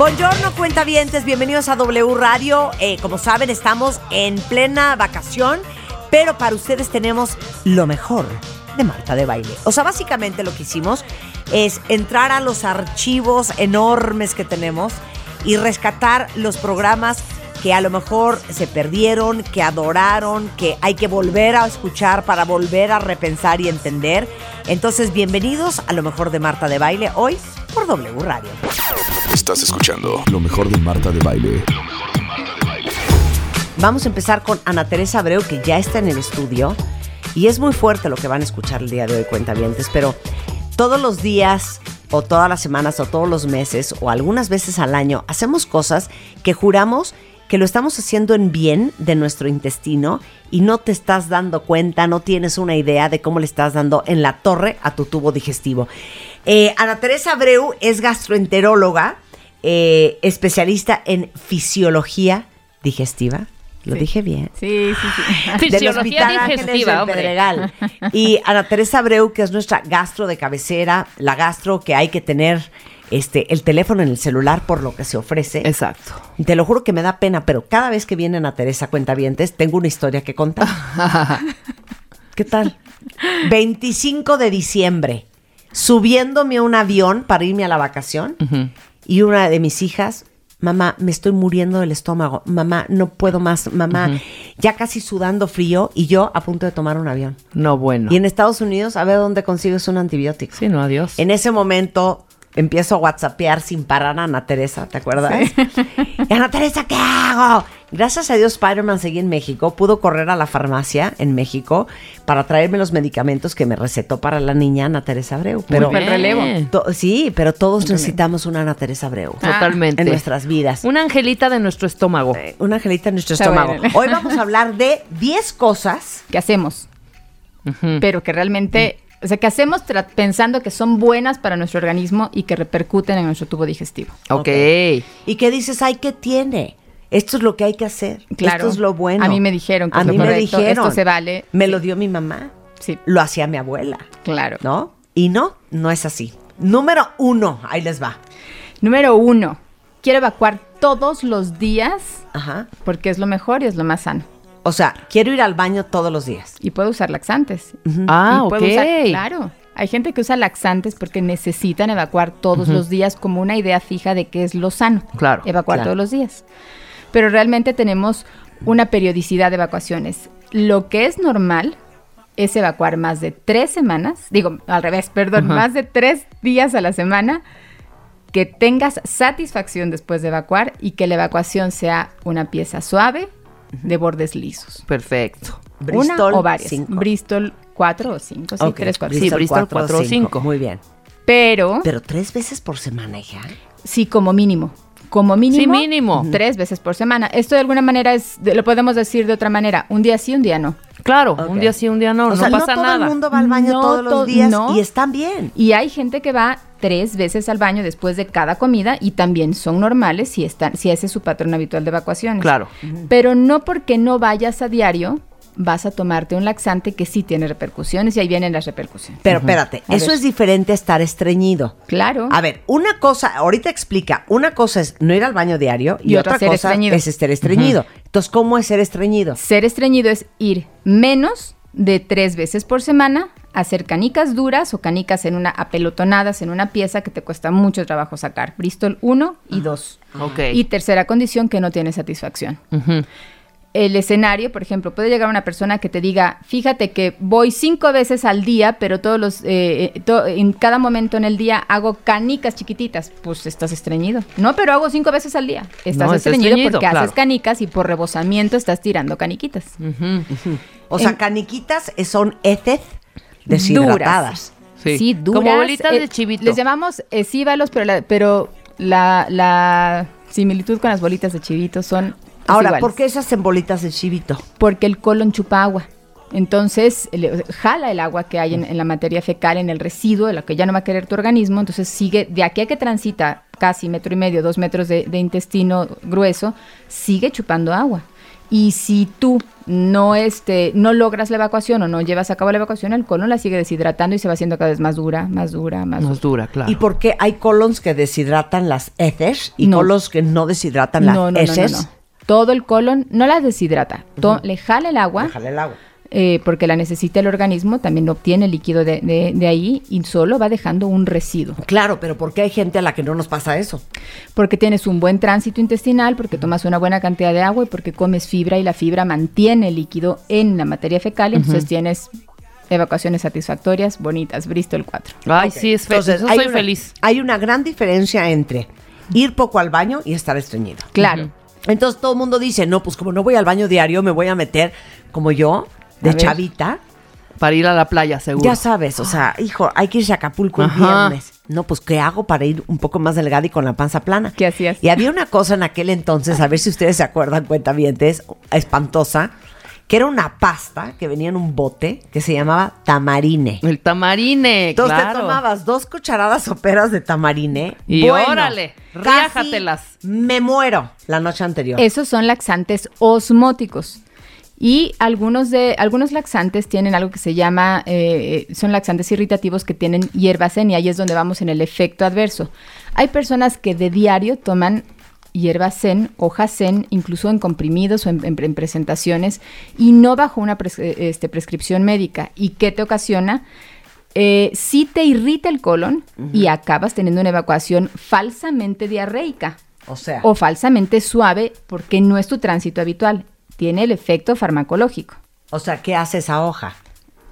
Buongiorno, cuentavientes, bienvenidos a W Radio. Eh, como saben, estamos en plena vacación, pero para ustedes tenemos lo mejor de Marta de Baile. O sea, básicamente lo que hicimos es entrar a los archivos enormes que tenemos y rescatar los programas que a lo mejor se perdieron, que adoraron, que hay que volver a escuchar para volver a repensar y entender. Entonces, bienvenidos a lo mejor de Marta de Baile hoy por W Radio. Estás escuchando lo mejor de Marta de Baile. Vamos a empezar con Ana Teresa Abreu, que ya está en el estudio. Y es muy fuerte lo que van a escuchar el día de hoy, cuentavientes, pero todos los días, o todas las semanas, o todos los meses, o algunas veces al año, hacemos cosas que juramos que lo estamos haciendo en bien de nuestro intestino y no te estás dando cuenta, no tienes una idea de cómo le estás dando en la torre a tu tubo digestivo. Eh, Ana Teresa Abreu es gastroenteróloga, eh, especialista en fisiología digestiva. Lo dije bien. Sí, sí, sí. Del Fisiología digestiva. Pedregal. Y Ana Teresa Abreu, que es nuestra gastro de cabecera, la gastro que hay que tener este, el teléfono en el celular por lo que se ofrece. Exacto. Te lo juro que me da pena, pero cada vez que viene Ana Teresa Cuentavientes, tengo una historia que contar. ¿Qué tal? 25 de diciembre, subiéndome a un avión para irme a la vacación, y una de mis hijas, mamá, me estoy muriendo del estómago, mamá, no puedo más, mamá, ya casi sudando frío, y yo a punto de tomar un avión. No, bueno. Y en Estados Unidos, a ver dónde consigues un antibiótico. Sí, no, adiós. En ese momento empiezo a whatsappear sin parar a Ana Teresa, ¿te acuerdas? Y Ana Teresa, ¿qué hago? Gracias a Dios Spider-Man seguí en México, pudo correr a la farmacia en México para traerme los medicamentos que me recetó para la niña Ana Teresa Abreu. Pero bien. relevo. Sí, pero todos necesitamos una Ana Teresa Abreu. Totalmente. En nuestras vidas. Una angelita de nuestro estómago. Eh, Una angelita en nuestro Está estómago. Hoy vamos a hablar de 10 cosas. que hacemos, pero que realmente, o sea, que hacemos pensando que son buenas para nuestro organismo y que repercuten en nuestro tubo digestivo. Ok. Y que dices, ay, ¿qué tiene? Esto es lo que hay que hacer. Claro. Esto es lo bueno. A mí me dijeron que A es lo mí me dijeron. esto se vale. Me Sí. lo dio mi mamá. Sí, Lo hacía mi abuela. claro. ¿No? Y no, no es así. Número uno, ahí les va. Número uno, quiero evacuar todos los días Ajá. porque es lo mejor y es lo más sano. O sea, quiero ir al baño todos los días. Y puedo usar laxantes. Ah, Y ok. usar- claro. Hay gente que usa laxantes porque necesitan evacuar todos los días como una idea fija de qué es lo sano. Claro, Evacuar claro. todos los días. Pero realmente tenemos una periodicidad de evacuaciones. Lo que es normal es evacuar más de tres semanas, digo, al revés, perdón, más de tres días a la semana, que tengas satisfacción después de evacuar y que la evacuación sea una pieza suave de bordes lisos. Perfecto. Bristol, una o varias. cinco. Bristol 4 o 5, sí, Ok, 3, 4. Sí, Bristol cuatro o cinco. Muy bien. Pero, Pero tres veces por semana, hija. sí, como mínimo. Como mínimo. Sí, mínimo. Tres veces por semana. Esto de alguna manera es, de- lo podemos decir de otra manera. Un día sí, un día no. Claro, un día sí, un día no, o no sea, pasa no todo nada. el mundo va al baño No todos los días no. y están bien. Y hay gente que va tres veces al baño después de cada comida y también son normales si, están, si ese es su patrón habitual de evacuaciones. Claro. Pero no porque no vayas a diario vas a tomarte un laxante que sí tiene repercusiones y ahí vienen las repercusiones. Pero espérate, A eso ver. es diferente a estar estreñido. Claro. A ver, una cosa, ahorita explica, una cosa es no ir al baño diario y, Y otra, cosa estreñido. es estar estreñido. Entonces, ¿cómo es ser estreñido? Ser estreñido es ir menos de tres veces por semana a hacer canicas duras o canicas en una apelotonadas en una pieza que te cuesta mucho trabajo sacar. Bristol 1 y 2. Ok. Y tercera condición que no tiene satisfacción. El escenario, por ejemplo, puede llegar una persona que te diga, fíjate que voy cinco veces al día, pero todos los, eh, eh, to- en cada momento en el día hago canicas chiquititas. Pues estás estreñido. No, pero hago cinco veces al día. Estás No, estreñido, estreñido, porque claro. haces canicas y por rebosamiento estás tirando caniquitas. O sea, En- caniquitas son heces deshidratadas. Sí. Sí, Como duras. bolitas eh, de chivito. Les llamamos esíbalos, pero la, pero la, la similitud con las bolitas de chivito son Ahora, iguales. ¿por qué esas en bolitas de chivito? Porque el colon chupa agua. Entonces, le- jala el agua que hay en, en la materia fecal, en el residuo, de lo que ya no va a querer tu organismo. Entonces, sigue, de aquí a que transita casi metro y medio, dos metros de, de intestino grueso, sigue chupando agua. Y si tú no, este, no logras la evacuación o no llevas a cabo la evacuación, el colon la sigue deshidratando y se va haciendo cada vez más dura, más dura, más dura. Nos dura, claro. ¿Y por qué hay colons que deshidratan las heces y No. colons que no deshidratan las No, no, no, no, heces? Todo el colon no la deshidrata, le jala el agua. Déjale el agua. eh, porque la necesita el organismo, también obtiene líquido de, de- de ahí y solo va dejando un residuo. Claro, pero ¿por qué hay gente a la que no nos pasa eso? Porque tienes un buen tránsito intestinal, porque tomas una buena cantidad de agua y porque comes fibra y la fibra mantiene el líquido en la materia fecal y entonces tienes evacuaciones satisfactorias, bonitas, Bristol 4. Ay, sí, es Entonces, soy una- feliz. Hay una gran diferencia entre ir poco al baño y estar estreñido. Claro. Entonces todo el mundo dice, no, pues como no voy al baño diario, me voy a meter como yo, de chavita. Para ir a la playa, seguro. Ya sabes, o sea, hijo, hay que irse a Acapulco el Ajá. viernes. No, pues ¿qué hago para ir un poco más delgada y con la panza plana? ¿Qué hacías? Y había una cosa en aquel entonces, a ver si ustedes se acuerdan, cuentavientes, espantosa, que era una pasta que venía en un bote que se llamaba tamarine. El tamarine, Entonces claro. te tomabas dos cucharadas soperas de tamarine. Y órale, riájatelas. Me muero la noche anterior. Esos son laxantes osmóticos. Y algunos de algunos laxantes tienen algo que se llama, eh, son laxantes irritativos que tienen hierbacén y ahí es donde vamos en el efecto adverso. Hay personas que de diario toman hierbacén, hojacén, incluso en comprimidos o en, en- en presentaciones y no bajo una pres- eh, este, prescripción médica. ¿Y qué te ocasiona? Eh, sí te irrita el colon y acabas teniendo una evacuación falsamente diarreica o sea, o falsamente suave porque no es tu tránsito habitual. Tiene el efecto farmacológico. o sea, ¿qué hace esa hoja?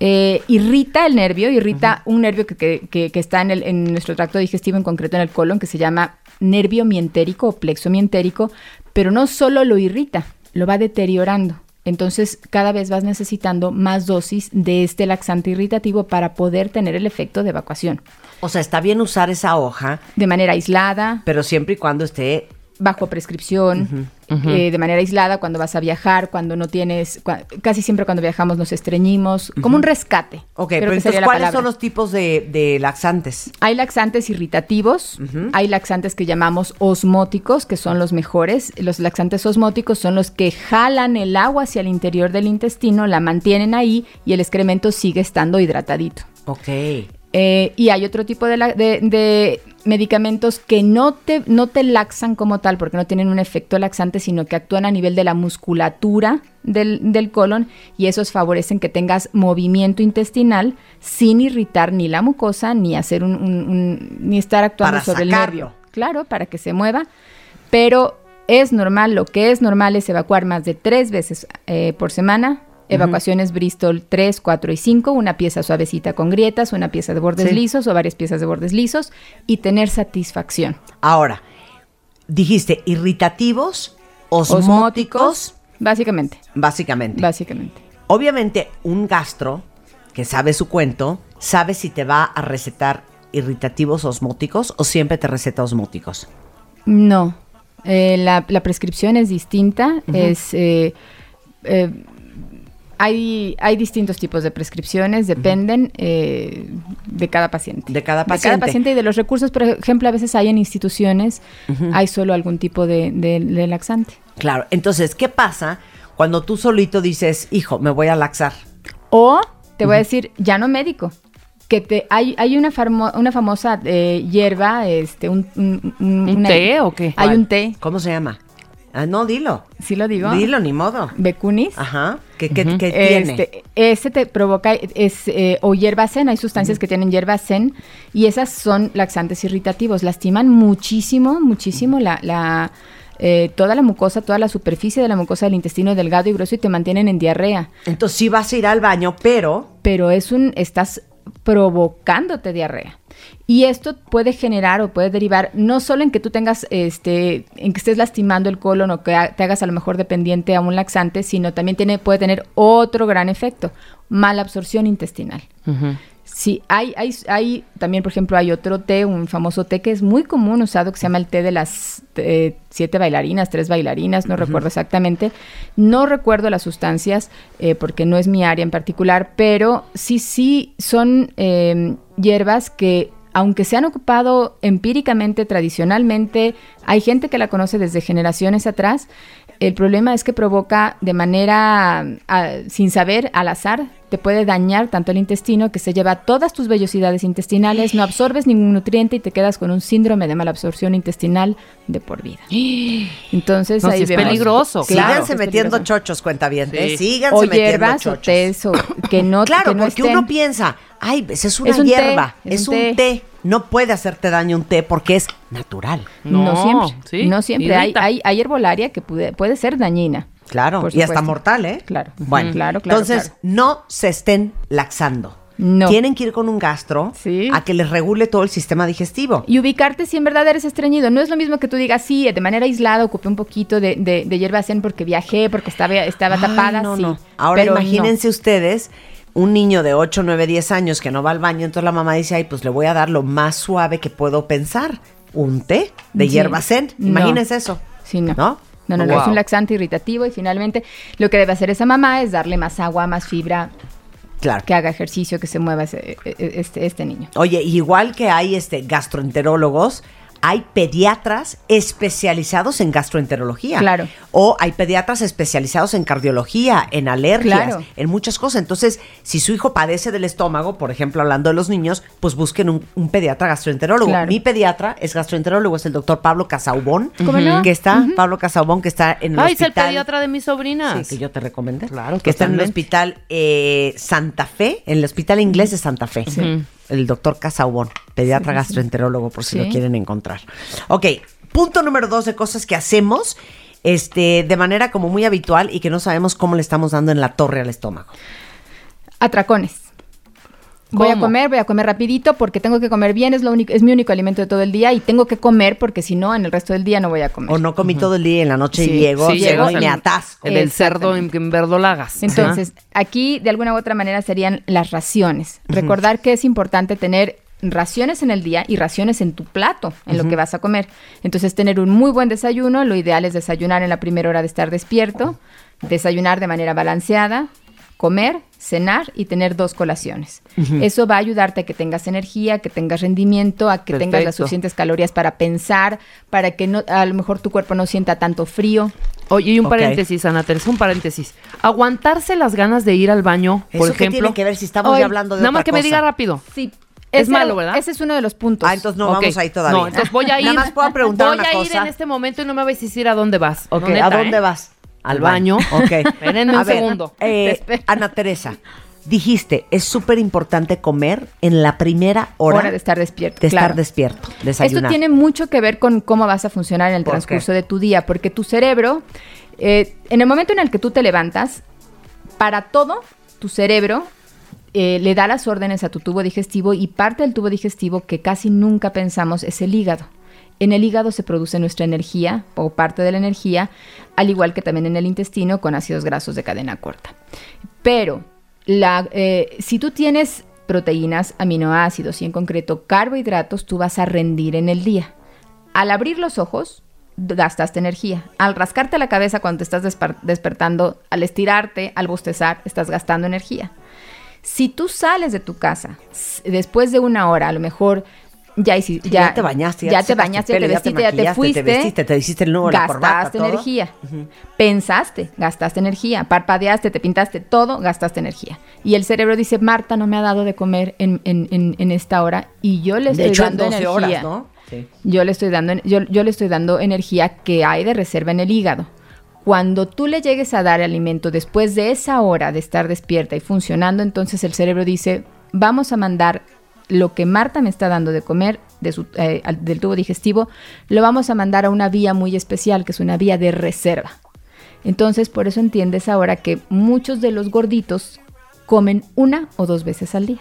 Eh, irrita el nervio, irrita un nervio que, que- que- está en, el- en nuestro tracto digestivo, en concreto en el colon, que se llama nervio mientérico o plexo mientérico, pero no solo lo irrita, lo va deteriorando. Entonces, cada vez vas necesitando más dosis de este laxante irritativo para poder tener el efecto de evacuación. O sea, está bien usar esa hoja, De manera aislada, pero siempre y cuando esté bajo prescripción, eh, de manera aislada cuando vas a viajar, cuando no tienes, cua- casi siempre cuando viajamos nos estreñimos, como un rescate. Ok, pero entonces, ¿cuáles son los tipos de, de laxantes? Hay laxantes irritativos, hay laxantes que llamamos osmóticos, que son los mejores. Los laxantes osmóticos son los que jalan el agua hacia el interior del intestino, la mantienen ahí y el excremento sigue estando hidratadito. Ok. Eh, y hay otro tipo de, la- de- de medicamentos que no te, no te laxan como tal, porque no tienen un efecto laxante, sino que actúan a nivel de la musculatura del, del colon y esos favorecen que tengas movimiento intestinal sin irritar ni la mucosa, ni hacer un, un- un- ni estar actuando Para sobre el nervio. Claro, para que se mueva, pero es normal, lo que es normal es evacuar más de tres veces eh, por semana. Evacuaciones Bristol 3, 4 y 5, una pieza suavecita con grietas, una pieza de bordes Sí. lisos o varias piezas de bordes lisos y tener satisfacción. Ahora, dijiste irritativos, osmóticos, básicamente, básicamente. básicamente. Obviamente, un gastro que sabe su cuento, sabe si te va a recetar irritativos osmóticos o siempre te receta osmóticos. No, eh, la, la prescripción es distinta, es... eh, eh, hay, hay distintos tipos de prescripciones, dependen eh, de cada paciente. De cada De cada paciente. paciente y de los recursos. Por ejemplo, a veces hay en instituciones, hay solo algún tipo de, de- de laxante. Claro, entonces, ¿qué pasa cuando tú solito dices, hijo, me voy a laxar? O te voy a decir, ya no médico. Que te, hay, hay una, farmo- una famosa eh, hierba, este, un, un, un- ¿Un una- té o qué? Hay ¿Cuál? un té, ¿Cómo se llama? Ah, no, dilo. ¿sí lo digo? Dilo, ni modo. Becunis. Ajá. ¿Qué, qué- qué tiene? Este, te provoca, es, eh, o hay sustancias que tienen hierbacén y esas son laxantes irritativos, lastiman muchísimo, muchísimo la, la, eh, toda la mucosa, toda la superficie de la mucosa del intestino delgado y grueso y te mantienen en diarrea, Entonces sí vas a ir al baño, pero pero es un, estás provocándote diarrea. Y esto puede generar o puede derivar no solo en que tú tengas, este, en que estés lastimando el colon o que te hagas a lo mejor dependiente a un laxante, sino también tiene, puede tener otro gran efecto, mala absorción intestinal. Sí, hay, hay, hay también, por ejemplo, hay otro té, un famoso té que es muy común usado que se llama el té de las eh, siete bailarinas, tres bailarinas, no recuerdo exactamente. No recuerdo las sustancias eh, porque no es mi área en particular, pero sí, sí son eh, hierbas que aunque se han ocupado empíricamente, tradicionalmente, hay gente que la conoce desde generaciones atrás, el problema es que provoca de manera, ah, sin saber, al azar, te puede dañar tanto el intestino que se lleva todas tus vellosidades intestinales, no absorbes ningún nutriente y te quedas con un síndrome de mala absorción intestinal de por vida. Entonces No, ahí es vemos peligroso, que- claro. Síganse es metiendo peligroso. chochos, cuentavientes. Sí. Síganse O metiendo hierbas o chochos. tés o que no Claro, que no porque estén- uno piensa, ay, es una Es un té, hierba, es es, un un té. té. No puede hacerte daño un té porque es natural. No, No, siempre. sí, no siempre. Hay, hay, hay herbolaria que puede, puede ser dañina. Claro, y hasta mortal, ¿eh? Claro. Bueno. Claro, claro, Entonces, claro. no se estén laxando. No. Tienen que ir con un gastro Sí. a que les regule todo el sistema digestivo. Y ubicarte si en verdad eres estreñido. No es lo mismo que tú digas, sí, de manera aislada ocupé un poquito de, de, de hierba zen porque viajé, porque estaba, estaba Ay, tapada. no, sí. no. Ahora Pero no. imagínense ustedes un niño de 8, 9, 10 años que no va al baño, entonces la mamá dice, ay, pues le voy a dar lo más suave que puedo pensar. Un té de Sí. hierba zen. No. Imagínense eso. Sí, no. ¿No? No, no, no, es un laxante irritativo y finalmente lo que debe hacer esa mamá es darle más agua, más fibra, Claro. que haga ejercicio, que se mueva ese- e- e- este, este niño. Oye, igual que hay este gastroenterólogos, hay pediatras especializados en gastroenterología. Claro. O hay pediatras especializados en cardiología, en alergias, Claro. en muchas cosas. Entonces, si su hijo padece del estómago, por ejemplo, hablando de los niños, pues busquen un, un pediatra gastroenterólogo. Claro. Mi pediatra es gastroenterólogo, es el doctor Pablo Casaubón. ¿Cómo no? Que está, Pablo Casaubón, que está en el Ay, es el hospital. pediatra de mis sobrinas. Sí, que yo te recomendé. Claro, Que está en el hospital eh, Santa Fe, en el hospital inglés de Santa Fe. Sí. El doctor Casaubón, pediatra sí. gastroenterólogo, por si Sí. lo quieren encontrar. Ok, punto número dos de cosas que hacemos este, de manera como muy habitual y que no sabemos cómo le estamos dando en la torre al estómago. Atracones. Voy a comer, voy a comer rapidito porque tengo que comer bien, es lo único, es mi único alimento de todo el día y tengo que comer porque si no, en el resto del día no voy a comer. O no comí todo el día y en la noche Sí, llego, sí, llego llegas y me en- atasco. El del cerdo en, en verdolagas. Entonces, aquí de alguna u otra manera serían las raciones. Recordar que es importante tener raciones en el día y raciones en tu plato, en lo que vas a comer. Entonces, tener un muy buen desayuno, lo ideal es desayunar en la primera hora de estar despierto, desayunar de manera balanceada, comer, cenar y tener dos colaciones. Eso va a ayudarte a que tengas energía, que tengas rendimiento, a que tengas las suficientes calorías para pensar, para que no, a lo mejor tu cuerpo no sienta tanto frío. Oye, y un paréntesis, Ana Teresa, un paréntesis. Aguantarse las ganas de ir al baño, ¿Eso por qué ejemplo. tiene que ver si estamos Hoy, ya hablando de Nada otra más que me diga rápido. Sí. Es ese- malo, ¿verdad? Ese es uno de los puntos. Ah, entonces no vamos ahí todavía. No, entonces voy a ir. Nada más puedo preguntar Voy una a ir en este momento y no me vais a decir a dónde vas. Ok, ¿a dónde ¿eh? vas? Al baño. Ok. Espérenme un ver, segundo. eh. Ana Teresa, dijiste, es súper importante comer en la primera hora, Hora de estar despierto. de claro. estar despierto, Esto desayunar. tiene mucho que ver con cómo vas a funcionar en el ¿Por transcurso qué? de tu día, porque tu cerebro, eh, en el momento en el que tú te levantas, para todo, tu cerebro eh, le da las órdenes a tu tubo digestivo y parte del tubo digestivo que casi nunca pensamos es el hígado. En el hígado se produce nuestra energía o parte de la energía, al igual que también en el intestino con ácidos grasos de cadena corta. Pero eh, si tú tienes proteínas, aminoácidos y en concreto carbohidratos, tú vas a rendir en el día. Al abrir los ojos, gastaste energía. Al rascarte la cabeza cuando te estás despertando, al estirarte, al bostezar, estás gastando energía. Si tú sales de tu casa después de una hora, a lo mejor ya, hici- Sí, ya, ya te bañaste, ya ya te te bañaste, el ya pelo, te ya te vestiste, ya te maquillaste, te fuiste, vestiste, te hiciste el nudo, la corbata, gastaste todo. energía. Pensaste, gastaste energía, parpadeaste, te pintaste, todo, gastaste energía. Y el cerebro dice, Marta no me ha dado de comer en, en- en- en esta hora y yo le estoy de hecho, en dando 12 energía. horas, ¿no? Sí. Yo le estoy dando, yo, yo le estoy dando energía que hay de reserva en el hígado. Cuando tú le llegues a dar alimento después de esa hora de estar despierta y funcionando, entonces el cerebro dice, vamos a mandar lo que Marta me está dando de comer de su- eh, del tubo digestivo, lo vamos a mandar a una vía muy especial, que es una vía de reserva. Entonces, por eso entiendes ahora que muchos de los gorditos comen una o dos veces al día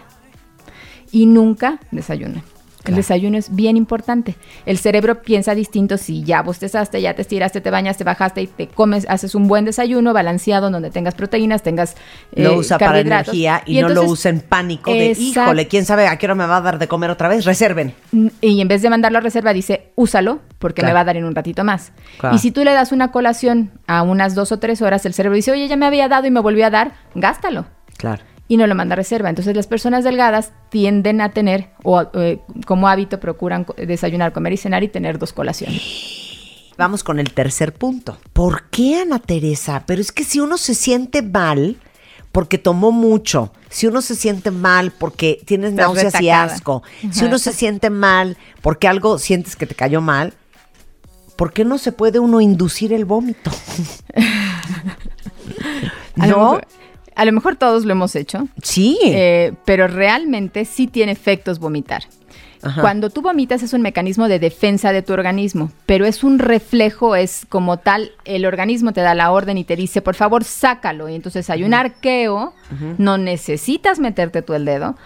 y nunca desayunan. El desayuno es bien importante. El cerebro piensa distinto si ya bostezaste, ya te estiraste, te bañas, te bajaste y te comes, haces un buen desayuno balanceado donde tengas proteínas, tengas lo eh, usa para energía y, no lo usa en pánico de, híjole, quién sabe a qué hora me va a dar de comer otra vez. Reserven. Y en vez de mandarlo a reserva, dice, úsalo porque Claro. me va a dar en un ratito más. Claro. Y si tú le das una colación a unas dos o tres horas, el cerebro dice, oye, ya me había dado y me volvió a dar, gástalo. Claro. Y no lo manda a reserva. Entonces las personas delgadas tienden a tener, o eh, como hábito procuran desayunar, comer y cenar y tener dos colaciones. Vamos con el tercer punto. ¿Por qué, Ana Teresa? Pero es que si uno se siente mal porque tomó mucho, si uno se siente mal porque tienes Estás náuseas y asco, si uno se siente mal porque algo sientes que te cayó mal, ¿por qué no se puede uno inducir el vómito? ¿No? A lo mejor todos lo hemos hecho. Sí. Eh, pero realmente sí tiene efectos vomitar. Ajá. Cuando tú vomitas es un mecanismo de defensa de tu organismo, pero es un reflejo, es como tal, el organismo te da la orden y te dice, por favor, sácalo. Y entonces hay un arqueo, no necesitas meterte tú el dedo.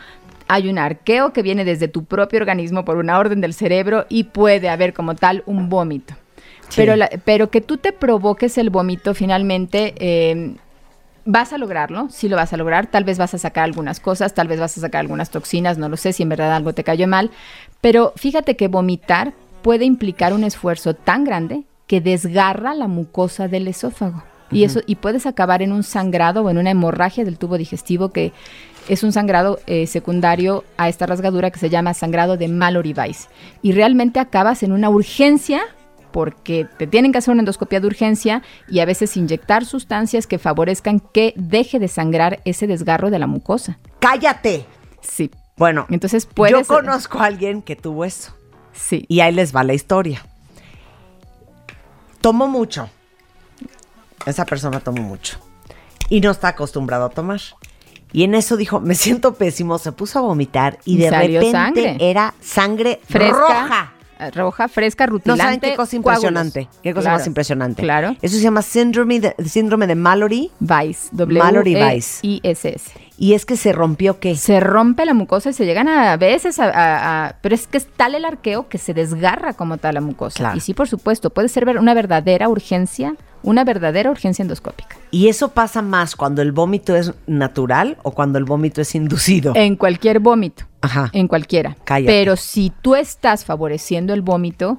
Hay un arqueo que viene desde tu propio organismo por una orden del cerebro y puede haber como tal un vómito. Sí. Pero, la- pero que tú te provoques el vómito finalmente eh, Vas a lograrlo, sí lo vas a lograr, tal vez vas a sacar algunas cosas, tal vez vas a sacar algunas toxinas, no lo sé si en verdad algo te cayó mal, pero fíjate que vomitar puede implicar un esfuerzo tan grande que desgarra la mucosa del esófago. Y eso y puedes acabar en un sangrado o en una hemorragia del tubo digestivo que es un sangrado eh, secundario a esta rasgadura que se llama sangrado de Mallory Weiss. Y realmente acabas en una urgencia porque te tienen que hacer una endoscopia de urgencia y a veces inyectar sustancias que favorezcan que deje de sangrar ese desgarro de la mucosa. ¡Cállate! Sí. Bueno, Entonces puedes. yo conozco a alguien que tuvo eso. Sí. Y ahí les va la historia. Tomó mucho. Esa persona tomó mucho. Y no está acostumbrado a tomar. Y en eso dijo, me siento pésimo, se puso a vomitar y, Y de repente sangre. era sangre Fresca. roja. Eh, Roja, fresca, No rutilante. saben qué cosa impresionante. coágulos. Qué cosa Claro, más impresionante. Claro. Eso se llama síndrome de, síndrome de Mallory. Weiss. W Mallory E Weiss. I S S. Y es que se rompió qué? Se rompe la mucosa y se llegan a, veces a, a- a- Pero es que es tal el arqueo que se desgarra como tal la mucosa. Claro. Y sí, por supuesto, puede ser una verdadera urgencia, una verdadera urgencia endoscópica. Y eso pasa más cuando el vómito es natural o cuando el vómito es inducido. En cualquier vómito. Ajá. En cualquiera. Cállate. Pero si tú estás favoreciendo el vómito,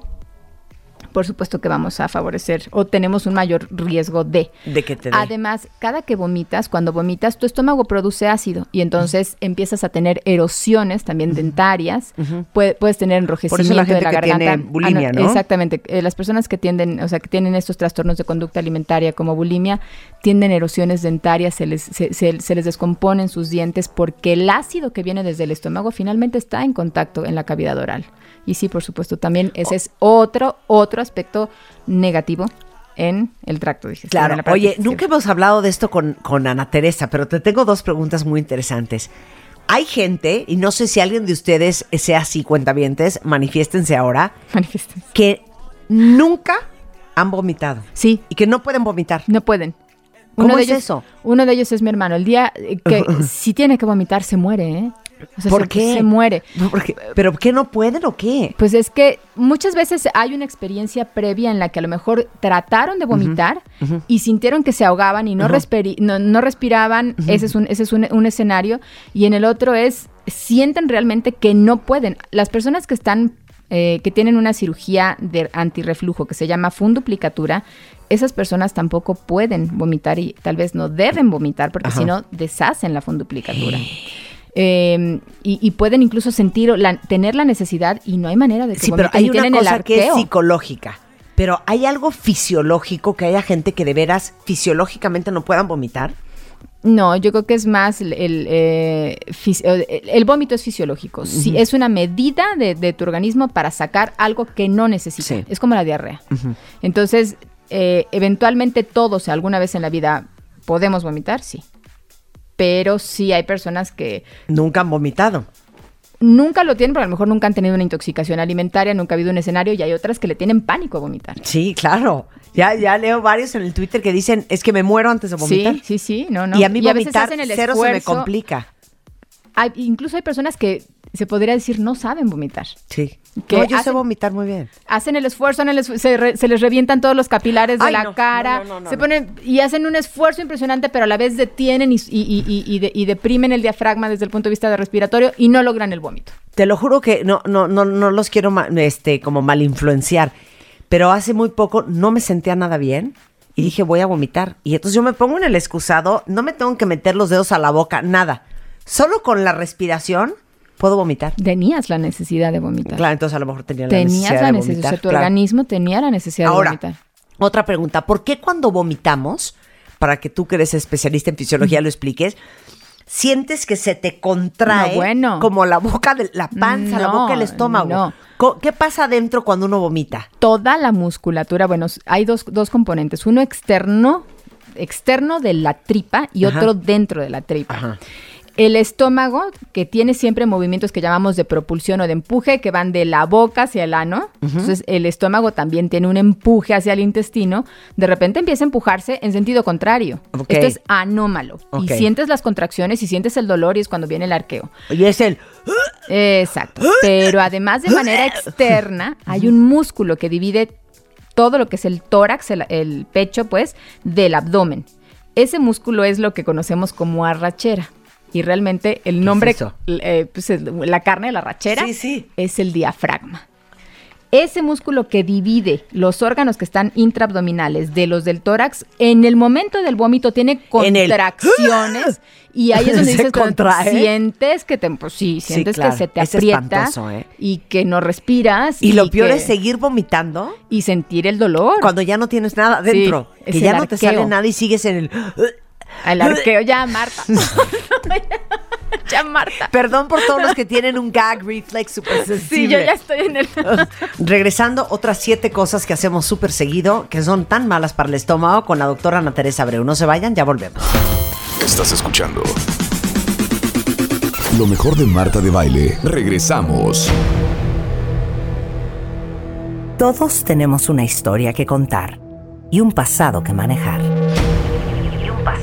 por supuesto que vamos a favorecer o tenemos un mayor riesgo de. De que te dé. Además, cada que vomitas, cuando vomitas, tu estómago produce ácido y entonces empiezas a tener erosiones también dentarias. Puede- puedes tener enrojecimiento la gente de la que garganta. tiene bulimia, Ah, ¿no? Exactamente. Eh, las personas que tienden, o sea, que tienen estos trastornos de conducta alimentaria como bulimia, tienden erosiones dentarias, se les, se, se- se les descomponen sus dientes porque el ácido que viene desde el estómago finalmente está en contacto en la cavidad oral. Y sí, por supuesto, también ese es otro, otro aspecto negativo en el tracto digestivo. Claro, oye, nunca hemos hablado de esto con, con Ana Teresa, pero te tengo dos preguntas muy interesantes. Hay gente, y no sé si alguien de ustedes sea así, cuentavientes, manifiéstense ahora, Manifiéstense. que nunca han vomitado Sí, y que no pueden vomitar. no pueden. ¿Cómo de es ellos, eso? Uno de ellos es mi hermano. El día eh, que si tiene que vomitar, se muere, ¿eh? O sea, ¿Por se, qué? Se muere. Porque- ¿Pero qué no pueden o qué? Pues es que muchas veces hay una experiencia previa en la que a lo mejor trataron de vomitar y sintieron que se ahogaban y no, respiri- no, no respiraban. Ese es, un, ese es un, un escenario. Y en el otro es, sienten realmente que no pueden. Las personas que están, eh, que tienen una cirugía de antirreflujo que se llama funduplicatura, esas personas tampoco pueden vomitar y tal vez no deben vomitar porque si no deshacen la funduplicatura. Eh, y, y pueden incluso sentir, la- tener la necesidad y no hay manera de que Sí, pero hay una cosa que es arqueo. psicológica. Pero hay algo fisiológico que haya gente que de veras fisiológicamente no puedan vomitar. No, yo creo que es más el, el, eh, fis- el- el vómito es fisiológico. Sí, es una medida de, de tu organismo para sacar algo que no necesita. Sí. Es como la diarrea. Entonces, eh, eventualmente todos alguna vez en la vida podemos vomitar, sí. Pero sí hay personas que Nunca han vomitado. nunca lo tienen, porque a lo mejor nunca han tenido una intoxicación alimentaria, nunca ha habido un escenario y hay otras que le tienen pánico a vomitar. Sí, claro. Ya, ya leo varios en el Twitter que dicen, es que me muero antes de vomitar. Sí, sí, sí, no, no. Y a mí vomitar hacen el cero se me complica. Hay- incluso hay personas que se podría decir no saben vomitar. Sí. Que No, yo sé vomitar muy bien. Hacen el esfuerzo, en el esfu- se, re- se les revientan todos los capilares de Ay, la no, cara, no, no, no, se ponen y hacen un esfuerzo impresionante, pero a la vez detienen y, y- y- y de- y deprimen el diafragma desde el punto de vista de respiratorio y no logran el vómito. Te lo juro que no, no, no, no los quiero este, como mal influenciar, pero hace muy poco no me sentía nada bien y dije voy a vomitar. Y entonces yo me pongo en el excusado, no me tengo que meter los dedos a la boca, nada. Solo con la respiración puedo vomitar. Tenías la necesidad de vomitar. Claro, entonces a lo mejor tenía la Tenías necesidad la de necesidad, vomitar. o sea, tu claro. organismo tenía la necesidad Ahora, de vomitar. otra pregunta. ¿Por qué cuando vomitamos, para que tú que eres especialista en fisiología lo expliques, sientes que se te contrae No, bueno. como la boca, de la panza, la boca, el estómago? no. ¿Qué pasa adentro cuando uno vomita? Toda la musculatura, bueno, hay dos, dos componentes, uno externo, externo de la tripa y Ajá. otro dentro de la tripa. Ajá. El estómago, que tiene siempre movimientos que llamamos de propulsión o de empuje, que van de la boca hacia el ano. Entonces, el estómago también tiene un empuje hacia el intestino. De repente empieza a empujarse en sentido contrario. Esto es anómalo. Y sientes las contracciones y sientes el dolor y es cuando viene el arqueo. Y es el... Exacto. Pero además de manera externa, hay un músculo que divide todo lo que es el tórax, el, el pecho, pues, del abdomen. Ese músculo es lo que conocemos como arrachera. Y realmente el nombre, eh, pues, es la carne de la Sí, sí. es el diafragma. Ese músculo que divide los órganos que están intraabdominales de los del tórax, en el momento del vómito tiene En el- contracciones y ahí es donde Se dices, contrae. sientes que te, pues sí, Sí, sientes claro. que se te Es aprieta ¿eh? y que no respiras. Y lo peor que- es seguir vomitando Y sentir el dolor. cuando ya no tienes nada dentro. que ya no te sale nada y sigues en el... El arqueo, ya, Marta. ya, Marta. Perdón por todos los que tienen un gag reflex súper sensible. Sí, yo ya estoy en el... Regresando, otras siete cosas que hacemos súper seguido que son tan malas para el estómago con la doctora Ana Teresa Abreu. No se vayan, ya volvemos. Estás escuchando lo mejor de Marta de Baile. Regresamos. Todos tenemos una historia que contar y un pasado que manejar.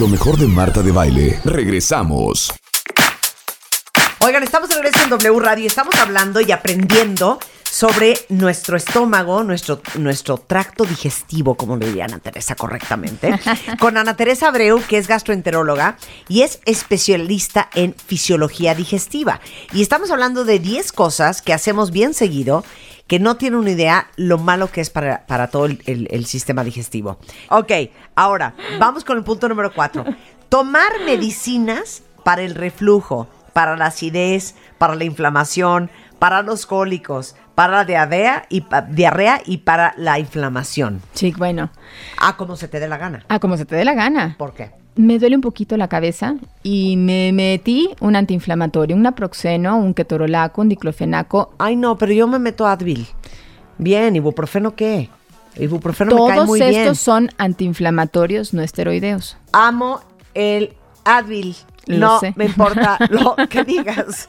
lo mejor de Marta de Baile. Regresamos. Oigan, estamos de regreso en W Radio y estamos hablando y aprendiendo sobre nuestro estómago, nuestro, nuestro tracto digestivo, como le diría Ana Teresa correctamente, con Ana Teresa Abreu, que es gastroenteróloga y es especialista en fisiología digestiva. Y estamos hablando de 10 cosas que hacemos bien seguido que no tienen una idea lo malo que es para, para todo el, el- el sistema digestivo. Ok, ahora, vamos con el punto número 4. Tomar medicinas para el reflujo, para la acidez, para la inflamación, para los cólicos, para la diarrea y, diarrea y para la inflamación. Sí, bueno. Ah, como se te dé la gana. Ah, como se te dé la gana. ¿Por qué? Me duele un poquito la cabeza y me metí un antiinflamatorio, un naproxeno, un ketorolaco, un diclofenaco. Ay, no, pero yo me meto Advil. Bien, ¿ibuprofeno qué? Ibuprofeno me cae Todos muy estos bien. son antiinflamatorios no esteroideos. Amo el Advil. Lo no sé. me importa lo que digas.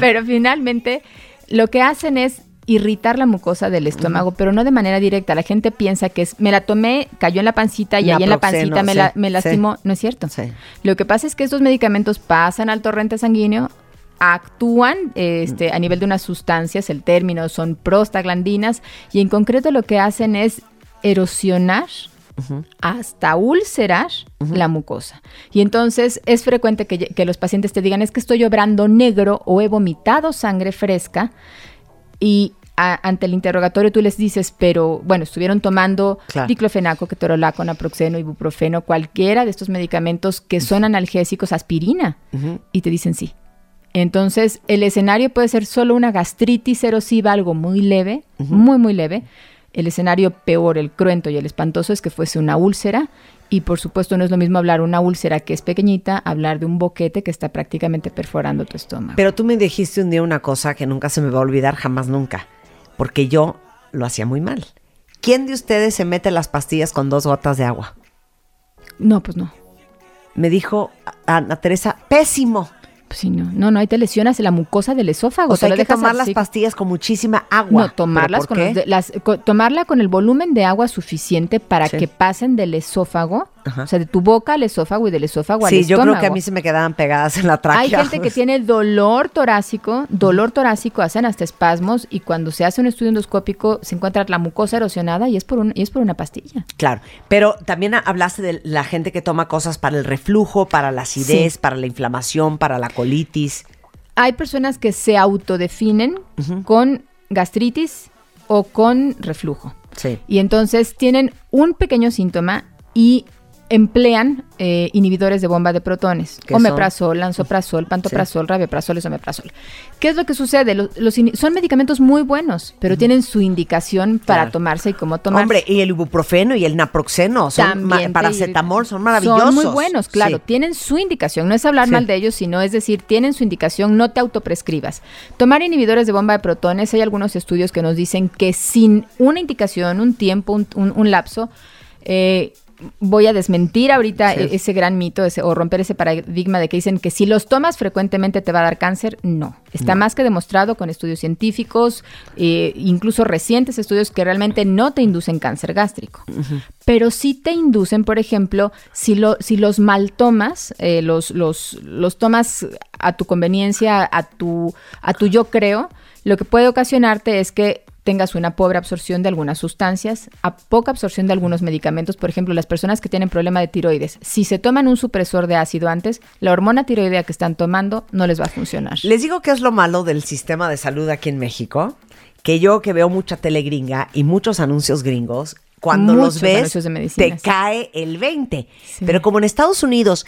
Pero finalmente lo que hacen es irritar la mucosa del estómago, pero no de manera directa. La gente piensa que es, me la tomé, cayó en la pancita y ahí en la pancita me, sí, la, me sí. lastimó. No es cierto. Sí. Lo que pasa es que estos medicamentos pasan al torrente sanguíneo, actúan este, a nivel de unas sustancias, el término son prostaglandinas, y en concreto lo que hacen es erosionar hasta ulcerar la mucosa. Y entonces es frecuente que, que los pacientes te digan, es que estoy obrando negro o he vomitado sangre fresca y a- ante el interrogatorio tú les dices, pero bueno, estuvieron tomando Claro. diclofenaco, ketorolaco, naproxeno, ibuprofeno, cualquiera de estos medicamentos que son analgésicos, aspirina, y te dicen sí. Entonces, el escenario puede ser solo una gastritis erosiva, algo muy leve, muy, muy leve, El escenario peor, el cruento y el espantoso es que fuese una úlcera. Y por supuesto no es lo mismo hablar una úlcera que es pequeñita, hablar de un boquete que está prácticamente perforando tu estómago. Pero tú me dijiste un día una cosa que nunca se me va a olvidar, jamás nunca. Porque yo lo hacía muy mal. ¿Quién de ustedes se mete las pastillas con dos gotas de agua? no, pues no. Me dijo Ana Teresa, pésimo. Pues sí, no. No, no, ahí te lesionas la mucosa del esófago. O sea, te hay que tomar las pastillas con muchísima agua. No, tomarlas ¿Pero por con qué? los de- las, tomarla con el volumen de agua suficiente para Sí. que pasen del esófago, Ajá. o sea, de tu boca al esófago y del esófago al Sí, yo estómago. creo que a mí se me quedaban pegadas en la tráquea. Hay gente que tiene dolor torácico, dolor torácico, hacen hasta espasmos y cuando se hace un estudio endoscópico se encuentra la mucosa erosionada y es por un, y es por una pastilla. Claro, pero también ha- hablaste de la gente que toma cosas para el reflujo, para la acidez, para la inflamación, para la colitis. Hay personas que se autodefinen con gastritis o con reflujo. Sí. Y entonces tienen un pequeño síntoma y emplean eh, inhibidores de bomba de protones. Omeprazol, lansoprazol, pantoprazol, rabeprazol, esomeprazol. ¿Qué es lo que sucede? Los, los ini- son medicamentos muy buenos, pero tienen su indicación para Claro. tomarse y cómo tomarse. Hombre, y el ibuprofeno y el naproxeno, son paracetamol, son maravillosos. Son muy buenos, claro. Sí. Tienen su indicación. No es hablar Sí. mal de ellos, sino es decir, tienen su indicación, no te autoprescribas. Tomar inhibidores de bomba de protones, hay algunos estudios que nos dicen que sin una indicación, un tiempo, un, un- un lapso, eh, voy a desmentir ahorita Sí. ese gran mito ese- o romper ese paradigma de que dicen que si los tomas frecuentemente te va a dar cáncer. No, está más que demostrado con estudios científicos, eh, incluso recientes estudios que realmente no te inducen cáncer gástrico. Pero sí te inducen, por ejemplo, si, lo, si los mal tomas, eh, los, los, los tomas a tu conveniencia, a tu, a tu yo creo, lo que puede ocasionarte es que tengas una pobre absorción de algunas sustancias, a poca absorción de algunos medicamentos, por ejemplo, las personas que tienen problema de tiroides, si se toman un supresor de ácido antes, la hormona tiroidea que están tomando no les va a funcionar. Les digo que es lo malo del sistema de salud aquí en México, que yo que veo mucha tele gringa y muchos anuncios gringos, cuando los ves de te cae el 20. Sí. Pero como en Estados Unidos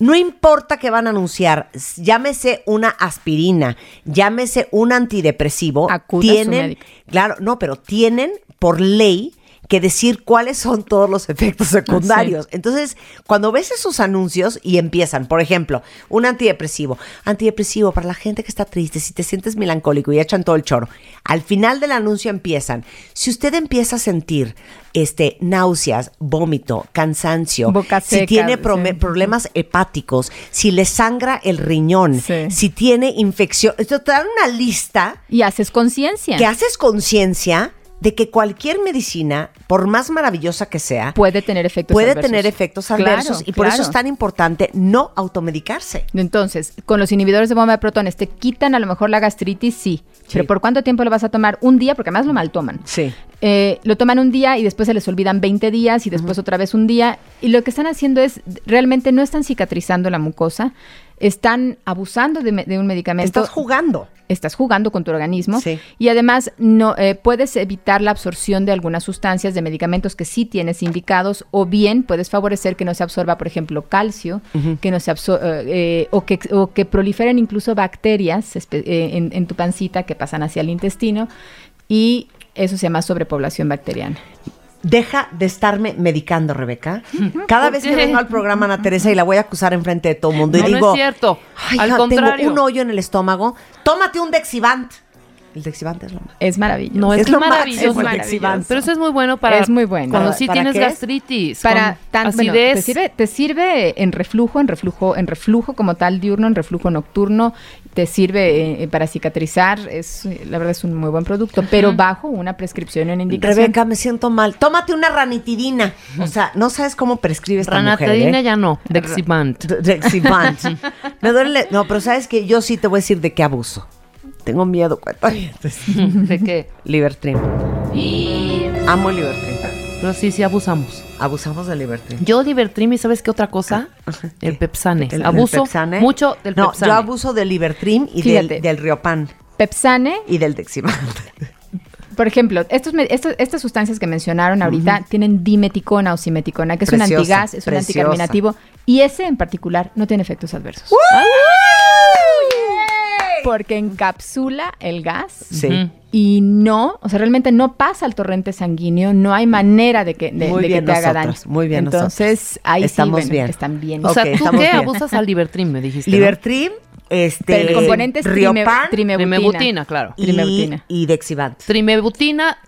no importa que van a anunciar, llámese una aspirina, llámese un antidepresivo, Acuda a su tienen, médico. claro, no, pero tienen por ley que decir cuáles son todos los efectos secundarios. Entonces, cuando ves esos anuncios y empiezan, por ejemplo, un antidepresivo, antidepresivo para la gente que está triste, si te sientes melancólico y echan todo el choro. Al final del anuncio empiezan, si usted empieza a sentir este náuseas, vómito, cansancio, Boca si tiene sí. problemas hepáticos, si le sangra el riñón, Sí. si tiene infección, esto te dan una lista Y haces conciencia. que haces conciencia de que cualquier medicina, por más maravillosa que sea, Puede tener efectos puede adversos. tener efectos Claro, adversos y por eso es tan importante no automedicarse. Entonces, con los inhibidores de bomba de protones, ¿te quitan a lo mejor la gastritis? Sí. Pero ¿por cuánto tiempo lo vas a tomar? Un día, porque además lo mal toman. Sí. Eh, lo toman un día y después se les olvidan 20 días y después otra vez un día. Y lo que están haciendo es, realmente no están cicatrizando la mucosa, están abusando de, un medicamento. Estás jugando. Estás jugando con tu organismo Sí. y además no eh, puedes evitar la absorción de algunas sustancias de medicamentos que sí tienes indicados o bien puedes favorecer que no se absorba, por ejemplo, calcio, que no se eh, eh, o, que, o que proliferen incluso bacterias eh, en, en tu pancita que pasan hacia el intestino y eso se llama sobrepoblación bacteriana. Deja de estarme medicando, Rebeca. Cada ¿Por vez que vengo al programa Ana Teresa y la voy a acusar enfrente de todo el mundo No, y no digo, es cierto. "Ay, Al hija, contrario. tengo un hoyo en el estómago, tómate un Dexivant. El Dexivant es lo más. Es maravilloso. No, es, Es lo maravilloso. el Es maravilloso. Pero eso es muy bueno para Es muy bueno. cuando ¿Para- sí tienes gastritis, para tan, bueno, acidez. te sirve te sirve en reflujo en reflujo en reflujo como tal diurno en reflujo nocturno te sirve eh, para cicatrizar es la verdad es un muy buen producto pero bajo una prescripción una indicación Rebeca, me siento mal. Tómate una ranitidina. O sea, no sabes cómo prescribe esta mujer, ¿eh? ya no, Dexivant. Dexivant. me duele. No, pero sabes que yo sí te voy a decir de qué abuso. Tengo miedo, cuentavientes. ¿De qué? Libertrim. Amo el Libertrim. Pero sí, sí abusamos. Abusamos del Libertrim. Yo Libertrim y ¿sabes qué otra cosa? El Pepsane. El- el Abuso Pepsane. mucho del No, Pepsane. yo abuso del Libertrim y Fíjate. del, del Riopan Pepsane y del Dexivant. por ejemplo estos, me- estos- estas sustancias que mencionaron ahorita tienen dimeticona o simeticona que es un antigas es un anticarminativo y ese en particular no tiene efectos adversos porque encapsula el gas Sí. Y no, o sea, realmente no pasa al torrente sanguíneo, no hay manera de que, de, Muy de que te haga daño. muy bien Entonces, ahí Estamos sí, bueno, bien. están bien. O sea, Ok, ¿tú qué bien. abusas al Libertrim, me dijiste? ¿no? Libertrim, este, Pero el componente es trime- trimebutina. Trimebutina, claro. y, trimebutina. y Dexivant. Trimebutina,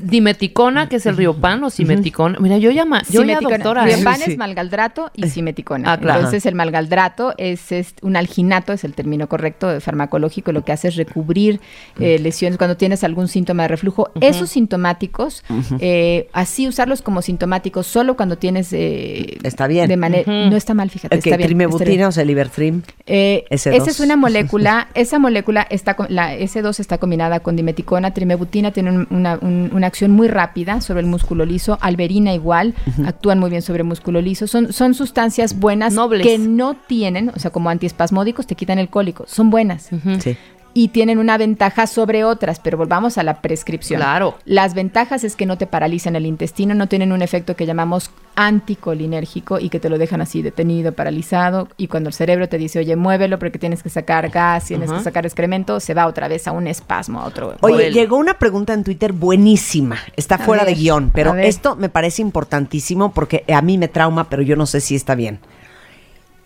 dimeticona, que es el riopan o simeticona. Mira, yo ya, ma- yo ya doctora. ¿eh? Riopan Sí, sí. es malgaldrato y simeticona. Ah, claro. Entonces, el malgaldrato es, es un alginato, es el término correcto de farmacológico, lo que hace es recubrir eh, lesiones cuando tienes algún síntoma de reflujo. Esos sintomáticos, eh, así usarlos como sintomáticos solo cuando tienes... eh, Está bien. De manera, No está mal, fíjate. Ok, está bien, trimebutina, o sea, Libertrim. Eh, S2. esa es una molécula, esa molécula está con, la S2 está combinada con dimeticona, trimebutina tiene un- una, un- una acción muy rápida sobre el músculo liso, alberina igual, actúan muy bien sobre el músculo liso, son, son sustancias buenas Nobles. que no tienen, o sea, como antiespasmódicos te quitan el cólico, son buenas. Sí. Y tienen una ventaja sobre otras, pero volvamos a la prescripción. Claro. Las ventajas es que no te paralizan el intestino, no tienen un efecto que llamamos anticolinérgico y que te lo dejan así detenido, paralizado. Y cuando el cerebro te dice, oye, muévelo porque tienes que sacar gas, tienes que sacar excremento, se va otra vez a un espasmo, a otro. Oye, Vuelo. llegó una pregunta en Twitter buenísima. Está A fuera de guion, pero esto me parece importantísimo porque a mí me trauma, pero yo no sé si está bien.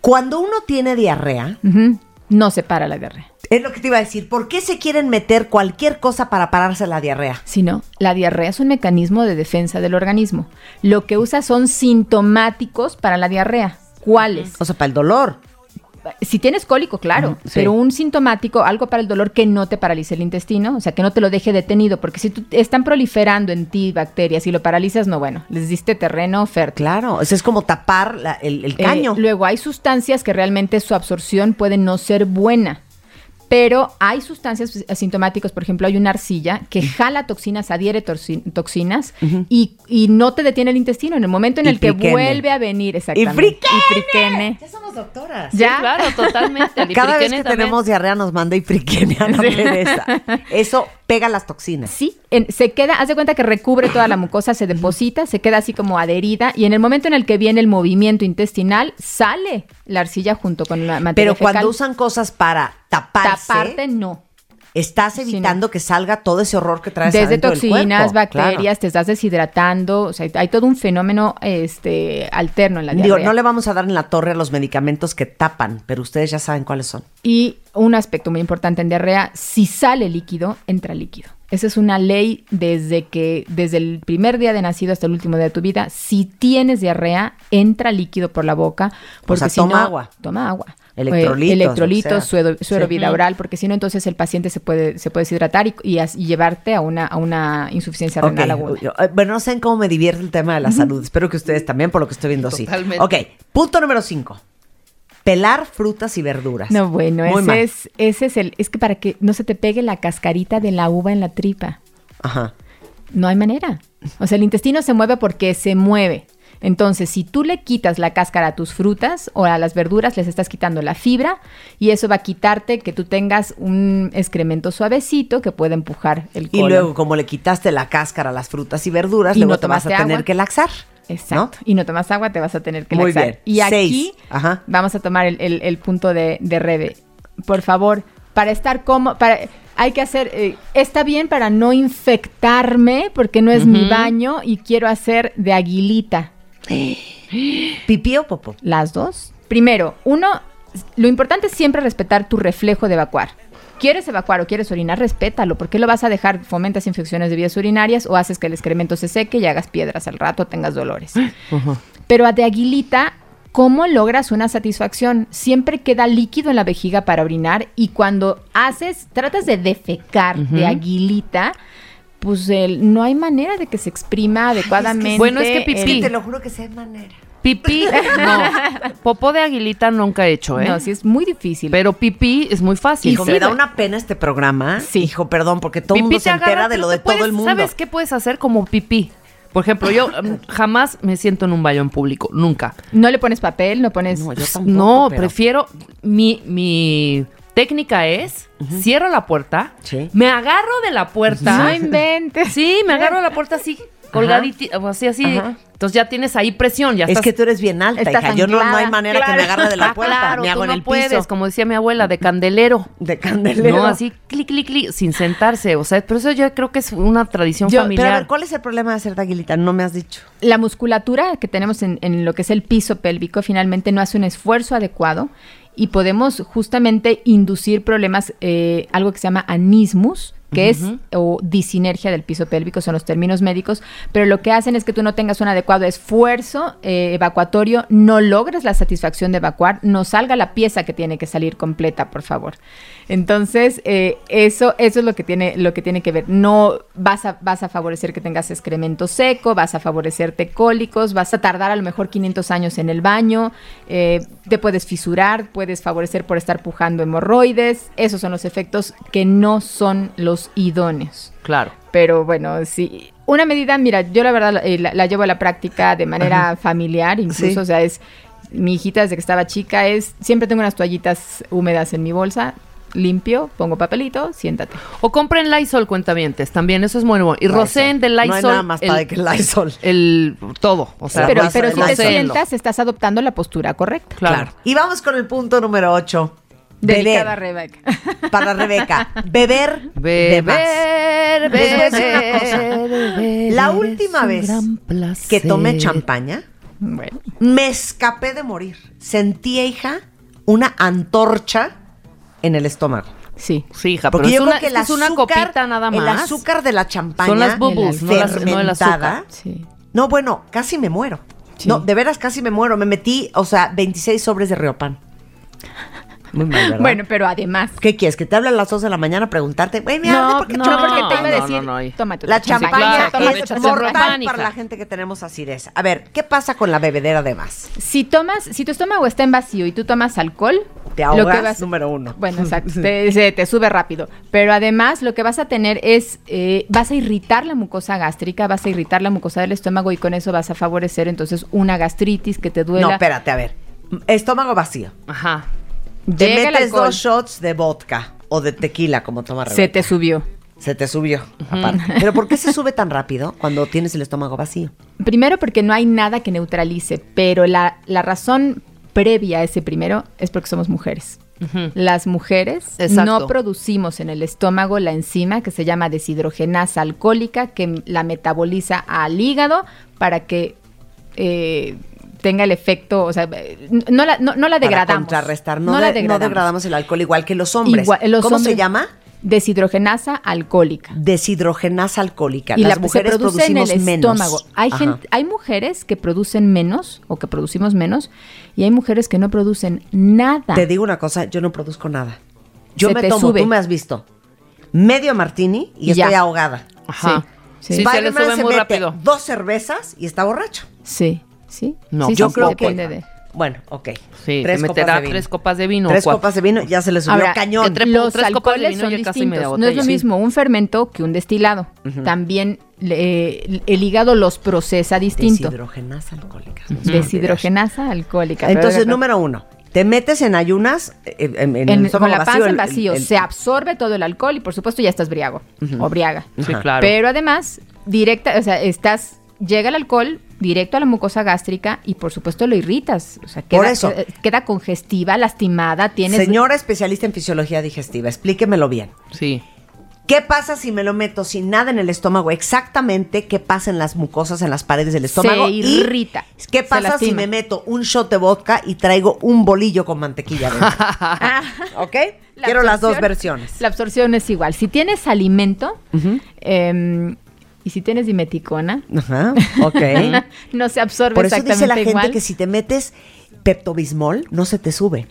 Cuando uno tiene diarrea. No se para la diarrea. Es lo que te iba a decir, ¿por qué se quieren meter cualquier cosa para pararse la diarrea? sino la diarrea es un mecanismo de defensa del organismo. Lo que usa son sintomáticos para la diarrea. ¿Cuáles? O sea, para el dolor. Si tienes cólico, claro, sí. pero un sintomático, algo para el dolor que no te paralice el intestino, o sea, que no te lo deje detenido, porque si tú, están proliferando en ti bacterias y lo paralizas, no, bueno, les diste terreno fértil. Claro, o sea, es como tapar la- el, el Eh, caño. luego hay sustancias que realmente su absorción puede no ser buena. Pero hay sustancias asintomáticas, por ejemplo, hay una arcilla que jala toxinas, adhiere toxinas y, y no te detiene el intestino. En el momento en Y el que friquene. vuelve a venir, exactamente. friquene. Y friquene. Ya somos doctoras. Sí, Ya. claro, totalmente. El Cada vez que también. tenemos diarrea nos manda ifriquenia a la Teresa. Eso pega las toxinas. Sí, en- se queda, haz de cuenta que recubre toda la mucosa, se deposita, se queda así como adherida y en el momento en el que viene el movimiento intestinal, sale la arcilla junto con la materia Pero cuando usan cosas para taparse, taparte, no. Estás Sí, evitando que salga todo ese horror que traes Desde adentro toxinas, bacterias, Claro. te estás deshidratando, o sea, hay todo un fenómeno este alterno en la Digo, diarrea. no le vamos a dar en la torre a los medicamentos que tapan, pero ustedes ya saben cuáles son. Y un aspecto muy importante en diarrea, si sale líquido, entra líquido. Esa es una ley desde que, desde el primer día de nacido hasta el último día de tu vida. Si tienes diarrea, entra líquido por la boca. Porque sea, si toma no- agua. Toma agua. Electrolitos, electrolitos, sea. suero, suero Sí. bilateral, porque si no, entonces el paciente se puede, se puede deshidratar y, y as- y llevarte a una, a una insuficiencia renal aguda. eh, Bueno, no sé cómo me divierte el tema de la salud. Espero que ustedes también, por lo que estoy viendo, sí. Totalmente. Ok, punto número cinco. Pelar frutas y verduras. No, bueno, Muy mal. ese es, ese es el, es que para que no se te pegue la cascarita de la uva en la tripa. Ajá. No hay manera. O sea, el intestino se mueve porque se mueve. Entonces, si tú le quitas la cáscara a tus frutas o a las verduras, les estás quitando la fibra y eso va a quitarte que tú tengas un excremento suavecito que pueda empujar el Y colon. luego, como le quitaste la cáscara a las frutas y verduras, Y luego no te vas a tener agua. que laxar. Exacto. Y no tomas agua, te vas a tener que Muy laxar. bien. Y aquí Ajá. vamos a tomar el, el- el punto de, de Rebe. Por favor, para estar como, para, hay que hacer, eh, está bien para no infectarme, porque no es mi baño y quiero hacer de aguilita. ¿Pipí o popó? Las dos. Primero, uno, lo importante es siempre respetar tu reflejo de evacuar. ¿Quieres evacuar o quieres orinar? Respétalo. ¿Por qué lo vas a dejar? Fomentas infecciones de vías urinarias o haces que el excremento se seque y hagas piedras al rato, tengas dolores. Pero a de aguilita, ¿cómo logras una satisfacción? Siempre queda líquido en la vejiga para orinar y cuando haces, tratas de defecar de aguilita, pues el- no hay manera de que se exprima adecuadamente. Bueno, es que el- pipí. Te lo juro que sí hay manera. Pipí, no. Popó de aguilita nunca he hecho, ¿eh? No, sí es muy difícil. Pero pipí es muy fácil. Hijo, sí, me da una pena este programa. Sí. Hijo, perdón, porque todo el mundo se te entera agarra, de lo de todo el mundo. ¿Sabes qué puedes hacer como pipí? Por ejemplo, yo jamás me siento en un baño en público, nunca. no le pones papel, no pones... No, yo tampoco, no, pero- prefiero mi, mi técnica es cierro la puerta, Sí. me agarro de la puerta. No inventes. Sí, me agarro de la puerta así. colgadita, así, así. Ajá. Entonces ya tienes ahí presión, ya Es estás que tú eres bien alta. Yo no, no hay manera que me agarre de la Ah, puerta. claro, me hago tú en no el puedes, piso. como decía mi abuela, de candelero. De candelero. No, así, clic, clic, clic, sin sentarse. O sea, pero eso yo creo que es una tradición Yo- familiar. pero a ver, ¿cuál es el problema de hacer taguilita? No me has dicho. La musculatura que tenemos en, en lo que es el piso pélvico finalmente no hace un esfuerzo adecuado y podemos justamente inducir problemas, eh, algo que se llama anismus, que es o disinergia del piso pélvico, son los términos médicos, pero lo que hacen es que tú no tengas un adecuado esfuerzo eh, evacuatorio, no logres la satisfacción de evacuar, no salga la pieza que tiene que salir completa, por favor. Entonces, eh, eso, eso es lo que tiene, lo que tiene que ver. No vas a, vas a favorecer que tengas excremento seco, vas a favorecerte cólicos, vas a tardar a lo mejor 500 años en el baño, eh, te puedes fisurar, puedes favorecer por estar pujando hemorroides. Esos son los efectos que no son los idóneos. Claro. Pero bueno, sí. Una medida, mira, yo la verdad eh, la, la llevo a la práctica de manera familiar, incluso, Sí. o sea, es mi hijita desde que estaba chica es siempre tengo unas toallitas húmedas en mi bolsa, limpio, pongo papelito, siéntate. O compren Lysol cuentavientes, también, eso es muy bueno. Y. Rosén del Lysol. No hay nada más padre que el Lysol. El todo, o sea, pero pero si te sientas, estás adoptando la postura correcta. Claro. Y vamos con el punto número 8. Delicada Beber. Rebeca. Para Rebeca. Beber, de más. Beber, a una beber, beber La última vez que tomé champaña, bueno, me escapé de morir. Sentí, hija, una antorcha en el estómago. sí. Sí, hija, Porque pero yo es creo una, que el es una azúcar, copita nada más. el azúcar de la champaña Son las bubbles, no, las, no el fermentada. azúcar. Sí. No, bueno, casi me muero. Sí. No, de veras casi me muero. Me metí, o sea, 26 sobres de Riopan. Muy mal, ¿verdad? Bueno, pero además. ¿Qué quieres? ¿Que te hable a las 2 de la mañana a preguntarte? Güey, mira, No, ¿por qué no, porque te iba a no, decir, no, no, tómate La champaña claro, es mortal para la gente que tenemos acidez. A ver, ¿qué pasa con la bebedera de más? Si tomas, si tu estómago está en vacío y tú tomas alcohol, Te lo que ahogas, vas- número uno. Bueno, exacto, te, se- te sube rápido. Pero además lo que vas a tener es, eh, vas a irritar la mucosa gástrica, vas a irritar la mucosa del estómago y con eso vas a favorecer entonces una gastritis que te duela. No, espérate, a ver. Estómago vacío. Ajá. Te Llega metes dos shots de vodka o de tequila, como toma se Rebeca. te subió. Se te subió, aparte. Pero ¿por qué se sube tan rápido cuando tienes el estómago vacío? Primero porque no hay nada que neutralice, pero la, la razón previa a ese primero es porque somos mujeres. Las mujeres Exacto. no producimos en el estómago la enzima que se llama deshidrogenasa alcohólica que la metaboliza al hígado para que eh, tenga el efecto, o sea, no la, no, no la Para degradamos. contrarrestar. No, no de- la no degradamos. degradamos el alcohol igual que los hombres. Igual- los ¿Cómo se llama? Deshidrogenasa alcohólica. Deshidrogenasa alcohólica. Y Las la se mujeres produce en producimos el menos. estómago. Hay, gente, hay mujeres que producen menos o que producimos menos y hay mujeres que no producen nada. Te digo una cosa, yo no produzco nada. Yo Se me te tomo, sube. tú me has visto, medio martini y, ya. estoy ahogada. Ajá. Sí, Sí, se le sube se muy mete rápido. dos cervezas y está borracho. Sí, sí. No, sí, yo sí, creo depende que... de- Bueno, ok. Sí, Tres se copas meterá de vino. tres copas de vino. Tres cuatro. copas de vino, ya se le subió Ahora, cañón. entre- Los tres copas de vino son ya casi media distintos. No es lo mismo un fermento que un destilado. También le- el hígado los procesa distinto. Deshidrogenasa alcohólica. Deshidrogenasa alcohólica. Entonces, número uno, te metes en ayunas, eh, en, en el en- estómago con la panza vacío, en vacío, el- el- se absorbe todo el alcohol y por supuesto ya estás briago o briaga. Sí, claro. Pero además, directa, o sea, estás, llega el alcohol directo a la mucosa gástrica y por supuesto lo irritas. O sea, queda, Por eso. queda- congestiva, lastimada, tienes... Señora especialista en fisiología digestiva, explíquemelo bien. Sí. ¿Qué pasa si me lo meto sin nada en el estómago? Exactamente qué pasa en las mucosas, en las paredes del estómago. Se Y irrita, ¿Qué se pasa si me meto un shot de vodka y traigo un bolillo con mantequilla dentro? ¿Ok? La Quiero las dos versiones. La absorción es igual. Si tienes alimento em, y si tienes dimeticona, Ajá, ok. no se absorbe Por eso dice exactamente la gente igual. que si te metes Peptobismol, no se te sube.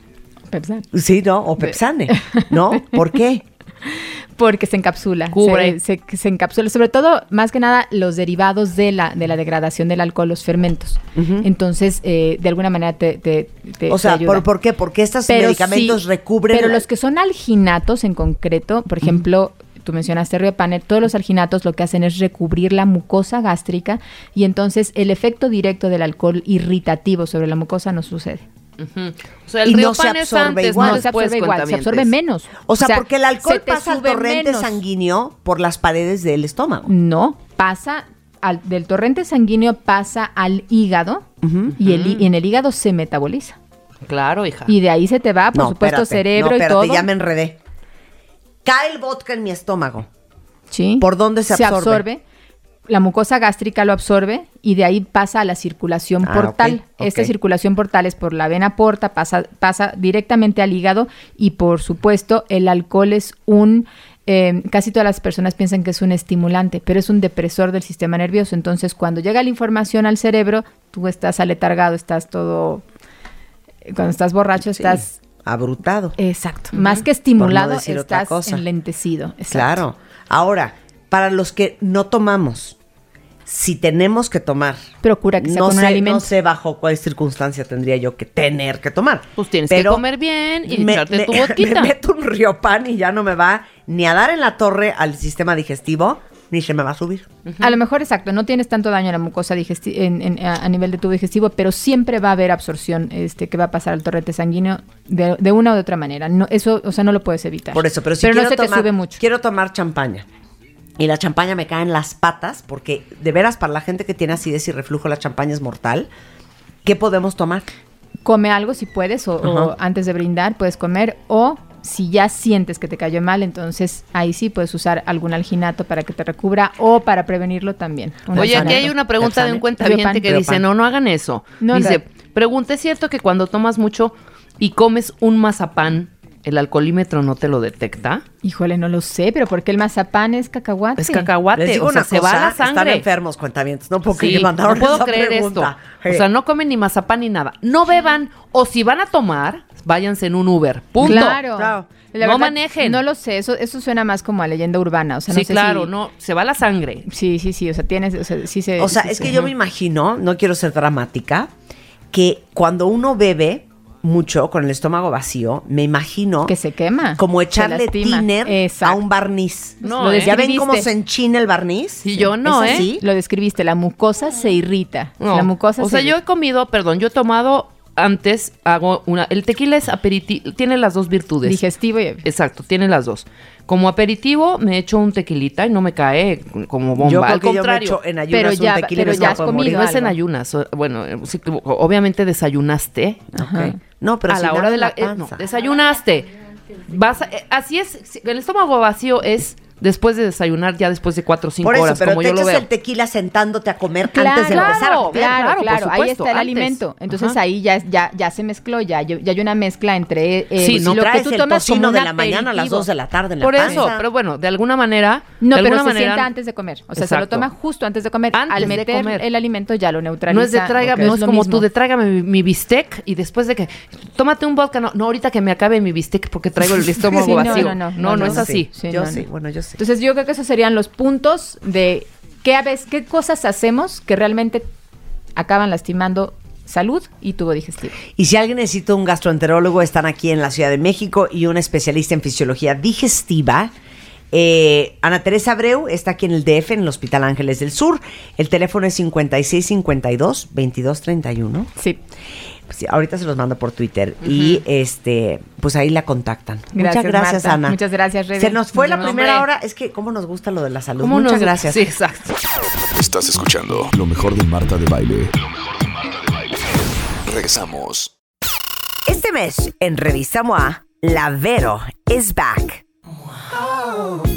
Pepsan. Sí, ¿no? O Pepsane, ¿no? ¿Por qué? Porque se encapsula. Cubre. Se, se- se encapsula. Sobre todo, más que nada, los derivados de la, de la degradación del alcohol, los fermentos. Entonces, eh, de alguna manera te, te, te- O sea, te ayuda. ¿por, por qué? Porque estos Pero medicamentos sí, recubren... Pero la- los que son alginatos en concreto, por ejemplo, tú mencionaste Riopanel, todos los alginatos lo que hacen es recubrir la mucosa gástrica y entonces el efecto directo del alcohol irritativo sobre la mucosa no sucede. O sea, el Y no se absorbe antes, igual. no no se absorbe igual, se absorbe menos. O sea, porque el alcohol pasa al torrente menos. sanguíneo por las paredes del estómago. No, pasa al- del torrente sanguíneo pasa al hígado y, el, y en el hígado se metaboliza. Claro, hija. Y de ahí se te va, por No, supuesto, espérate, cerebro no, y espérate, todo. ya me enredé. Cae el vodka en mi estómago. Sí. ¿Por dónde se absorbe? La mucosa gástrica lo absorbe y de ahí pasa a la circulación Ah, portal. Esta circulación portal es por la vena porta, pasa, pasa directamente al hígado y por supuesto el alcohol es un... eh, casi todas las personas piensan que es un estimulante, pero es un depresor del sistema nervioso. Entonces cuando llega la información al cerebro, tú estás aletargado, estás todo... Cuando estás borracho estás... Abrutado. Exacto. Más que estimulado, no decir otra estás cosa. enlentecido. Exacto. Claro. Ahora, para los que no tomamos, si tenemos que tomar, Procura que sea no con un sé, alimento. no sé bajo cuál circunstancia tendría yo que tener que tomar. Pues tienes que comer bien y echarte tu. Me meto un riopan y ya no me va ni a dar en la torre al sistema digestivo, ni se me va a subir. A lo mejor, exacto, no tienes tanto daño en la mucosa en- en- a, a nivel de tubo digestivo, pero siempre va a haber absorción este, que va a pasar al torrente sanguíneo de, de una u otra manera. No, eso, o sea, no lo puedes evitar. Por eso, pero si no quiero se te tomar, sube mucho. quiero tomar champaña. Y la champaña me cae en las patas, porque de veras, para la gente que tiene acidez y reflujo, la champaña es mortal. ¿Qué podemos tomar? Come algo si puedes, o, antes de brindar puedes comer, o si ya sientes que te cayó mal, entonces ahí sí puedes usar algún alginato para que te recubra o para prevenirlo también. Un Oye, aquí hay una pregunta de un cuentaviente que dice, no, no hagan eso. No, dice, no. pregunta, ¿es cierto que cuando tomas mucho y comes un mazapán, el alcoholímetro no te lo detecta? Híjole, no lo sé, pero ¿por qué el mazapán es cacahuate? Es cacahuate, Les digo o sea, una se va la Están sangre. enfermos, cuentavientes. No puedo Sí, no puedo esa creer pregunta. esto. O sea, no comen ni mazapán ni nada. No beban, o si van a tomar, váyanse en un Uber. Punto. Claro. Claro. La No verdad, manejen. No lo sé, eso, eso suena más como a leyenda urbana. O sea, no sí, sé claro, si- no, se va la sangre. Sí, sí, sí, o sea, tienes, o sea, sí se... O sea, sí es se- que yo me imagino, no quiero ser dramática, que cuando uno bebe mucho con el estómago vacío, me imagino Que se quema. como echarle tiner a un barniz. No, Lo ¿eh? ¿Ya ven cómo se enchina el barniz? Y yo no, ¿Es ¿eh? así? Lo describiste, la mucosa se irrita. No. La mucosa o se sea, yo he comido, perdón, yo he tomado antes, hago una, el tequila es aperitivo, tiene las dos virtudes. Digestivo y... Exacto, tiene las dos. Como aperitivo me echo un tequilita y no me cae como bomba. Yo creo Al que yo me contrario, echo en ayunas Pero un ya- tequila pero ya no has comido no es en ayunas. Bueno, eh, sí, obviamente desayunaste. Ok. No, pero a si la hora de la, eh, no, panza. desayunaste. Vas a- eh, así es, si- el estómago vacío es después de desayunar, ya después de cuatro o cinco Por eso, horas, pero como te yo lo veo. el tequila sentándote a comer Claro, antes de empezar a claro, comer. Claro, claro, claro, por ahí está el antes. alimento. Entonces Ajá. ahí ya, ya, ya se mezcló, ya, ya hay una mezcla entre eh, Sí, no lo que traes tú el tomas como un de la mañana a las. 2 de la tarde en la Por eso, pero bueno, de alguna manera. No, de pero alguna se manera, sienta antes de comer. O sea, se lo toma justo antes de comer. Antes Al de meter comer. el alimento ya lo neutraliza. No es de tráigame, no es como mismo. tú de tráigame mi, mi bistec y después de que tómate un vodka, no, no ahorita que me acabe mi bistec porque traigo el estómago vacío. no, no, no, no, no no, es así. Sí, yo sí, no. bueno, yo sí. Entonces yo creo que esos serían los puntos de qué, a veces, qué cosas hacemos que realmente acaban lastimando salud y tubo digestivo. Y si alguien necesita un gastroenterólogo, están aquí en la Ciudad de México y un especialista en fisiología digestiva. Eh, Ana Teresa Abreu está aquí en el DF, en el Hospital Ángeles del Sur. El teléfono es 5652-2231. Sí. Pues ahorita se los mando por Twitter y este pues ahí la contactan. Gracias, Muchas gracias, Marta. Ana. Muchas gracias, Rebe. Se nos fue la primera hombre. hora. Es que cómo nos gusta lo de la salud. ¿Cómo Muchas nos- gracias. Sí, exacto. Estás escuchando lo mejor de Marta de Baile. Lo mejor de Marta de Baile. Regresamos. Este mes, en Revista MOA, la Vero is back.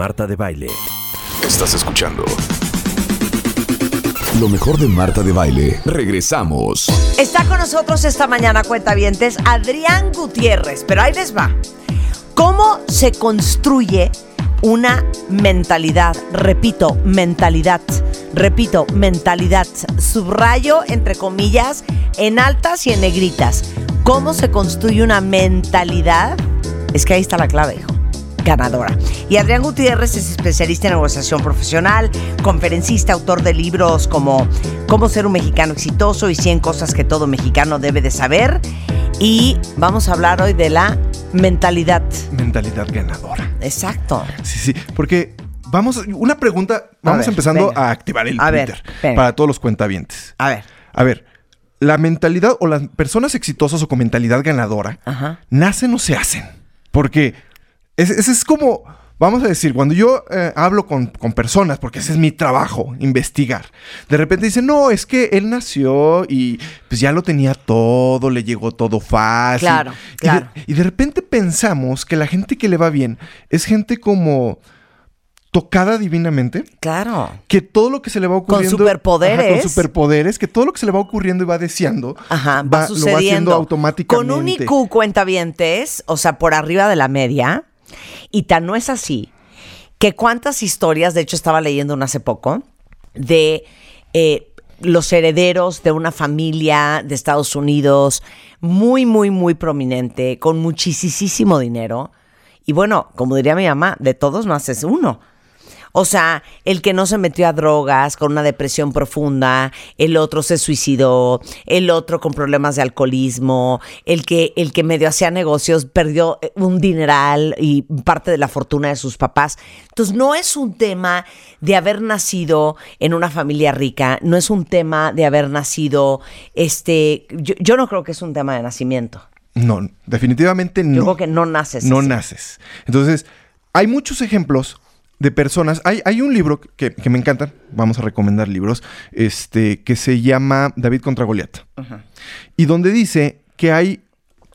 Marta de Baile. Estás escuchando lo mejor de Marta de Baile. Regresamos. Está con nosotros esta mañana, cuentavientes, Adrián Gutiérrez. Pero ahí les va. ¿Cómo se construye una mentalidad? Repito, mentalidad. Repito, mentalidad. Subrayo, entre comillas, en altas y en negritas. ¿Cómo se construye una mentalidad? Es que ahí está la clave, hijo. Ganadora. Y Adrián Gutiérrez es especialista en negociación profesional, conferencista, autor de libros como Cómo ser un mexicano exitoso y 100 cosas que todo mexicano debe de saber. Y vamos a hablar hoy de la mentalidad. Mentalidad ganadora. Exacto. Sí, sí, porque vamos, una pregunta, vamos ver, empezando venga. a activar el A Twitter para todos los cuentavientes. A ver. A ver, la mentalidad o las personas exitosas o con mentalidad ganadora Ajá. nacen o se hacen. Porque ese, es como, vamos a decir, cuando yo eh, hablo con, con personas, porque ese es mi trabajo, investigar, de repente dicen, no, es que él nació y pues ya lo tenía todo, le llegó todo fácil. Claro, Y de- claro. y de repente pensamos que la gente que le va bien es gente como tocada divinamente Claro. que todo lo que se le va ocurriendo superpoderes. Ajá, con superpoderes que todo lo que se le va ocurriendo y va deseando Ajá, va, va- lo va haciendo sucediendo automáticamente Con un IQ cuentavientes, o sea, por arriba de la media, y tan no es así, que cuántas historias, de hecho estaba leyendo una hace poco, de eh, los herederos de una familia de Estados Unidos muy, muy, muy prominente, con muchísimo dinero, y bueno, como diría mi mamá, de todos no haces uno. O sea, el que no se metió a drogas con una depresión profunda, el otro se suicidó, el otro con problemas de alcoholismo, el que, el que medio hacía negocios perdió eh, un dineral y parte de la fortuna de sus papás. Entonces, no es un tema de haber nacido en una familia rica, no es un tema de haber nacido, este, yo, yo no creo que es un tema de nacimiento. no definitivamente no Yo creo que no naces. no así. naces entonces hay muchos ejemplos de personas hay, hay un libro que, que me encanta vamos a recomendar libros este que se llama David contra Goliat y donde dice que hay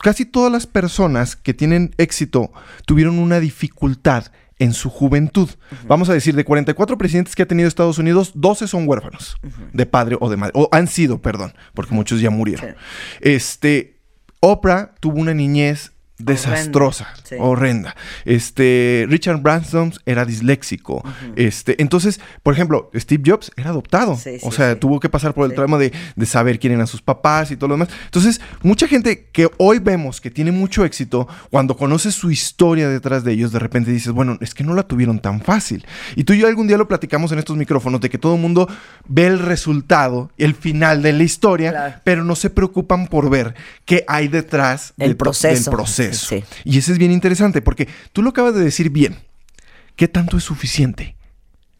casi todas las personas que tienen éxito tuvieron una dificultad en su juventud. Vamos a decir, de 44 presidentes que ha tenido Estados Unidos, 12 son huérfanos de padre o de madre. O han sido, perdón, porque muchos ya murieron. Este, Oprah tuvo una niñez desastrosa, sí. horrenda. Este, Richard Branson era disléxico. Este, entonces, por ejemplo, Steve Jobs era adoptado. Sí, o sea, tuvo que pasar por el tramo de, de saber quién eran sus papás y todo lo demás. Entonces, mucha gente que hoy vemos que tiene mucho éxito, cuando conoces su historia detrás de ellos, de repente dices, bueno, es que no la tuvieron tan fácil. Y tú y yo algún día lo platicamos en estos micrófonos de que todo el mundo ve el resultado, el final de la historia, Claro. pero no se preocupan por ver qué hay detrás El del proceso. del proceso. Sí. Y eso es bien interesante porque tú lo acabas de decir bien. ¿Qué tanto es suficiente?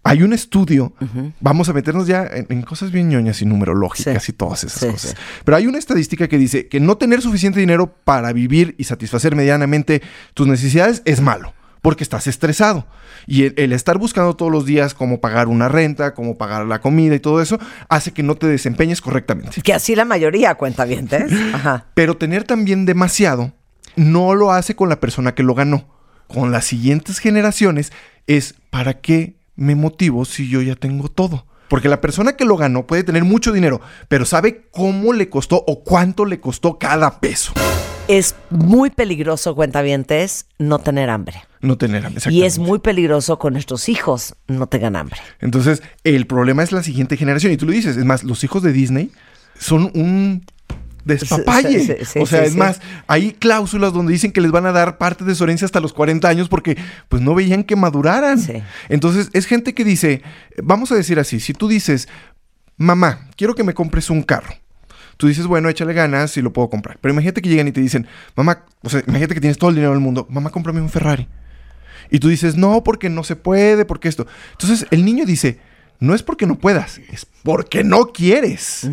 Hay un estudio, vamos a meternos ya en, en cosas bien ñoñas y numerológicas Sí. y todas esas Sí, cosas. Pero hay una estadística que dice que no tener suficiente dinero para vivir y satisfacer medianamente tus necesidades es malo, porque estás estresado. Y el, el estar buscando todos los días cómo pagar una renta, cómo pagar la comida y todo eso, hace que no te desempeñes correctamente. Que así la mayoría cuentavientes. Ajá. Pero tener también demasiado no lo hace con la persona que lo ganó. Con las siguientes generaciones es ¿para qué me motivo si yo ya tengo todo? Porque la persona que lo ganó puede tener mucho dinero, pero sabe cómo le costó o cuánto le costó cada peso. Es muy peligroso, cuentavientes, no tener hambre. No tener hambre. Y es muy peligroso con nuestros hijos no tengan hambre. Entonces, el problema es la siguiente generación. Y tú lo dices, es más, los hijos de Disney son un despapalle. Sí, sí, sí, o sea, es más, hay cláusulas donde dicen que les van a dar parte de su herencia hasta los 40 años porque pues no veían que maduraran. Entonces, es gente que dice, vamos a decir así, si tú dices, mamá, quiero que me compres un carro. Tú dices, bueno, échale ganas y lo puedo comprar. Pero imagínate que llegan y te dicen, mamá, o sea, imagínate que tienes todo el dinero del mundo, mamá, cómprame un Ferrari. Y tú dices, no, porque no se puede, porque esto. Entonces el niño dice, no es porque no puedas, es porque no quieres.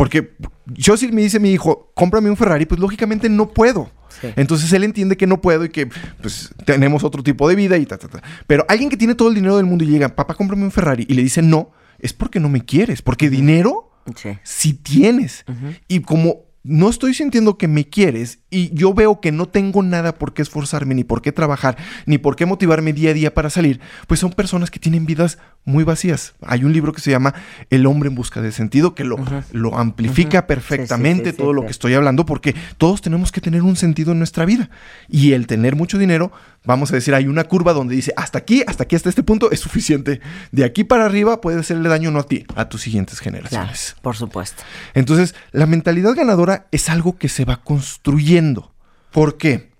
Porque yo si me dice mi hijo, cómprame un Ferrari, pues lógicamente no puedo. Sí. Entonces él entiende que no puedo y que pues tenemos otro tipo de vida y ta, ta, ta. Pero alguien que tiene todo el dinero del mundo y llega, papá, cómprame un Ferrari y le dice no, es porque no me quieres, porque dinero Sí. si tienes. Y como no estoy sintiendo que me quieres y yo veo que no tengo nada por qué esforzarme, ni por qué trabajar, ni por qué motivarme día a día para salir, pues son personas que tienen vidas muy vacías. Hay un libro que se llama El hombre en busca de sentido que lo, lo amplifica perfectamente Sí, sí, sí, todo lo que estoy hablando porque todos tenemos que tener un sentido en nuestra vida. Y el tener mucho dinero, vamos a decir, hay una curva donde dice, hasta aquí, hasta aquí, hasta este punto es suficiente. De aquí para arriba puede hacerle daño no a ti, a tus siguientes Claro, generaciones. por supuesto. Entonces, la mentalidad ganadora es algo que se va construyendo. ¿Por qué?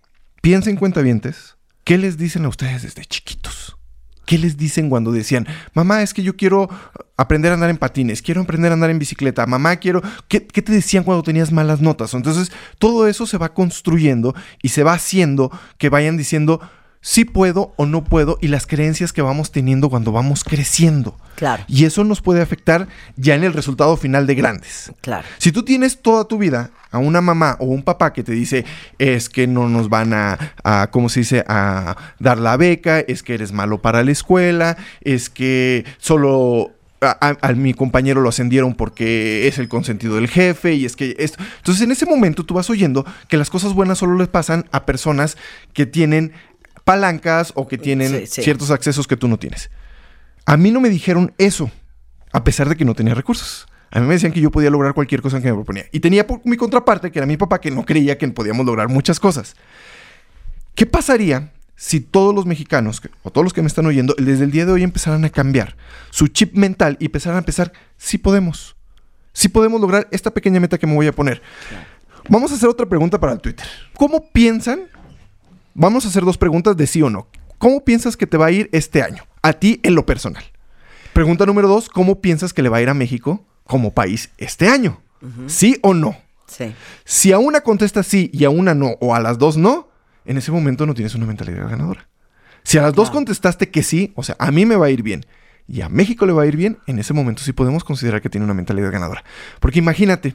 Piensa en cuentavientes ¿qué les dicen a ustedes desde chiquitos? ¿Qué les dicen cuando decían, mamá, es que yo quiero aprender a andar en patines, quiero aprender a andar en bicicleta, mamá, quiero... ¿Qué, qué te decían cuando tenías malas notas? Entonces, todo eso se va construyendo y se va haciendo que vayan diciendo, sí puedo o no puedo y las creencias que vamos teniendo cuando vamos creciendo. Claro. Y eso nos puede afectar ya en el resultado final de grandes. Claro. Si tú tienes toda tu vida a una mamá o un papá que te dice es que no nos van a, a ¿cómo se dice?, a dar la beca, es que eres malo para la escuela, es que solo a, a- a mi compañero lo ascendieron porque es el consentido del jefe y es que esto. Entonces en ese momento tú vas oyendo que las cosas buenas solo les pasan a personas que tienen palancas o que tienen Sí, sí. ciertos accesos que tú no tienes. A mí no me dijeron eso, a pesar de que no tenía recursos. A mí me decían que yo podía lograr cualquier cosa que me proponía. Y tenía por mi contraparte, que era mi papá, que no creía que podíamos lograr muchas cosas. ¿Qué pasaría si todos los mexicanos, o todos los que me están oyendo, desde el día de hoy empezaran a cambiar su chip mental y empezaran a pensar, sí podemos, sí podemos lograr esta pequeña meta que me voy a poner? Vamos a hacer otra pregunta para el Twitter. ¿Cómo piensan? Vamos a hacer dos preguntas de sí o no. ¿Cómo piensas que te va a ir este año? A ti en lo personal. Pregunta número dos, ¿cómo piensas que le va a ir a México como país este año? ¿Sí o no? Sí. Si a una contestas sí y a una no, o a las dos no, en ese momento no tienes una mentalidad ganadora. Si a las dos contestaste que sí, o sea, a mí me va a ir bien y a México le va a ir bien, en ese momento sí podemos considerar que tiene una mentalidad ganadora. Porque imagínate,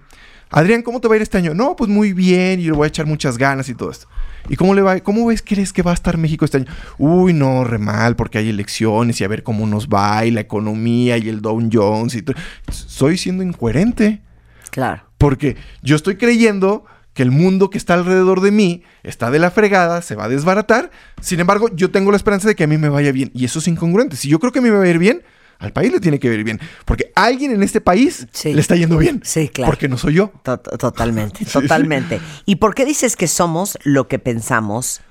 Adrián, ¿cómo te va a ir este año? No, pues muy bien, y le voy a echar muchas ganas y todo esto. ¿Y cómo le va? ¿Cómo ves, crees que va a estar México este año? Uy, no, re mal, porque hay elecciones y a ver cómo nos va y la economía y el Dow Jones y todo. Soy siendo incoherente. Claro. Porque yo estoy creyendo que el mundo que está alrededor de mí está de la fregada, se va a desbaratar. Sin embargo, yo tengo la esperanza de que a mí me vaya bien. Y eso es incongruente. Si yo creo que a mí me va a ir bien, al país le tiene que ir bien. Porque alguien en este país Sí. le está yendo bien. Sí, claro. Porque no soy yo. To- to- Totalmente, totalmente. ¿Y por qué dices que somos lo que pensamos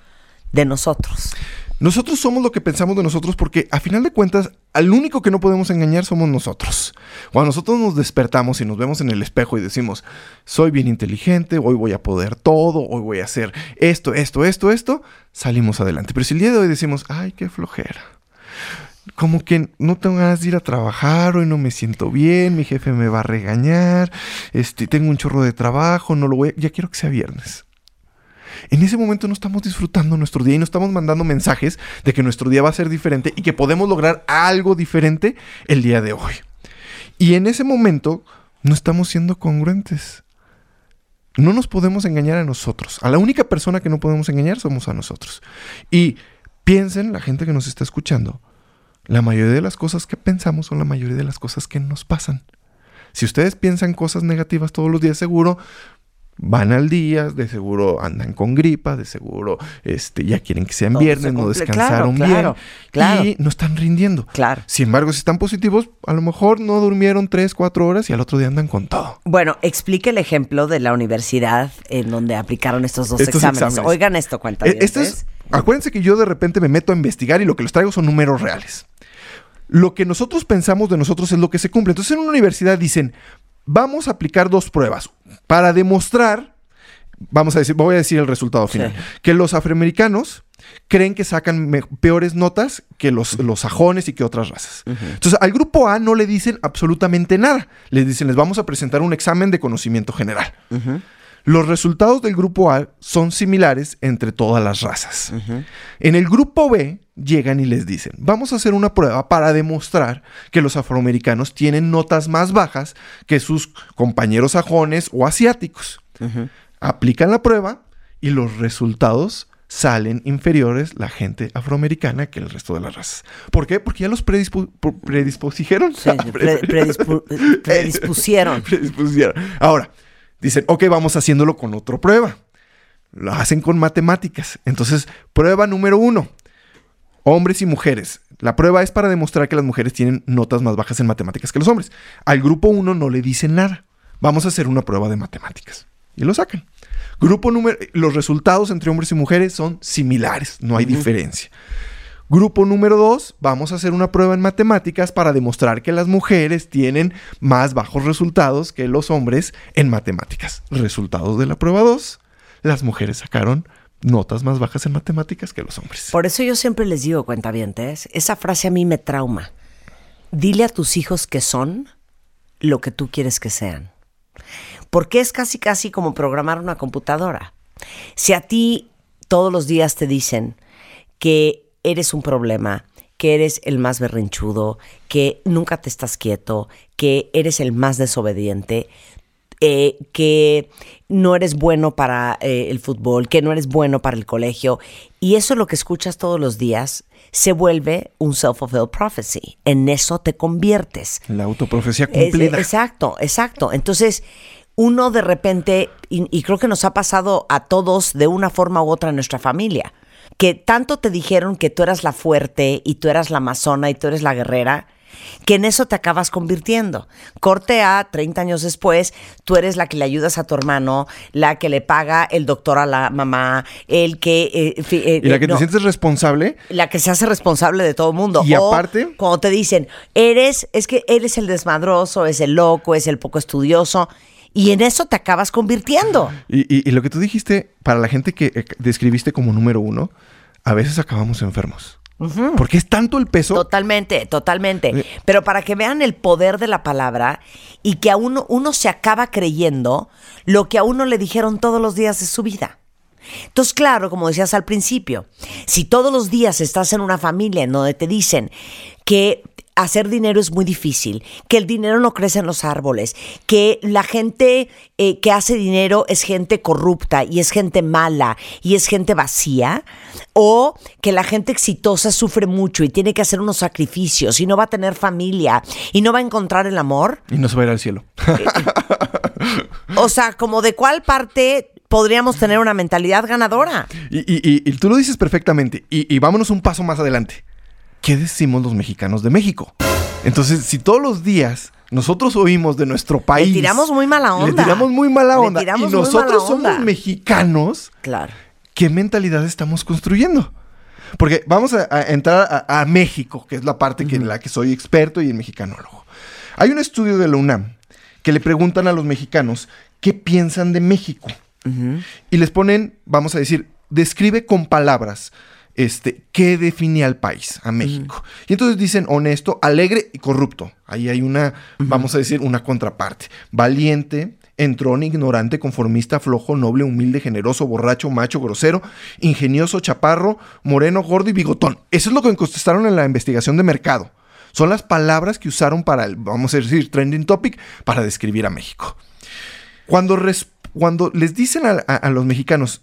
de nosotros? Nosotros somos lo que pensamos de nosotros porque a final de cuentas, al único que no podemos engañar somos nosotros. Cuando nosotros nos despertamos y nos vemos en el espejo y decimos, soy bien inteligente, hoy voy a poder todo, hoy voy a hacer esto, esto, esto, esto, salimos adelante. Pero si el día de hoy decimos, ay, qué flojera. Como que no tengo ganas de ir a trabajar, hoy no me siento bien, mi jefe me va a regañar, este, tengo un chorro de trabajo, no lo voy ya quiero que sea viernes. En ese momento no estamos disfrutando nuestro día y no estamos mandando mensajes de que nuestro día va a ser diferente y que podemos lograr algo diferente el día de hoy. Y en ese momento no estamos siendo congruentes. No nos podemos engañar a nosotros. A la única persona que no podemos engañar somos a nosotros. Y piensen, la gente que nos está escuchando, la mayoría de las cosas que pensamos son la mayoría de las cosas que nos pasan. Si ustedes piensan cosas negativas todos los días, seguro van al día, de seguro andan con gripa, de seguro este, ya quieren que sean viernes, no descansaron Claro, claro, bien claro. y no están rindiendo. Claro. Sin embargo, si están positivos, a lo mejor no durmieron 3, 4 horas y al otro día andan con todo. Bueno, explique el ejemplo de la universidad en donde aplicaron estos dos Estos exámenes. exámenes. Oigan esto, cuenta. Eh, es, acuérdense que yo de repente me meto a investigar y lo que les traigo son números reales. Lo que nosotros pensamos de nosotros es lo que se cumple. Entonces en una universidad dicen, vamos a aplicar dos pruebas para demostrar, vamos a decir, voy a decir el resultado final, Sí. que los afroamericanos creen que sacan peores notas que los, los sajones y que otras razas. Entonces al grupo A no le dicen absolutamente nada. Les dicen, les vamos a presentar un examen de conocimiento general. Los resultados del grupo A son similares entre todas las razas. En el grupo B llegan y les dicen, vamos a hacer una prueba para demostrar que los afroamericanos tienen notas más bajas que sus compañeros sajones o asiáticos. Aplican la prueba y los resultados salen inferiores la gente afroamericana que el resto de las razas. ¿Por qué? Porque ya los predispu- pu- predispusieron. Sí, pre- predispu- predispusieron. Predispusieron. Ahora, dicen, ok, vamos haciéndolo con otra prueba. Lo hacen con matemáticas. Entonces, prueba número uno. Hombres y mujeres. La prueba es para demostrar que las mujeres tienen notas más bajas en matemáticas que los hombres. Al grupo uno no le dicen nada. Vamos a hacer una prueba de matemáticas. Y lo sacan. Grupo número... Los resultados entre hombres y mujeres son similares. No hay diferencia. Grupo número dos, vamos a hacer una prueba en matemáticas para demostrar que las mujeres tienen más bajos resultados que los hombres en matemáticas. Resultados de la prueba 2, las mujeres sacaron notas más bajas en matemáticas que los hombres. Por eso yo siempre les digo, cuentavientes, esa frase a mí me trauma. Dile a tus hijos que son lo que tú quieres que sean. Porque es casi casi como programar una computadora. Si a ti todos los días te dicen que eres un problema, que eres el más berrinchudo, que nunca te estás quieto, que eres el más desobediente, eh, que no eres bueno para eh, el fútbol, que no eres bueno para el colegio, y eso es lo que escuchas todos los días, se vuelve un self-fulfilled prophecy. En eso te conviertes. La autoprofecía cumplida. exacto, exacto. Entonces, uno de repente, y, y creo que nos ha pasado a todos de una forma u otra en nuestra familia, que tanto te dijeron que tú eras la fuerte y tú eras la amazona y tú eres la guerrera, que en eso te acabas convirtiendo. Corte a 30 años después, tú eres la que le ayudas a tu hermano, la que le paga el doctor a la mamá, el que... eh, fi- eh, y la que no, te sientes responsable la que se hace responsable de todo el mundo. Y O aparte- cuando te dicen, eres, es que eres el desmadroso, es el loco, es el poco estudioso, y en eso te acabas convirtiendo. Y, y- y lo que tú dijiste, para la gente que eh, describiste como número uno, a veces acabamos enfermos. Porque es tanto el peso. Totalmente, totalmente. Eh. Pero para que vean el poder de la palabra y que a uno, uno se acaba creyendo lo que a uno le dijeron todos los días de su vida. Entonces, claro, como decías al principio, si todos los días estás en una familia en donde te dicen que hacer dinero es muy difícil, que el dinero no crece en los árboles, que la gente eh, que hace dinero es gente corrupta y es gente mala y es gente vacía, o que la gente exitosa sufre mucho y tiene que hacer unos sacrificios y no va a tener familia y no va a encontrar el amor. Y no se va a ir al cielo. O sea, como de cuál parte podríamos tener una mentalidad ganadora. Y, y- y- y tú lo dices perfectamente. Y, y vámonos un paso más adelante. ¿Qué decimos los mexicanos de México? Entonces, si todos los días nosotros oímos de nuestro país. tiramos muy mala onda. Le tiramos muy mala Le onda. y nosotros onda. somos mexicanos. Claro. ¿Qué mentalidad estamos construyendo? Porque vamos a, a entrar a, a México, que es la parte que, en la que soy experto y el mexicanólogo. Hay un estudio de la UNAM que le preguntan a los mexicanos qué piensan de México. Y les ponen, vamos a decir, describe con palabras este, qué define al país, a México. Y entonces dicen honesto, alegre y corrupto. Ahí hay una, vamos a decir, una contraparte. Valiente, entrón, ignorante, conformista, flojo, noble, humilde, generoso, borracho, macho, grosero, ingenioso, chaparro, moreno, gordo y bigotón. Eso es lo que contestaron en la investigación de mercado. Son las palabras que usaron para el, vamos a decir, trending topic para describir a México. Cuando, les dicen a, a- a los mexicanos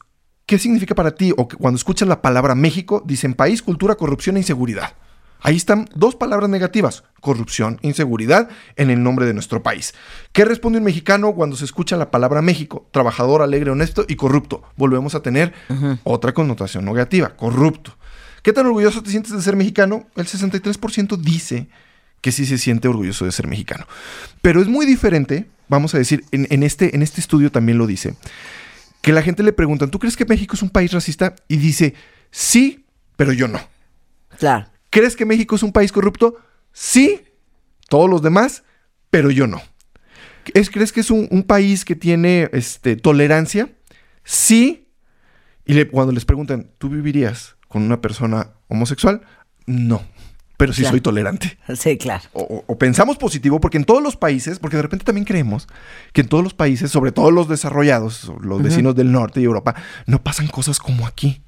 qué significa para ti o que cuando escuchan la palabra México, dicen país, cultura, corrupción e inseguridad. Ahí están dos palabras negativas, corrupción, inseguridad, en el nombre de nuestro país. ¿Qué responde un mexicano cuando se escucha la palabra México? Trabajador, alegre, honesto y corrupto. Volvemos a tener otra connotación negativa, corrupto. ¿Qué tan orgulloso te sientes de ser mexicano? El 63% dice que sí se siente orgulloso de ser mexicano. Pero es muy diferente, vamos a decir, en, en este, en este estudio también lo dice, que la gente le preguntan, ¿tú crees que México es un país racista? Y dice, sí, pero yo no. Claro. ¿Crees que México es un país corrupto? Sí, todos los demás, pero yo no. ¿Es- ¿Crees que es un, un país que tiene este, tolerancia? Sí. Y le- cuando les preguntan, ¿tú vivirías con una persona homosexual? No, pero sí Claro. soy tolerante. Sí, claro. O, pensamos positivo, porque en todos los países, porque de repente también creemos que en todos los países, sobre todo los desarrollados, los vecinos del norte y Europa, no pasan cosas como aquí.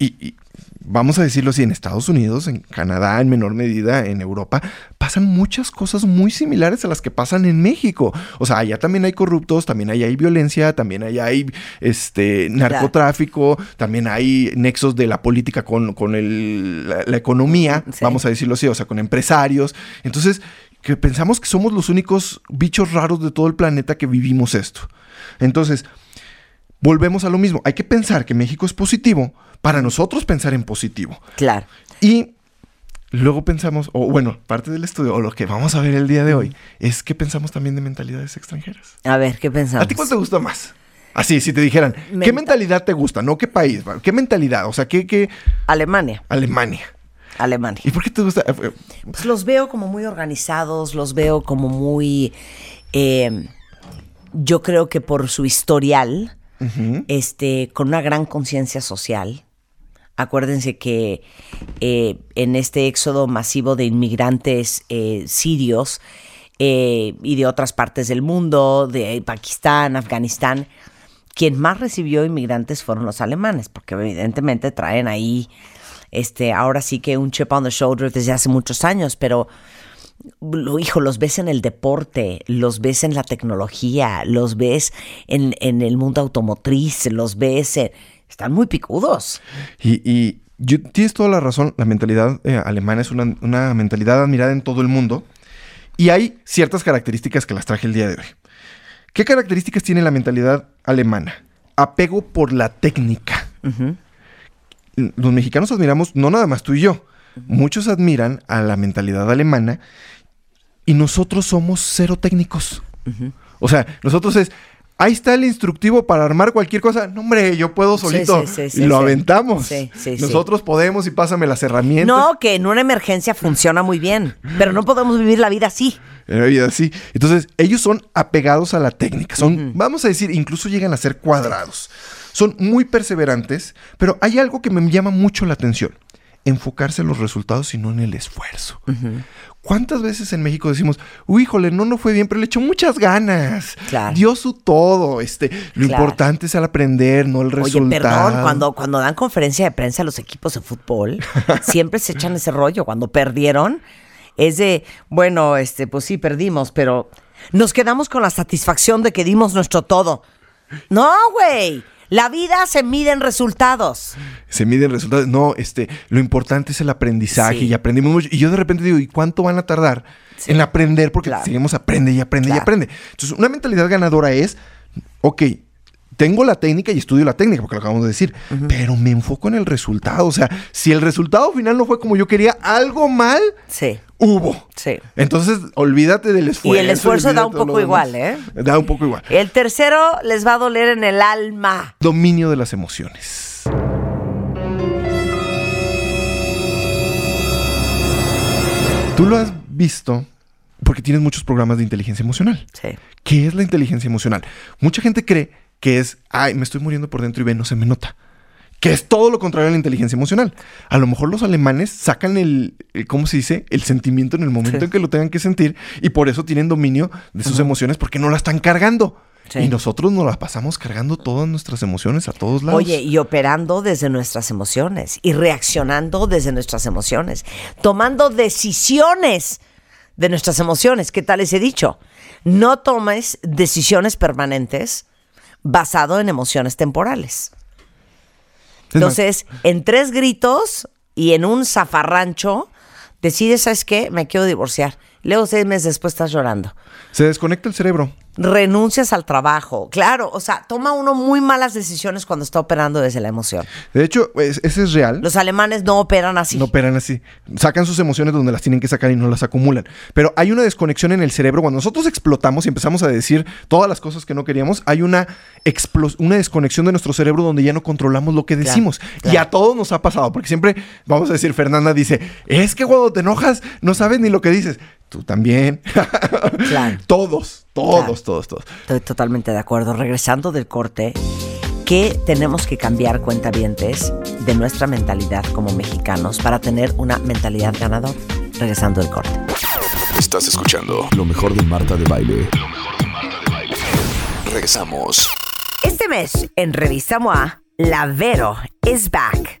y, y vamos a decirlo así, en Estados Unidos, en Canadá, en menor medida, en Europa, pasan muchas cosas muy similares a las que pasan en México. O sea, allá también hay corruptos, también allá hay violencia, también allá hay este, narcotráfico, también hay nexos de la política con, con el- la, la economía, Sí. vamos a decirlo así, o sea, con empresarios. Entonces, que pensamos que somos los únicos bichos raros de todo el planeta que vivimos esto. Entonces, volvemos a lo mismo. Hay que pensar que México es positivo para nosotros pensar en positivo. Claro. Y luego pensamos, o bueno, parte del estudio, o lo que vamos a ver el día de hoy, es que pensamos también de mentalidades extranjeras. A ver, ¿qué pensamos? ¿A ti cuál te gusta más? Así, si te dijeran, ¿qué Menta- mentalidad te gusta? No, ¿qué país? ¿Qué mentalidad? O sea, ¿qué, qué Alemania. Alemania? Alemania. ¿Y por qué te gusta? Eh, Pues los veo como muy organizados, los veo como muy... eh, yo creo que por su historial este, con una gran conciencia social. Acuérdense que eh, en este éxodo masivo de inmigrantes eh, sirios eh, y de otras partes del mundo, de Pakistán, Afganistán, quien más recibió inmigrantes fueron los alemanes, porque evidentemente traen ahí, este, ahora sí que un chip on the shoulder desde hace muchos años, pero lo, hijo, los ves en el deporte, los ves en la tecnología, los ves en, en el mundo automotriz, los ves en, están muy picudos. Y, y yo- tienes toda la razón, la mentalidad eh, alemana es una, una mentalidad admirada en todo el mundo. Y hay ciertas características que las traje el día de hoy. ¿Qué características tiene la mentalidad alemana? Apego por la técnica. Los mexicanos admiramos, no nada más tú y yo, muchos admiran a la mentalidad alemana y nosotros somos cero técnicos. O sea, nosotros es, ahí está el instructivo para armar cualquier cosa. No, hombre, yo puedo solito. sí, sí, sí, y lo aventamos. Sí, sí, sí. nosotros podemos y pásame las herramientas. No, que en una emergencia funciona muy bien, pero no podemos vivir la vida así. La vida así. Entonces, ellos son apegados a la técnica. Son, vamos a decir, incluso llegan a ser cuadrados. Son muy perseverantes, pero hay algo que me llama mucho la atención. Enfocarse en los resultados y no en el esfuerzo. ¿Cuántas veces en México decimos, uy, híjole, no, no fue bien, pero le echó muchas ganas? Claro. Dio su todo. Este, lo Claro. importante es el aprender, no el Oye, resultado. perdón, cuando, cuando dan conferencia de prensa a los equipos de fútbol, siempre se echan ese rollo. Cuando perdieron, es de, bueno, este, pues sí, perdimos, pero nos quedamos con la satisfacción de que dimos nuestro todo. No, güey. La vida se mide en resultados. se miden resultados. No, este, lo importante es el aprendizaje Sí. y aprendimos mucho. Y yo de repente digo, ¿y cuánto van a tardar en aprender? Porque Claro. seguimos aprende y aprende y aprende. Entonces, una mentalidad ganadora es, ok, tengo la técnica y estudio la técnica, porque lo acabamos de decir, pero me enfoco en el resultado. O sea, si el resultado final no fue como yo quería, algo mal Sí, hubo. sí. Entonces, olvídate del esfuerzo. el esfuerzo da un poco igual. ¿eh? Da un poco igual. El tercero les va a doler en el alma. Dominio de las emociones. Tú lo has visto porque tienes muchos programas de inteligencia emocional. Sí. ¿Qué es la inteligencia emocional? Mucha gente cree que es, ay, me estoy muriendo por dentro y ve, no se me nota. Que es todo lo contrario a la inteligencia emocional. A lo mejor los alemanes sacan el, el- ¿cómo se dice? El sentimiento en el momento Sí. en que lo tengan que sentir y por eso tienen dominio de sus emociones porque no la están cargando. Sí. Y nosotros nos las pasamos cargando todas nuestras emociones a todos lados. Oye, y operando desde nuestras emociones y reaccionando desde nuestras emociones, tomando decisiones de nuestras emociones. ¿Qué tal les he dicho? No tomes decisiones permanentes basado en emociones temporales. Entonces, en tres gritos y en un zafarrancho, decides, ¿sabes qué? Me quiero divorciar. Luego, seis meses después, estás llorando. Se desconecta el cerebro. Renuncias al trabajo. Claro, o sea, toma uno muy malas decisiones cuando está operando desde la emoción. De hecho, es- ese es real. Los alemanes no operan así. No operan así. Sacan sus emociones donde las tienen que sacar y no las acumulan. Pero hay una desconexión en el cerebro. Cuando nosotros explotamos y empezamos a decir todas las cosas que no queríamos, hay una, explos- una desconexión de nuestro cerebro donde ya no controlamos lo que decimos. Y a todos nos ha pasado. Porque siempre, vamos a decir, Fernanda dice, es que cuando te enojas no sabes ni lo que dices. Tú también. Claro. todos, todos, Claro. todos, todos. Estoy totalmente de acuerdo. Regresando del corte, ¿qué tenemos que cambiar, cuentavientes, de nuestra mentalidad como mexicanos para tener una mentalidad ganadora? Regresando del corte. Estás escuchando lo mejor de Marta de Baile. Regresamos. Este mes, en Revista MOA, la Vero is back.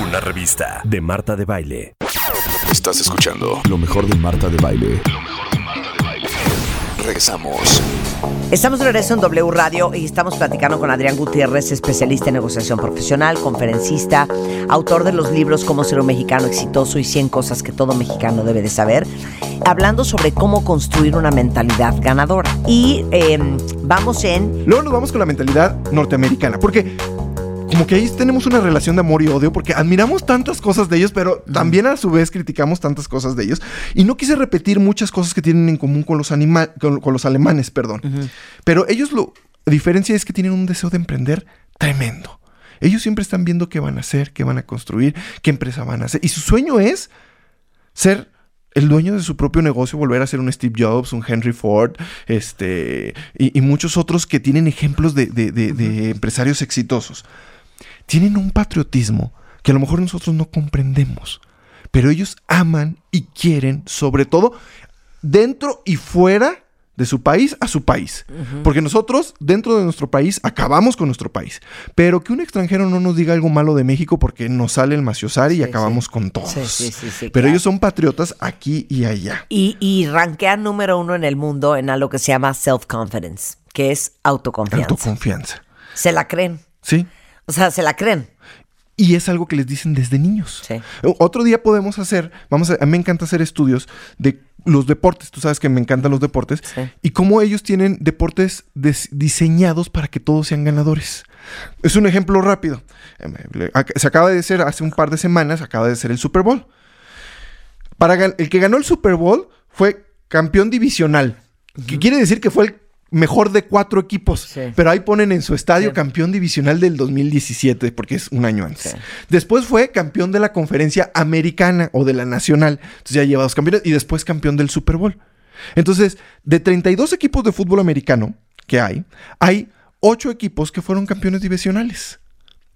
Una revista de Marta de Baile. Estás escuchando lo mejor de Marta de Baile. Regresamos. Estamos de regreso en W Radio y estamos platicando con Adrián Gutiérrez, especialista en negociación profesional, conferencista, autor de los libros Cómo ser un mexicano exitoso y 100 cosas que todo mexicano debe de saber, hablando sobre cómo construir una mentalidad ganadora. Y eh, vamos en... Luego nos vamos con la mentalidad norteamericana, porque como que ahí tenemos una relación de amor y odio porque admiramos tantas cosas de ellos, pero también a su vez criticamos tantas cosas de ellos. Y no quise repetir muchas cosas que tienen en común con los, anima con, con los alemanes, perdón. Pero ellos lo... La diferencia es que tienen un deseo de emprender tremendo. Ellos siempre están viendo qué van a hacer, qué van a construir, qué empresa van a hacer. Y su sueño es ser el dueño de su propio negocio, volver a ser un Steve Jobs, un Henry Ford, este, y, y muchos otros que tienen ejemplos de, de- de- de empresarios exitosos. Tienen un patriotismo que a lo mejor nosotros no comprendemos, pero ellos aman y quieren, sobre todo, dentro y fuera de su país a su país. Porque nosotros, dentro de nuestro país, acabamos con nuestro país. Pero que un extranjero no nos diga algo malo de México porque nos sale el maciosar y Sí, acabamos sí. con todos. Sí, sí, sí, sí, Pero claro. ellos son patriotas aquí y allá. Y, y rankean número uno en el mundo en algo que se llama self-confidence, que es autoconfianza. Autoconfianza. se la creen. ¿Sí? O sea, se la creen. Y es algo que les dicen desde niños. Sí. Otro día podemos hacer, vamos a, a mí me encanta hacer estudios de los deportes. Tú sabes que me encantan los deportes. Sí. Y cómo ellos tienen deportes diseñados para que todos sean ganadores. Es un ejemplo rápido. Em, Se acaba de ser, hace un par de semanas, acaba de ser el Super Bowl. Para el que ganó el Super Bowl fue campeón divisional. Que quiere decir que fue el mejor de cuatro equipos. Sí. Pero ahí ponen en su estadio Sí. campeón divisional del 2017, porque es un año antes. Sí. Después fue campeón de la conferencia americana o de la nacional. Entonces ya lleva dos campeones. Y después campeón del Super Bowl. Entonces, de 32 equipos de fútbol americano que hay, hay 8 equipos que fueron campeones divisionales.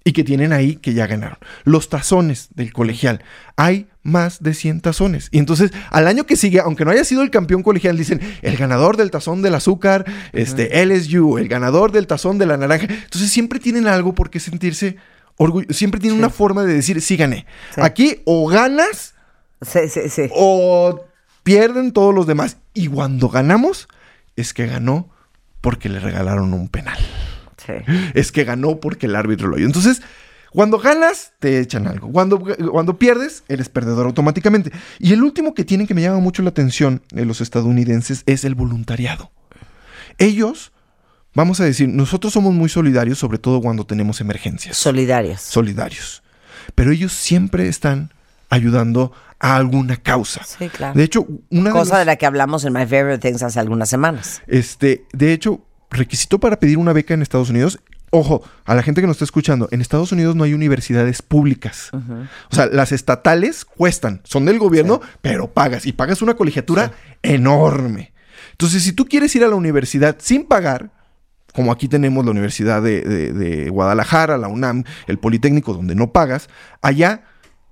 Y que tienen ahí que ya ganaron. Los tazones del colegial. Hay más de 100 tazones. Y entonces, al año que sigue, aunque no haya sido el campeón colegial, dicen el ganador del tazón del azúcar, este LSU, el ganador del tazón de la naranja. Entonces, siempre tienen algo por qué sentirse orgullo. Siempre tienen una forma de decir, sí gané. Sí. Aquí o ganas sí. o pierden todos los demás. Y cuando ganamos, es que ganó porque le regalaron un penal. Sí. Es que ganó porque el árbitro lo oyó. Entonces, cuando ganas, te echan algo. Cuando, cuando pierdes, eres perdedor automáticamente. Y el último que tienen que me llama mucho la atención de los estadounidenses es el voluntariado. Ellos, vamos a decir, nosotros somos muy solidarios, sobre todo cuando tenemos emergencias Solidarias. solidarios. Pero ellos siempre están ayudando a alguna causa. Sí, claro. De hecho, una de, Cosa los- de la que hablamos en My Favorite Things hace algunas semanas. este, de hecho, requisito para pedir una beca en Estados Unidos. Ojo, a la gente que nos está escuchando, en Estados Unidos no hay universidades públicas. O sea, las estatales cuestan, son del gobierno, pero pagas. Y pagas una colegiatura enorme. Entonces, si tú quieres ir a la universidad sin pagar, como aquí tenemos la Universidad de, de- de Guadalajara, la UNAM, el Politécnico, donde no pagas, allá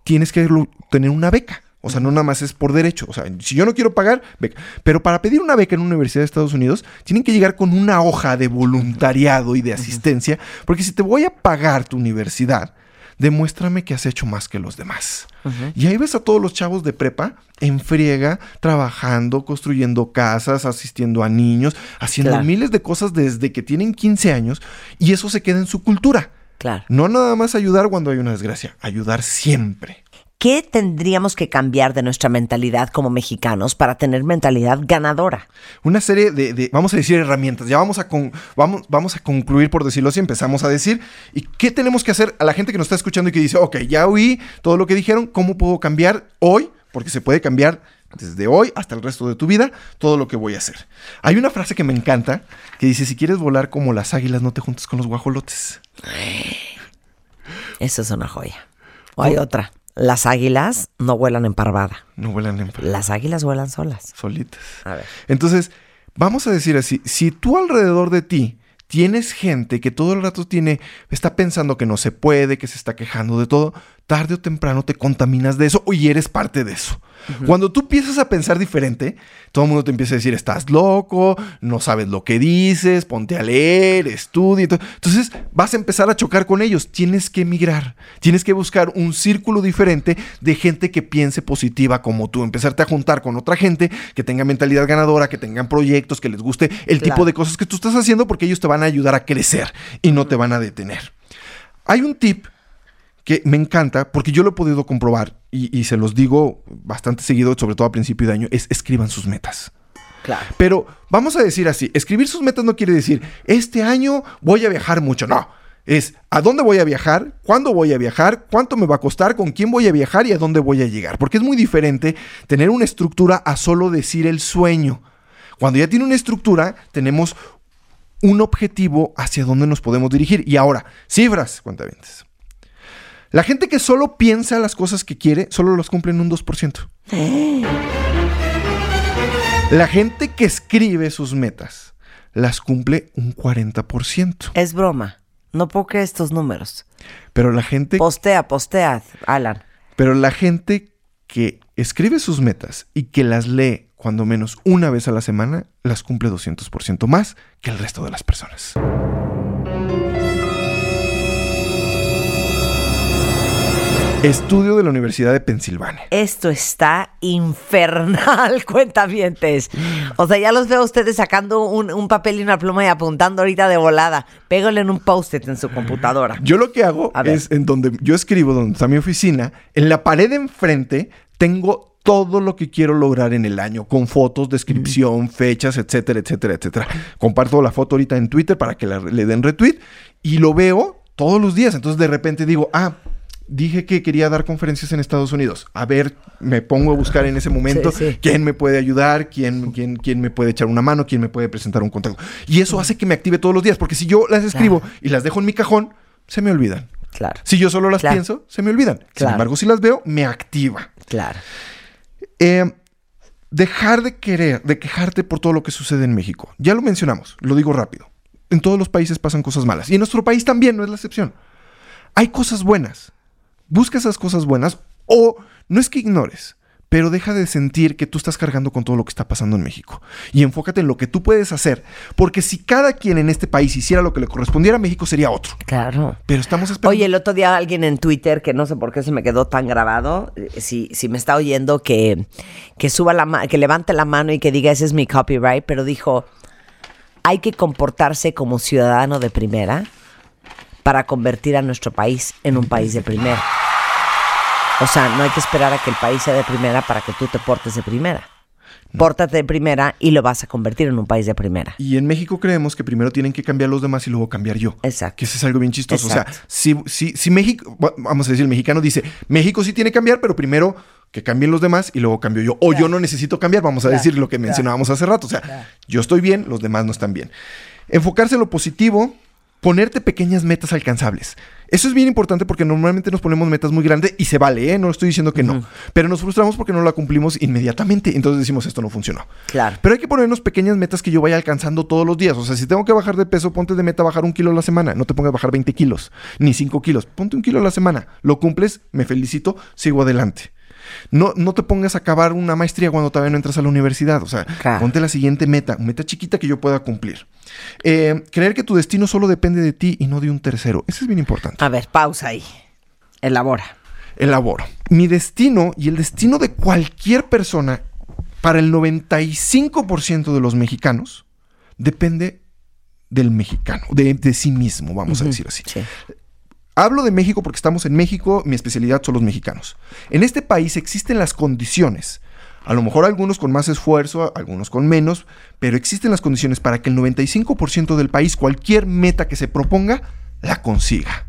tienes que tener una beca. O sea, no nada más es por derecho. O sea, si yo no quiero pagar, beca. Pero para pedir una beca en una universidad de Estados Unidos, tienen que llegar con una hoja de voluntariado y de asistencia. Porque si te voy a pagar tu universidad, demuéstrame que has hecho más que los demás. Y ahí ves a todos los chavos de prepa en friega, trabajando, construyendo casas, asistiendo a niños, haciendo Claro. miles de cosas desde que tienen 15 años y eso se queda en su cultura. Claro. No nada más ayudar cuando hay una desgracia, ayudar siempre. ¿Qué tendríamos que cambiar de nuestra mentalidad como mexicanos para tener mentalidad ganadora? Una serie de, de, vamos a decir, herramientas. Ya vamos a, con- vamos, vamos a concluir, por decirlo así, empezamos a decir. ¿Y qué tenemos que hacer a la gente que nos está escuchando y que dice, ok, ya oí todo lo que dijeron, ¿cómo puedo cambiar hoy? Porque se puede cambiar desde hoy hasta el resto de tu vida todo lo que voy a hacer. Hay una frase que me encanta que dice, si quieres volar como las águilas, no te juntes con los guajolotes. Eso es una joya. O hay otra. Las águilas no vuelan en parvada. No vuelan en Las águilas vuelan solas. solitas. A ver. Entonces, vamos a decir así, si tú alrededor de ti tienes gente que todo el rato tiene, está pensando que no se puede, que se está quejando de todo, tarde o temprano te contaminas de eso y eres parte de eso. Cuando tú empiezas a pensar diferente, todo el mundo te empieza a decir, estás loco, no sabes lo que dices, ponte a leer, estudia. Entonces vas a empezar a chocar con ellos. Tienes que emigrar, tienes que buscar un círculo diferente de gente que piense positiva como tú. Empezarte a juntar con otra gente que tenga mentalidad ganadora, que tengan proyectos, que les guste el Claro. tipo de cosas que tú estás haciendo porque ellos te van a ayudar a crecer y no te van a detener. Hay un tip que me encanta porque yo lo he podido comprobar y, y se los digo bastante seguido, sobre todo a principio de año, es escriban sus metas. Claro. Pero vamos a decir así, escribir sus metas no quiere decir, este año voy a viajar mucho, no. Es a dónde voy a viajar, cuándo voy a viajar, cuánto me va a costar, con quién voy a viajar y a dónde voy a llegar. Porque es muy diferente tener una estructura a solo decir el sueño. Cuando ya tiene una estructura, tenemos un objetivo hacia dónde nos podemos dirigir. Y ahora, cifras, cuentavientes. La gente que solo piensa las cosas que quiere, solo las cumple en un 2%. La gente que escribe sus metas, las cumple un 40%. Es broma. No puedo creer estos números. Pero la gente, Postea, postea, Alan. pero la gente que escribe sus metas y que las lee cuando menos una vez a la semana, las cumple 200% más que el resto de las personas. Estudio de la Universidad de Pensilvania. Esto está infernal, cuentavientes. O sea, ya los veo a ustedes sacando un, un papel y una pluma y apuntando ahorita de volada. Pégale en un post-it en su computadora. Yo lo que hago A ver. es en donde yo escribo, donde está mi oficina, en la pared de enfrente tengo todo lo que quiero lograr en el año, con fotos, descripción, fechas, etcétera, etcétera, etcétera. Comparto la foto ahorita en Twitter para que la- le den retweet y lo veo todos los días. Entonces de repente digo, ah, dije que quería dar conferencias en Estados Unidos. A ver, me pongo a buscar en ese momento Sí, sí. quién me puede ayudar, quién, quién, quién me puede echar una mano, quién me puede presentar un contacto. Y eso hace que me active todos los días, porque si yo las escribo y las dejo en mi cajón, se me olvidan. Claro, Si yo solo las Claro. pienso, se me olvidan. Sin embargo, si las veo, me activa. claro. Eh, dejar de querer, de quejarte por todo lo que sucede en México. Ya lo mencionamos, lo digo rápido. En todos los países pasan cosas malas. Y en nuestro país también, no es la excepción. Hay cosas buenas. Busca esas cosas buenas o no es que ignores, pero deja de sentir que tú estás cargando con todo lo que está pasando en México. Y enfócate en lo que tú puedes hacer. Porque si cada quien en este país hiciera lo que le correspondiera a México, sería otro. Claro. Pero estamos esperando. Oye, el otro día alguien en Twitter, que no sé por qué se me quedó tan grabado, eh, si, si me está oyendo, que, que suba la ma- que levante la mano y que diga ese es mi copyright, pero dijo, hay que comportarse como ciudadano de primera para convertir a nuestro país en un país de primera. O sea, no hay que esperar a que el país sea de primera para que tú te portes de primera. Pórtate de primera y lo vas a convertir en un país de primera. Y en México creemos que primero tienen que cambiar los demás y luego cambiar yo. Exacto. Que eso es algo bien chistoso. Exacto. O sea, si, si, si México, vamos a decir, el mexicano dice, México sí tiene que cambiar, pero primero que cambien los demás y luego cambio yo. O yo no necesito cambiar, vamos a decir lo que mencionábamos hace rato. O sea, yo estoy bien, los demás no están bien. Enfocarse en lo positivo, ponerte pequeñas metas alcanzables. Eso es bien importante porque normalmente nos ponemos metas muy grandes y se vale, ¿eh? No estoy diciendo que no. Pero nos frustramos porque no la cumplimos inmediatamente. Entonces decimos, esto no funcionó. Claro. Pero hay que ponernos pequeñas metas que yo vaya alcanzando todos los días. O sea, si tengo que bajar de peso, ponte de meta bajar un kilo a la semana. No te pongas a bajar 20 kilos, ni 5 kilos. Ponte un kilo a la semana. Lo cumples, me felicito, sigo adelante. No, no te pongas a acabar una maestría cuando todavía no entras a la universidad. O sea, Claro. ponte la siguiente meta, meta chiquita que yo pueda cumplir. Eh, creer que tu destino solo depende de ti y no de un tercero. Eso es bien importante. A ver, pausa ahí. Elabora. elaboro. Mi destino y el destino de cualquier persona para el 95% de los mexicanos depende del mexicano, de, de sí mismo, vamos a decir así. Sí. Hablo de México porque estamos en México, mi especialidad son los mexicanos. En este país existen las condiciones, a lo mejor algunos con más esfuerzo, algunos con menos, pero existen las condiciones para que el 95% del país, cualquier meta que se proponga, la consiga.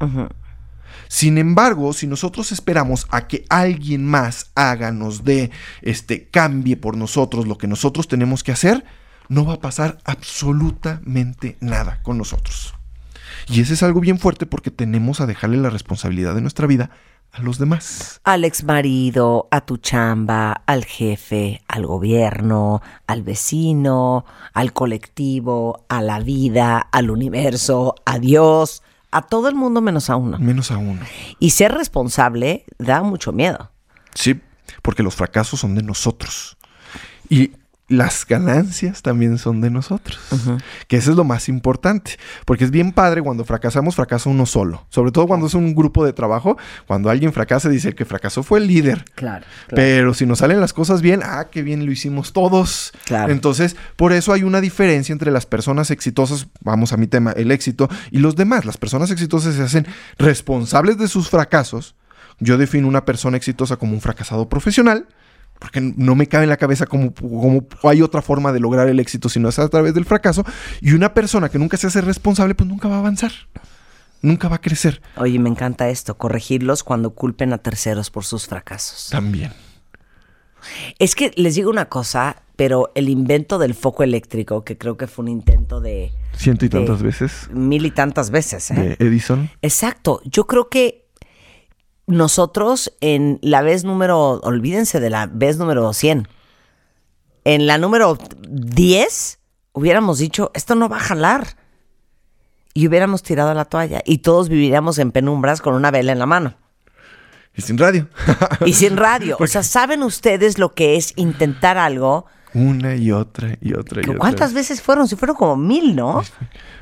Sin embargo, si nosotros esperamos a que alguien más haga, nos dé, este, cambie por nosotros lo que nosotros tenemos que hacer, no va a pasar absolutamente nada con nosotros. Y ese es algo bien fuerte porque tenemos a dejarle la responsabilidad de nuestra vida a los demás. Al ex marido, a tu chamba, al jefe, al gobierno, al vecino, al colectivo, a la vida, al universo, a Dios, a todo el mundo menos a uno. Menos a uno. Y ser responsable da mucho miedo. Sí, porque los fracasos son de nosotros. Y las ganancias también son de nosotros. Que eso es lo más importante. Porque es bien padre cuando fracasamos, fracasa uno solo. Sobre todo cuando es un grupo de trabajo. Cuando alguien fracasa, dice el que fracasó fue el líder. Claro. Pero si nos salen las cosas bien, ah, qué bien lo hicimos todos. Claro. Entonces, por eso hay una diferencia entre las personas exitosas, vamos a mi tema, el éxito, y los demás. Las personas exitosas se hacen responsables de sus fracasos. Yo defino una persona exitosa como un fracasado profesional, porque no me cabe en la cabeza cómo, cómo hay otra forma de lograr el éxito si no es a través del fracaso. Y una persona que nunca se hace responsable, pues nunca va a avanzar. Nunca va a crecer. Oye, me encanta esto, corregirlos cuando culpen a terceros por sus fracasos. También. Es que les digo una cosa, pero el invento del foco eléctrico, que creo que fue un intento de... Ciento y de tantas veces. Mil y tantas veces, ¿eh? De Edison. Exacto. Yo creo que nosotros en la vez número, olvídense de la vez número 100, en la número 10 hubiéramos dicho, esto no va a jalar. Y hubiéramos tirado la toalla y todos viviríamos en penumbras con una vela en la mano. Y sin radio. Y sin radio. O sea, ¿saben ustedes lo que es intentar algo? Una y otra y otra y otra. ¿Cuántas veces fueron? Si fueron como mil, ¿no?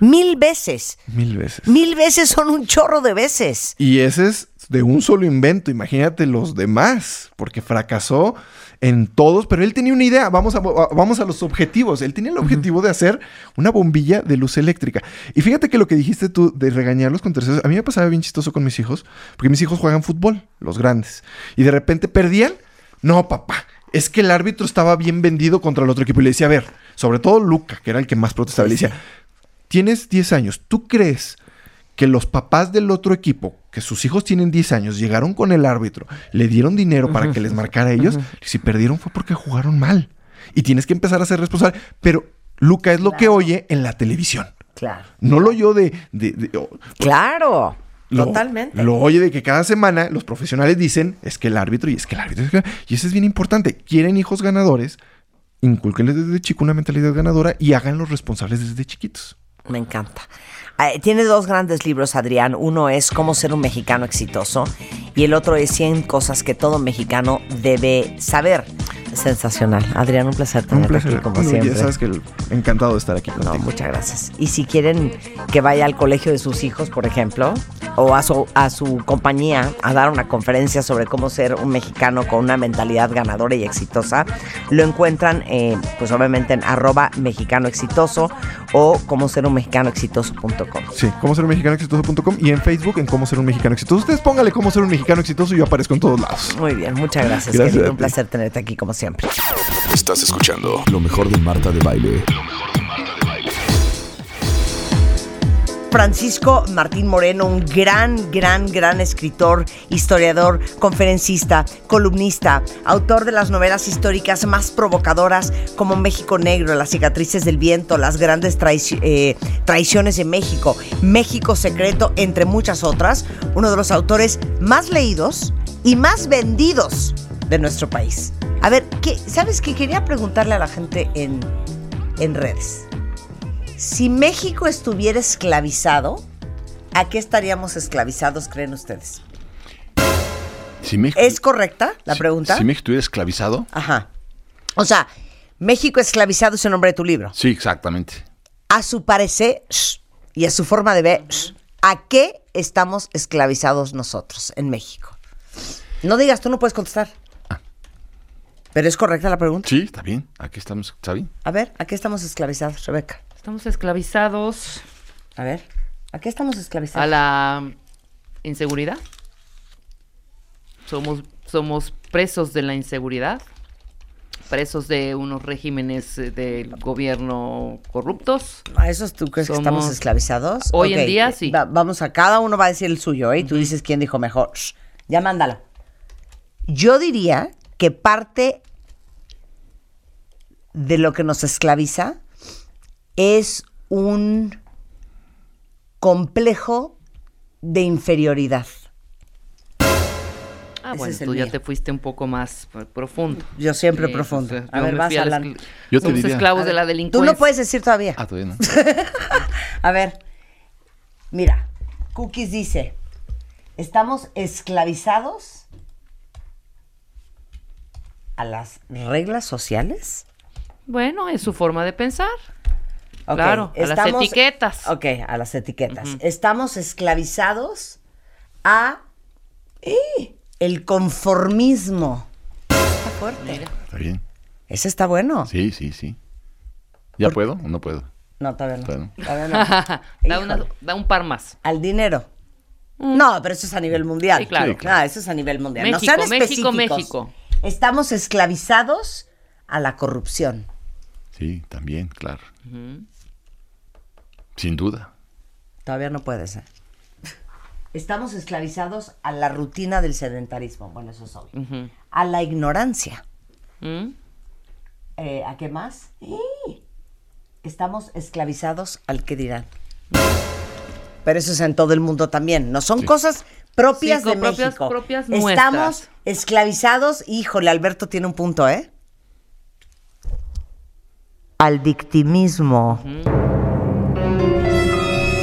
Mil veces. Mil veces. Mil veces son un chorro de veces. Y ese es de un solo invento. Imagínate los demás. Porque fracasó en todos, pero él tenía una idea. Vamos a, vamos a los objetivos. Él tenía el objetivo de hacer una bombilla de luz eléctrica. Y fíjate que lo que dijiste tú de regañarlos con terceros, a mí me pasaba bien chistoso con mis hijos, porque mis hijos juegan fútbol, los grandes. Y de repente perdían. No, papá. Es que el árbitro estaba bien vendido contra el otro equipo. Y le decía, a ver, sobre todo Luca, que era el que más protestaba, le decía, tienes 10 años, ¿tú crees que los papás del otro equipo, que sus hijos tienen 10 años, llegaron con el árbitro, le dieron dinero para que les marcara a ellos? Y si perdieron fue porque jugaron mal. Y tienes que empezar a ser responsable. Pero Luca es lo que oye en la televisión. Claro. No lo oyó de... de- de- oh, Claro. lo- Totalmente. Lo oye de que cada semana los profesionales dicen, es que el árbitro y es que el árbitro. es que-". Y eso es bien importante. Quieren hijos ganadores, inculquenles desde chico una mentalidad ganadora y háganlos responsables desde chiquitos. Me encanta. Eh, tiene dos grandes libros, Adrián. Uno es Cómo ser un mexicano exitoso y el otro es 100 cosas que todo mexicano debe saber. Sensacional. Adrián, un placer Un tenerte placer. aquí como Bueno, siempre. ya sabes que el- encantado de estar aquí No, contigo. muchas gracias. Y si quieren que vaya al colegio de sus hijos, por ejemplo, o a su, a su compañía a dar una conferencia sobre cómo ser un mexicano con una mentalidad ganadora y exitosa, lo encuentran, eh, pues obviamente en arroba mexicano exitoso o como ser un mexicano exitoso.com. Sí, cómo ser un mexicano exitoso.com y en Facebook en cómo ser un mexicano exitoso. Ustedes póngale cómo ser un mexicano exitoso y yo aparezco en todos lados. Muy bien, muchas gracias, Gracias querido. Un placer tenerte aquí como siempre. Estás escuchando lo mejor de Marta de Baile. Francisco Martín Moreno, un gran, gran, gran escritor, historiador, conferencista, columnista, autor de las novelas históricas más provocadoras como México Negro, Las cicatrices del viento, Las grandes traici- eh, traiciones de México, México Secreto, entre muchas otras, uno de los autores más leídos y más vendidos de nuestro país. A ver, ¿qué, ¿sabes qué? Quería preguntarle a la gente en, en redes. Si México estuviera esclavizado, ¿a qué estaríamos esclavizados, creen ustedes? Si México, ¿Es correcta la si- pregunta? Si México estuviera esclavizado, Ajá. O sea, México esclavizado es el nombre de tu libro. sí, exactamente. A su parecer y a su forma de ver, ¿a qué estamos esclavizados nosotros en México? No digas, tú no puedes contestar. Pero es correcta la pregunta. Sí, está bien. Aquí estamos, ¿está bien? A ver, ¿a qué estamos esclavizados, Rebeca? Estamos esclavizados A ver, ¿a qué estamos esclavizados? a la inseguridad. Somos, somos presos de la inseguridad, presos de unos regímenes eh, del gobierno corruptos. ¿A esos tú crees que estamos esclavizados? Hoy en día, sí. va- vamos a, cada uno va a decir el suyo, ¿eh? Y tú dices quién dijo mejor. Shh, ya mándalo. Yo diría que parte de lo que nos esclaviza es un complejo de inferioridad. Ah, Ese bueno, tú ya te fuiste un poco más profundo. Yo siempre Sí, profundo. A yo ver, vas, escl- Yo te diría- esclavos de la Tú delincuencia. no puedes decir todavía. Ah, todavía no. A ver, mira, Cookies dice, estamos esclavizados a las reglas sociales. Bueno, es su forma de pensar. Claro, a las etiquetas. Ok, a las etiquetas. Estamos esclavizados a ¡eh! el conformismo. Está fuerte. Está bien. Ese está bueno. Sí, sí, sí. ¿Ya puedo o no puedo? No, todavía no. Todavía no. da, una- Híjole. da un par más. Al dinero. No, pero eso es a nivel mundial. Sí, claro. Sí, claro. Ah, eso es a nivel mundial. no México, sean México. México. Estamos esclavizados a la corrupción. Sí, también, claro. Sin duda. Todavía no puede ser. Estamos esclavizados a la rutina del sedentarismo. Bueno, eso es obvio. A la ignorancia. ¿Mm? Eh, ¿A qué más? ¡Eh! Estamos esclavizados al que dirán. Pero eso es en todo el mundo también. No son Sí. cosas propias Sí, de propias- México. propias Estamos nuestras. esclavizados. Híjole, Alberto tiene un punto, ¿eh? Al victimismo.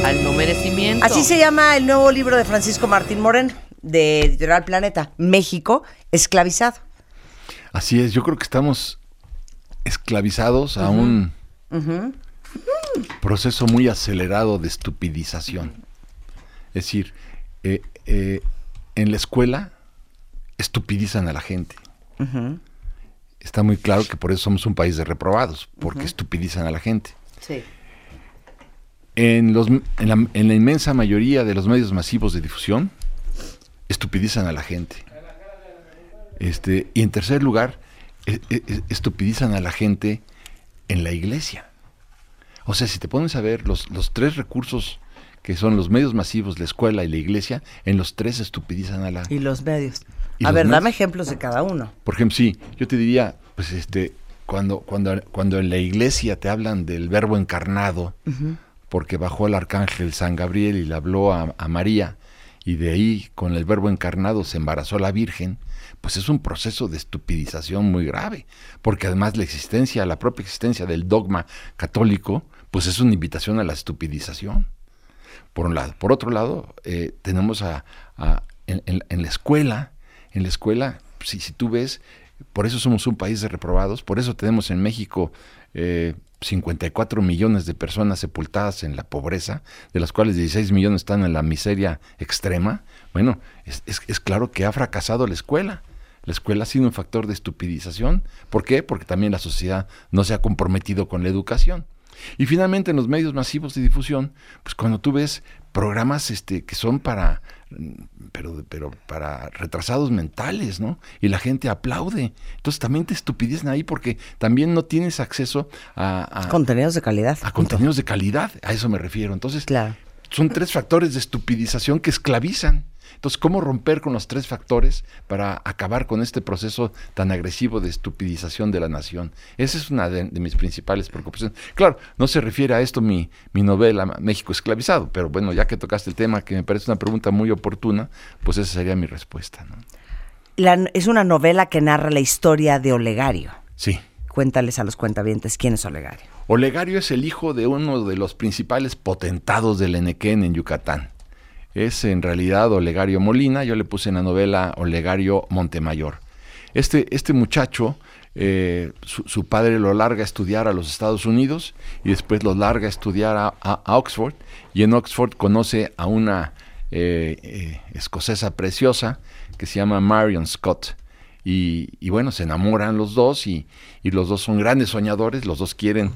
Al no merecimiento. Así se llama el nuevo libro de Francisco Martín Moreno, de Editorial Planeta. México esclavizado. Así es, yo creo que estamos esclavizados a un proceso muy acelerado de estupidización. Es decir, eh, eh, en la escuela estupidizan a la gente. Está muy claro que por eso somos un país de reprobados, porque estupidizan a la gente. Sí. En, los, en, la, en la inmensa mayoría de los medios masivos de difusión, estupidizan a la gente. Este, y en tercer lugar, e- e- e- estupidizan a la gente en la iglesia. O sea, si te pones a ver los, los tres recursos que son los medios masivos, la escuela y la iglesia, en los tres estupidizan a la... Y los medios. ¿Y a los ver, medios? dame ejemplos de cada uno. Por ejemplo, sí, yo te diría, pues este, cuando, cuando, cuando en la iglesia te hablan del verbo encarnado, porque bajó el arcángel San Gabriel y le habló a, a María, y de ahí con el verbo encarnado se embarazó la Virgen, pues es un proceso de estupidización muy grave, porque además la existencia, la propia existencia del dogma católico, pues es una invitación a la estupidización por un lado. Por otro lado, eh, tenemos a, en, en- en la escuela, en la escuela, si, si tú ves, por eso somos un país de reprobados, por eso tenemos en México eh, 54 millones de personas sepultadas en la pobreza, de las cuales 16 millones están en la miseria extrema. Bueno, es, es- es claro que ha fracasado la escuela. La escuela ha sido un factor de estupidización. ¿Por qué? Porque también la sociedad no se ha comprometido con la educación. Y finalmente en los medios masivos de difusión, pues cuando tú ves programas este, que son para, mm, pero, pero para retrasados mentales, ¿no? Y la gente aplaude. Entonces también te estupidecen ahí porque también no tienes acceso a, a- Contenidos de calidad. a contenidos de calidad. A eso me refiero. Entonces, Claro. son tres factores de estupidización que esclavizan. Entonces, ¿cómo romper con los tres factores para acabar con este proceso tan agresivo de estupidización de la nación? Esa es una de, de mis principales preocupaciones. Claro, no se refiere a esto mi, mi novela México esclavizado, pero bueno, ya que tocaste el tema, que me parece una pregunta muy oportuna, pues esa sería mi respuesta. ¿no? La- es una novela que narra la historia de Olegario. Sí. Cuéntales a los cuentavientes quién es Olegario. Olegario es el hijo de uno de los principales potentados del Enequén en Yucatán. Es en realidad Olegario Molina, yo le puse en la novela Olegario Montemayor. Este, este muchacho, eh, su, padre lo larga a estudiar a los Estados Unidos y después lo larga a estudiar a Oxford y en Oxford conoce a una eh, eh, escocesa preciosa que se llama Marion Scott. Y, y bueno, se enamoran los dos y, y los dos son grandes soñadores, los dos quieren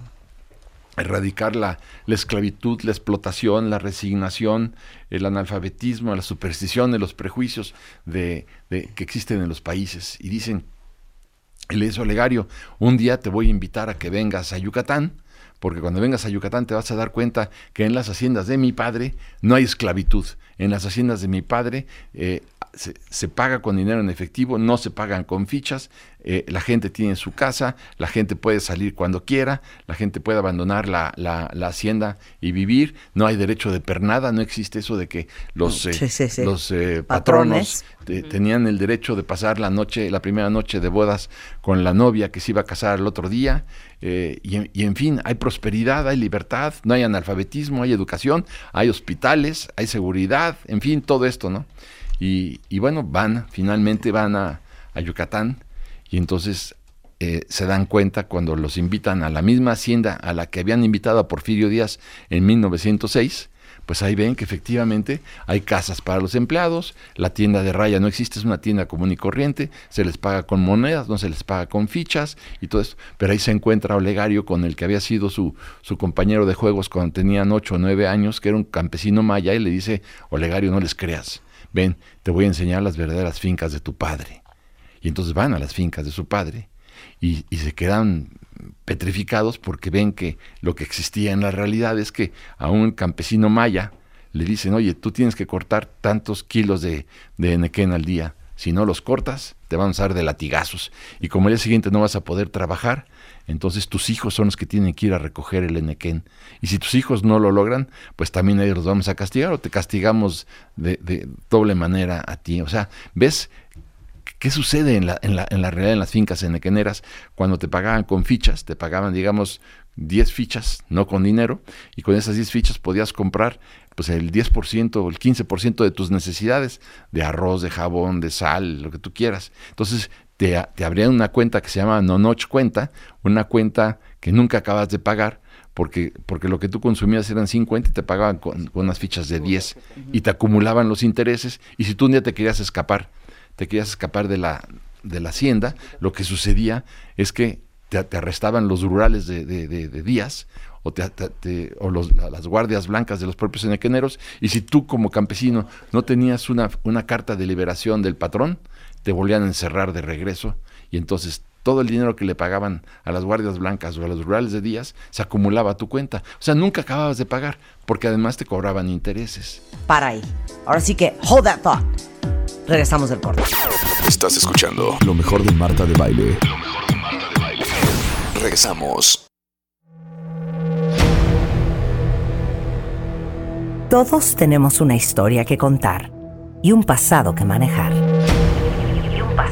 erradicar la, la esclavitud, la explotación, la resignación, el analfabetismo, la superstición, los prejuicios de, de- que existen en los países. Y dicen, a Olegario, un día te voy a invitar a que vengas a Yucatán, porque cuando vengas a Yucatán te vas a dar cuenta que en las haciendas de mi padre no hay esclavitud. En las haciendas de mi padre eh, se, se paga con dinero en efectivo, no se pagan con fichas, eh, la gente tiene su casa, la gente puede salir cuando quiera, la gente puede abandonar la, la- la hacienda y vivir, no hay derecho de pernada, no existe eso de que los, eh, Sí, sí, sí. los eh, Patrones. patronos te- tenían el derecho de pasar la noche, la primera noche de bodas con la novia que se iba a casar el otro día, eh, y, en- y en fin, hay prosperidad, hay libertad, no hay analfabetismo, hay educación, hay hospitales, hay seguridad, en fin, todo esto, ¿no? Y, y bueno, van, finalmente van a, a Yucatán, y entonces eh, se dan cuenta cuando los invitan a la misma hacienda a la que habían invitado a Porfirio Díaz en 1906, pues ahí ven que efectivamente hay casas para los empleados, la tienda de raya no existe, es una tienda común y corriente, se les paga con monedas, no se les paga con fichas y todo eso, pero ahí se encuentra Olegario con el que había sido su, su compañero de juegos cuando tenían 8 o 9 años, que era un campesino maya, y le dice, Olegario, no les creas, ven, te voy a enseñar las verdaderas fincas de tu padre. Y entonces van a las fincas de su padre y, se quedan petrificados porque ven que lo que existía en la realidad es que a un campesino maya le dicen, oye, tú tienes que cortar tantos kilos de, de enequén al día. Si no los cortas, te van a usar de latigazos. Y como el día siguiente no vas a poder trabajar, entonces tus hijos son los que tienen que ir a recoger el enequén. Y si tus hijos no lo logran, pues también ellos los vamos a castigar o te castigamos de, de doble manera a ti. O sea, ¿ves ¿Qué sucede en la, en la, en la realidad en las fincas enequeneras? Cuando te pagaban con fichas, te pagaban, digamos, 10 fichas, no con dinero, y con esas 10 fichas podías comprar pues el 10% o el 15% de tus necesidades, de arroz, de jabón, de sal, lo que tú quieras. Entonces te, abrían una cuenta que se llama Nonoch cuenta, una cuenta que nunca acabas de pagar, porque, porque lo que tú consumías eran 50 y te pagaban con, con unas fichas de 10 y te acumulaban los intereses, y si tú un día te querías escapar, te querías escapar de la, de la hacienda, lo que sucedía es que te, te arrestaban los rurales de, de- de- de días o, te- o los- la- las guardias blancas de los propios enequeneros, y si tú como campesino no tenías una, una carta de liberación del patrón, te volvían a encerrar de regreso, y entonces todo el dinero que le pagaban a las guardias blancas o a los rurales de días se acumulaba a tu cuenta. O sea, nunca acababas de pagar, porque además te cobraban intereses. Para ahí. Ahora sí que, hold that thought. Regresamos del corte. Estás escuchando lo mejor de Marta de Baile. Lo mejor de Marta de Baile. Regresamos. Todos tenemos una historia que contar y un pasado que manejar.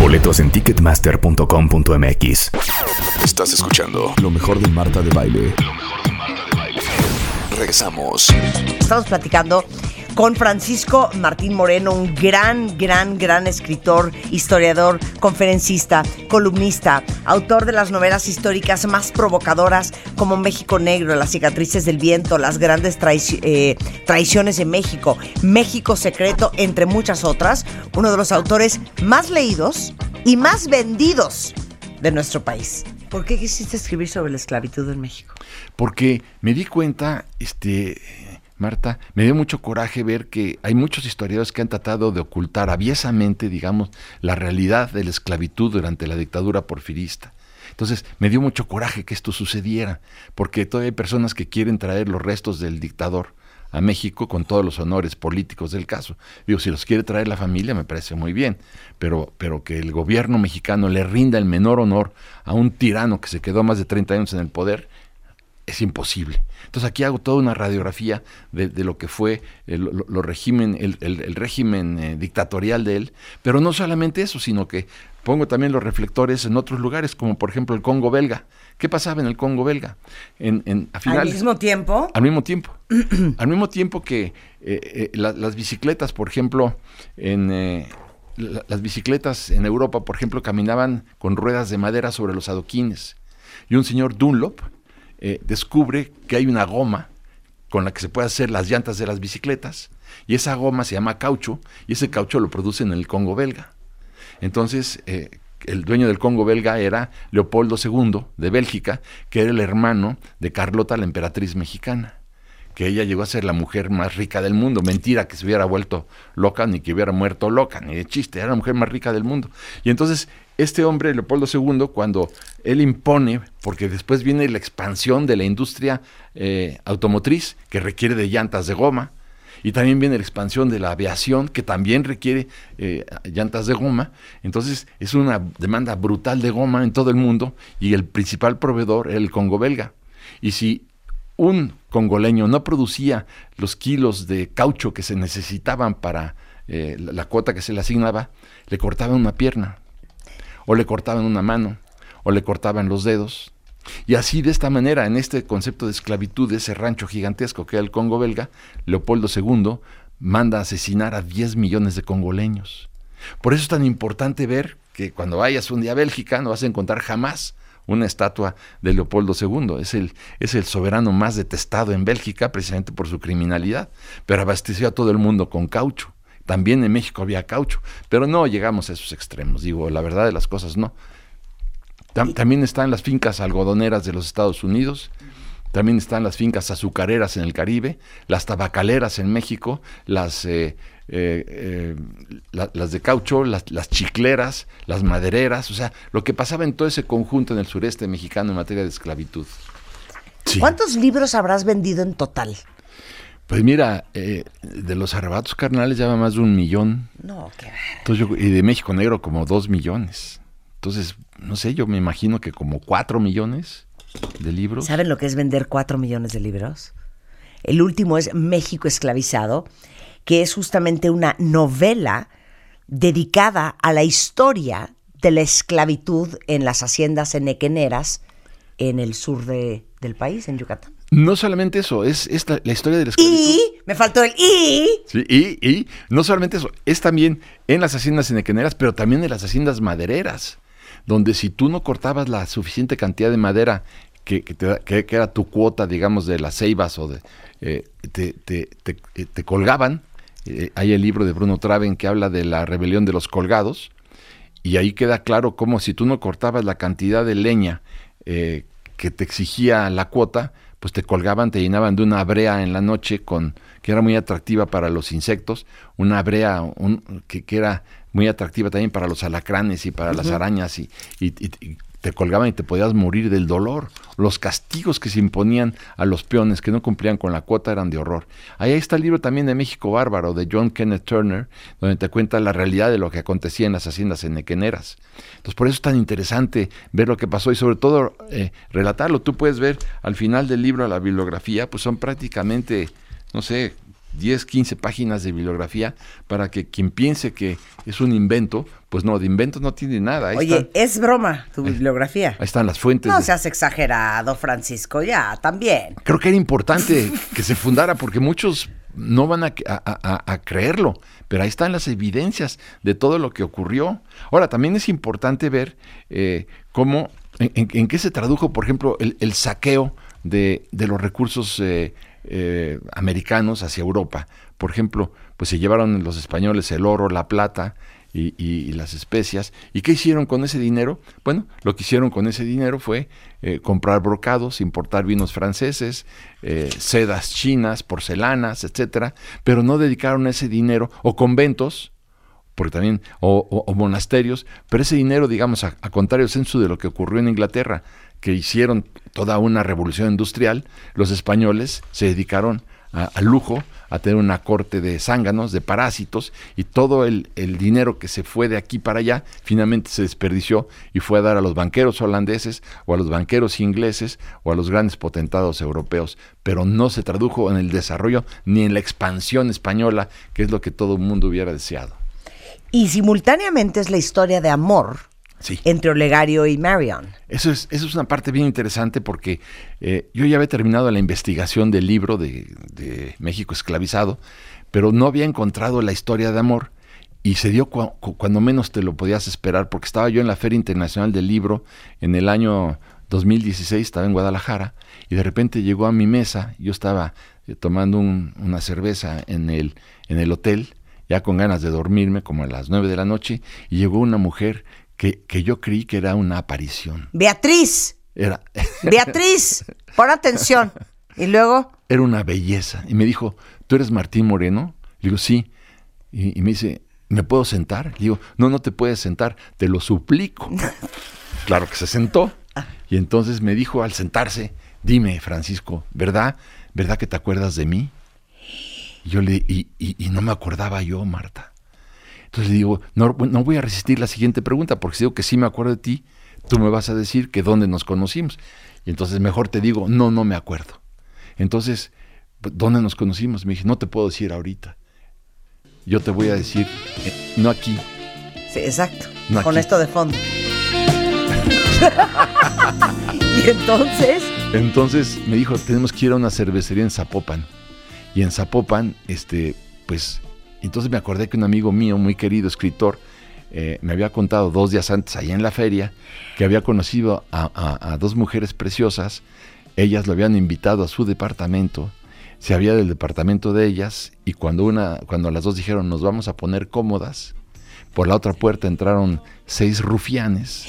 Boletos en ticketmaster.com.mx. Estás escuchando lo mejor de Marta de Baile. Lo mejor de Marta de Baile. Regresamos. Estamos platicando con Francisco Martín Moreno, un gran, gran, gran escritor, historiador, conferencista, columnista, autor de las novelas históricas más provocadoras como México Negro, Las cicatrices del viento, Las grandes traici- eh, traiciones en México, México Secreto, entre muchas otras. Uno de los autores más leídos y más vendidos de nuestro país. ¿Por qué quisiste escribir sobre la esclavitud en México? porque me di cuenta, este, Marta, me dio mucho coraje ver que hay muchos historiadores que han tratado de ocultar aviesamente, digamos, la realidad de la esclavitud durante la dictadura porfirista. Entonces, me dio mucho coraje que esto sucediera, porque todavía hay personas que quieren traer los restos del dictador a México con todos los honores políticos del caso. Digo, si los quiere traer la familia, me parece muy bien, pero, pero que el gobierno mexicano le rinda el menor honor a un tirano que se quedó más de 30 años en el poder, es imposible. Entonces aquí hago toda una radiografía de, de lo que fue el, lo- lo régimen, el, el- el régimen eh, dictatorial de él, pero no solamente eso, sino que pongo también los reflectores en otros lugares, como por ejemplo el Congo belga. ¿Qué pasaba en el Congo belga? En, en- a Al mismo tiempo, al mismo tiempo. al mismo tiempo que eh, eh, la- las bicicletas, por ejemplo, en la- las bicicletas en Europa, por ejemplo, caminaban con ruedas de madera sobre los adoquines. Y un señor Dunlop eh, descubre que hay una goma con la que se puede hacer las llantas de las bicicletas. Y esa goma se llama caucho, y ese caucho lo producen en el Congo belga. Entonces, eh, el dueño del Congo belga era Leopoldo II de Bélgica, que era el hermano de Carlota, la emperatriz mexicana, que ella llegó a ser la mujer más rica del mundo. Mentira que se hubiera vuelto loca ni que hubiera muerto loca, ni de chiste, era la mujer más rica del mundo. Y entonces este hombre, Leopoldo II, cuando él impone, porque después viene la expansión de la industria eh, automotriz, que requiere de llantas de goma, y también viene la expansión de la aviación, que también requiere eh, llantas de goma. Entonces es una demanda brutal de goma en todo el mundo y el principal proveedor era el Congo belga. Y si un congoleño no producía los kilos de caucho que se necesitaban para eh, la, la cuota que se le asignaba, le cortaban una pierna, o le cortaban una mano, o le cortaban los dedos. Y así de esta manera, en este concepto de esclavitud de ese rancho gigantesco que era el Congo belga, Leopoldo II manda asesinar a 10 millones de congoleños. Por eso es tan importante ver que cuando vayas un día a Bélgica no vas a encontrar jamás una estatua de Leopoldo II. Es el, es el soberano más detestado en Bélgica precisamente por su criminalidad, pero abasteció a todo el mundo con caucho. También en México había caucho, pero no llegamos a esos extremos. Digo, la verdad de las cosas no. Tam- también están las fincas algodoneras de los Estados Unidos, también están las fincas azucareras en el Caribe, las tabacaleras en México, las, eh, eh, eh, la- las de caucho, las, las chicleras, las madereras, o sea, lo que pasaba en todo ese conjunto en el sureste mexicano en materia de esclavitud. Sí. ¿Cuántos libros habrás vendido en total? Pues mira, eh, de los arrebatos carnales ya va más de un millón, No, qué entonces yo- y de México Negro como dos millones. Entonces, no sé, yo me imagino que como cuatro millones de libros. ¿Saben lo que es vender cuatro millones de libros? El último es México esclavizado, que es justamente una novela dedicada a la historia de la esclavitud en las haciendas enequeneras en el sur de- del país, en Yucatán. No solamente eso, es, es la, la historia de la esclavitud. Y, me faltó el y, Sí, y, y no solamente eso, es también en las haciendas enequeneras, pero también en las haciendas madereras, donde si tú no cortabas la suficiente cantidad de madera que, que te que- que era tu cuota, digamos, de las ceibas o de... eh, te, te- te- eh, te colgaban. Eh, hay el libro de Bruno Traven que habla de la rebelión de los colgados, y ahí queda claro cómo si tú no cortabas la cantidad de leña eh, que te exigía la cuota, pues te colgaban, te llenaban de una brea en la noche con que era muy atractiva para los insectos, una brea un- que, que era muy atractiva también para los alacranes y para las arañas y, y- y- y te colgaban y te podías morir del dolor. Los castigos que se imponían a los peones que no cumplían con la cuota eran de horror. Ahí está el libro también de México Bárbaro de John Kenneth Turner, donde te cuenta la realidad de lo que acontecía en las haciendas enequeneras. Entonces por eso es tan interesante ver lo que pasó y sobre todo eh, relatarlo. Tú puedes ver al final del libro la bibliografía, pues son prácticamente, no sé, 10, 15 páginas de bibliografía para que quien piense que es un invento, pues no, de invento no tiene nada. Ahí, Oye, están, es broma tu bibliografía. ahí están las fuentes. No de- seas exagerado, Francisco, ya, también. creo que era importante que se fundara porque muchos no van a, a- a- a creerlo, pero ahí están las evidencias de todo lo que ocurrió. Ahora, también es importante ver eh, cómo, en, en- en qué se tradujo, por ejemplo, el, el saqueo de, de los recursos eh, eh, americanos hacia Europa. Por ejemplo, pues se llevaron los españoles el oro, la plata, y, las especias. ¿Y qué hicieron con ese dinero? Bueno, lo que hicieron con ese dinero fue eh, comprar brocados, importar vinos franceses, eh, sedas chinas, porcelanas, etcétera, pero no dedicaron ese dinero, o conventos, porque también, o, o- o monasterios, pero ese dinero, digamos, a, a contrario censo de lo que ocurrió en Inglaterra, que hicieron toda una revolución industrial, los españoles se dedicaron al lujo, a tener una corte de zánganos, de parásitos, y todo el, el dinero que se fue de aquí para allá finalmente se desperdició y fue a dar a los banqueros holandeses o a los banqueros ingleses o a los grandes potentados europeos, pero no se tradujo en el desarrollo ni en la expansión española, que es lo que todo el mundo hubiera deseado. Y simultáneamente es la historia de amor Sí. entre Olegario y Marion. Eso es, eso es una parte bien interesante porque eh, yo ya había terminado la investigación del libro de, de México esclavizado, pero no había encontrado la historia de amor y se dio cua- cu- cuando menos te lo podías esperar porque estaba yo en la Feria Internacional del Libro en el año 2016, estaba en Guadalajara y de repente llegó a mi mesa, yo estaba eh, tomando un- una cerveza en el, en el hotel, ya con ganas de dormirme como a las nueve de la noche y llegó una mujer que, que yo creí que era una aparición. Beatriz, Era, Beatriz, pon atención. ¿Y luego? Era una belleza. Y me dijo, ¿tú eres Martín Moreno? Le digo, sí. Y, y me dice, ¿me puedo sentar? Le digo, no, no te puedes sentar, te lo suplico. claro que se sentó. Y entonces me dijo al sentarse, dime, Francisco, ¿verdad? ¿Verdad que te acuerdas de mí? Y yo le y, y- y no me acordaba yo, Marta. Entonces le digo, no, no voy a resistir la siguiente pregunta, porque si digo que sí me acuerdo de ti, tú me vas a decir que dónde nos conocimos. Y entonces mejor te digo, no, no me acuerdo. Entonces, ¿dónde nos conocimos? Me dije, no te puedo decir ahorita. Yo te voy a decir, eh, no aquí. Sí, exacto. No Con aquí. esto de fondo. y entonces, Entonces me dijo, tenemos que ir a una cervecería en Zapopan. Y en Zapopan, este, pues, entonces me acordé que un amigo mío, muy querido escritor, eh, me había contado dos días antes, allá en la feria, que había conocido a, a- a dos mujeres preciosas. Ellas lo habían invitado a su departamento. Se había del departamento de ellas y cuando una, cuando las dos dijeron nos vamos a poner cómodas, por la otra puerta entraron seis rufianes,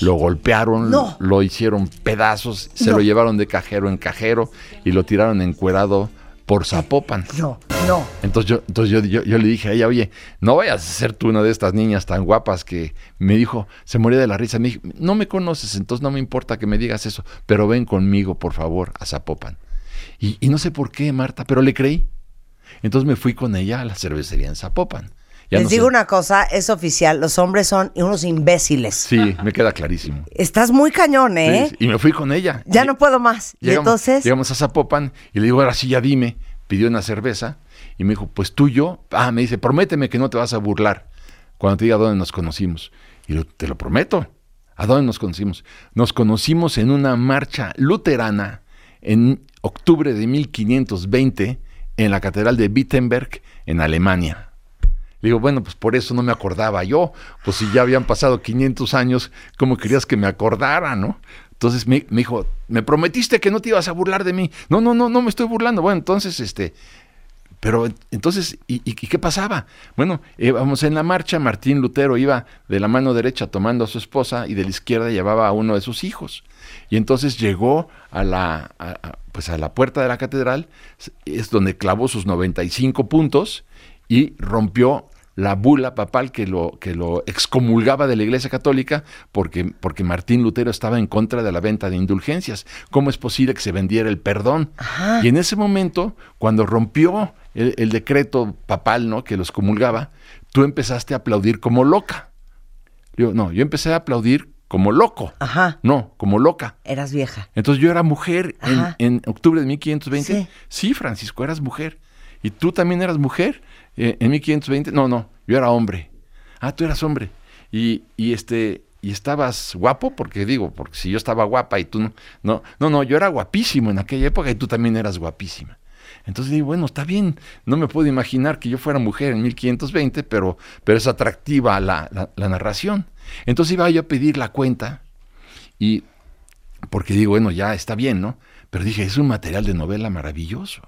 lo golpearon, No. lo hicieron pedazos, se No. lo llevaron de cajero en cajero y lo tiraron encuerado por Zapopan. no, no. Entonces, yo, entonces yo, yo- yo le dije a ella, oye, no vayas a ser tú una de estas niñas tan guapas que me dijo, se moría de la risa. Me dijo, no me conoces, entonces no me importa que me digas eso, pero ven conmigo, por favor, a Zapopan. Y, y no sé por qué, Marta, pero le creí. Entonces me fui con ella a la cervecería en Zapopan. Ya Les no digo sé- una cosa, es oficial, los hombres son unos imbéciles. Sí, me queda clarísimo. Estás muy cañón, ¿eh? Sí, y me fui con ella. Ya Y- no puedo más. Y entonces, llegamos a Zapopan y le digo, ahora sí, ya dime. Pidió una cerveza y me dijo, pues tú y yo. Ah, me dice, prométeme que no te vas a burlar cuando te diga dónde nos conocimos. Y yo, te lo prometo. ¿A dónde nos conocimos? Nos conocimos en una marcha luterana en octubre de 1520 en la Catedral de Wittenberg, en Alemania. Digo, bueno, pues por eso no me acordaba yo. Pues si ya habían pasado 500 años, ¿cómo querías que me acordara, no? Entonces me, me dijo, me prometiste que no te ibas a burlar de mí. No, no, no, no me estoy burlando. Bueno, entonces, este, pero entonces, ¿y, qué pasaba? Bueno, íbamos en la marcha, Martín Lutero iba de la mano derecha tomando a su esposa y de la izquierda llevaba a uno de sus hijos. Y entonces llegó a la, pues a la puerta de la catedral, es donde clavó sus 95 puntos y rompió la bula papal que lo, que lo excomulgaba de la Iglesia Católica porque, porque Martín Lutero estaba en contra de la venta de indulgencias. ¿Cómo es posible que se vendiera el perdón? Y en ese momento, cuando rompió el, el decreto papal ¿no? que los comulgaba, tú empezaste a aplaudir como loca. Yo, no, yo empecé a aplaudir como loco. Ajá. No, como loca. eras vieja. Entonces yo era mujer en octubre de 1520. Sí. Sí. Francisco, eras mujer. ¿Y tú también eras mujer eh, en 1520? No, no, yo era hombre. Ah, tú eras hombre. Y, y este y estabas guapo porque digo, porque si yo estaba guapa y tú no, no, no, no, yo era guapísimo en aquella época y tú también eras guapísima. Entonces digo, bueno, está bien, no me puedo imaginar que yo fuera mujer en 1520, pero, pero es atractiva la, la, la narración. Entonces iba yo a pedir la cuenta y porque digo, bueno, ya está bien, ¿no? Pero dije, es un material de novela maravilloso.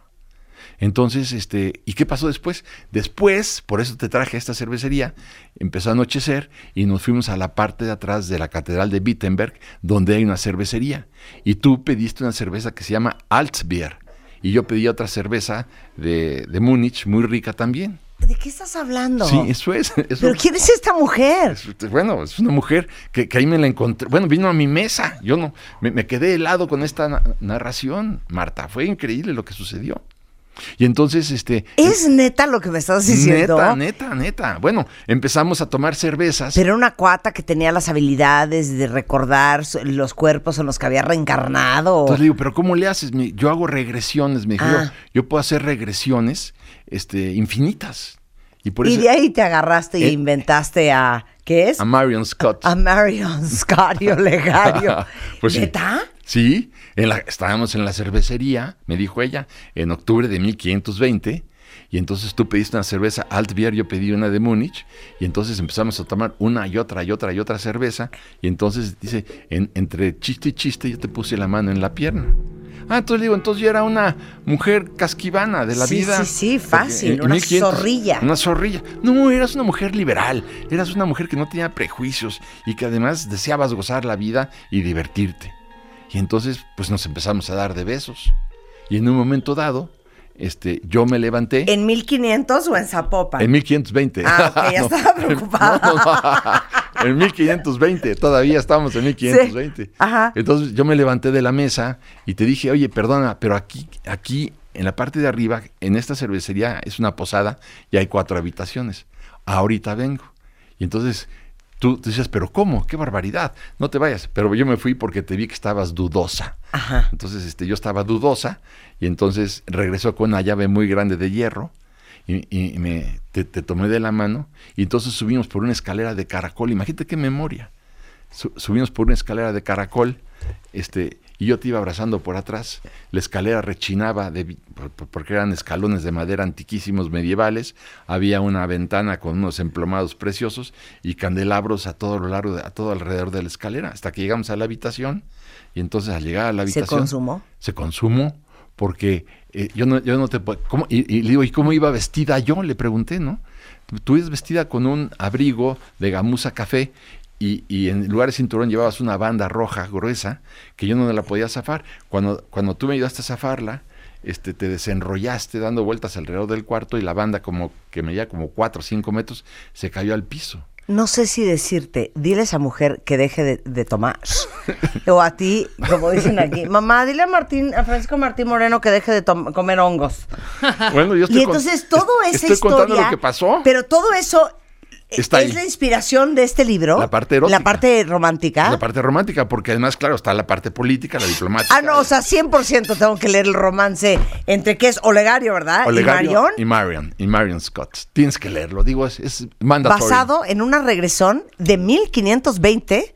Entonces, este, ¿y qué pasó después? Después, por eso te traje a esta cervecería, empezó a anochecer y nos fuimos a la parte de atrás de la Catedral de Wittenberg, donde hay una cervecería. Y tú pediste una cerveza que se llama Altbier. Y yo pedí otra cerveza de, de Múnich, muy rica también. ¿De qué estás hablando? Sí, eso es. eso- ¿Pero quién es esta mujer? es- bueno, es una mujer que, que ahí me la encontré. Bueno, vino a mi mesa. Yo no, me, me quedé helado con esta na- narración, Marta. Fue increíble lo que sucedió. Y entonces, este. ¿Es neta lo que me estás diciendo? Neta, neta, neta. Bueno, empezamos a tomar cervezas. Pero era una cuata que tenía las habilidades de recordar los cuerpos en los que había reencarnado. Entonces le digo, pero ¿cómo le haces? Yo hago regresiones, me dijo, Ah. yo, yo puedo hacer regresiones este, infinitas. Y por y eso de ahí te agarraste Eh, inventaste a. ¿Qué es? a Marion Scott. A Marion Scott y Olegario. Pues. ¿Neta? Sí, en la- estábamos en la cervecería, me dijo ella, en octubre de 1520, y entonces tú pediste una cerveza Altbier, yo pedí una de Múnich, y entonces empezamos a tomar una y otra y otra y otra cerveza, y entonces dice, en- entre chiste y chiste yo te puse la mano en la pierna. Ah, entonces digo, entonces yo era una mujer casquivana de la Sí, vida. sí, sí, fácil, en una 1500 zorrilla. Una zorrilla. No, eras una mujer liberal, eras una mujer que no tenía prejuicios y que además deseabas gozar la vida y divertirte. Y entonces, pues nos empezamos a dar de besos. Y en un momento dado, este, yo me levanté. ¿En 1500 o en Zapopan? En 1520. Ah, ya No. estaba preocupada. No, no, en 1520, todavía estamos en 1520. Sí, ajá. Entonces yo me levanté de la mesa y te dije, oye, perdona, pero aquí, aquí, en la parte de arriba, en esta cervecería es una posada y hay cuatro habitaciones. Ahorita vengo. Y entonces tú dices, pero ¿cómo? ¡Qué barbaridad! No te vayas. Pero yo me fui porque te vi que estabas dudosa. Ajá. Entonces este, yo estaba dudosa y entonces regresó con una llave muy grande de hierro y, y me, te, te tomé de la mano y entonces subimos por una escalera de caracol. Imagínate qué memoria. Su- subimos por una escalera de caracol este, y yo te iba abrazando por atrás. La escalera rechinaba de, porque eran escalones de madera antiquísimos medievales. Había una ventana con unos emplomados preciosos y candelabros a todo lo largo, de- a todo alrededor de la escalera, hasta que llegamos a la habitación. Y entonces al llegar a la ¿Se habitación consumó? se consumó porque eh, yo no yo no te puedo- ¿cómo? Y, y le digo y cómo iba vestida yo le pregunté no tú ibas vestida con un abrigo de gamuza café y, y en lugar de cinturón llevabas una banda roja gruesa que yo no la podía zafar cuando cuando tú me ayudaste a zafarla este, te desenrollaste dando vueltas alrededor del cuarto y la banda como que medía como cuatro o cinco metros se cayó al piso No sé si decirte, dile a esa mujer que deje de, de tomar. o a ti, como dicen aquí, mamá, dile a Martín, a Francisco Martín Moreno que deje de comer hongos. bueno yo estoy Y entonces todo esa estoy historia. contando lo que pasó Pero todo eso Está es ahí. la inspiración de este libro. La parte erótica. La parte romántica. La parte romántica, porque además, claro, está la parte política, la diplomática. Ah, no, o sea, 100% tengo que leer el romance entre que es Olegario, ¿verdad? Olegario y Marion. Y Marion, y Marion Scott. Tienes que leerlo, digo, es, es basado en una regresión de 1520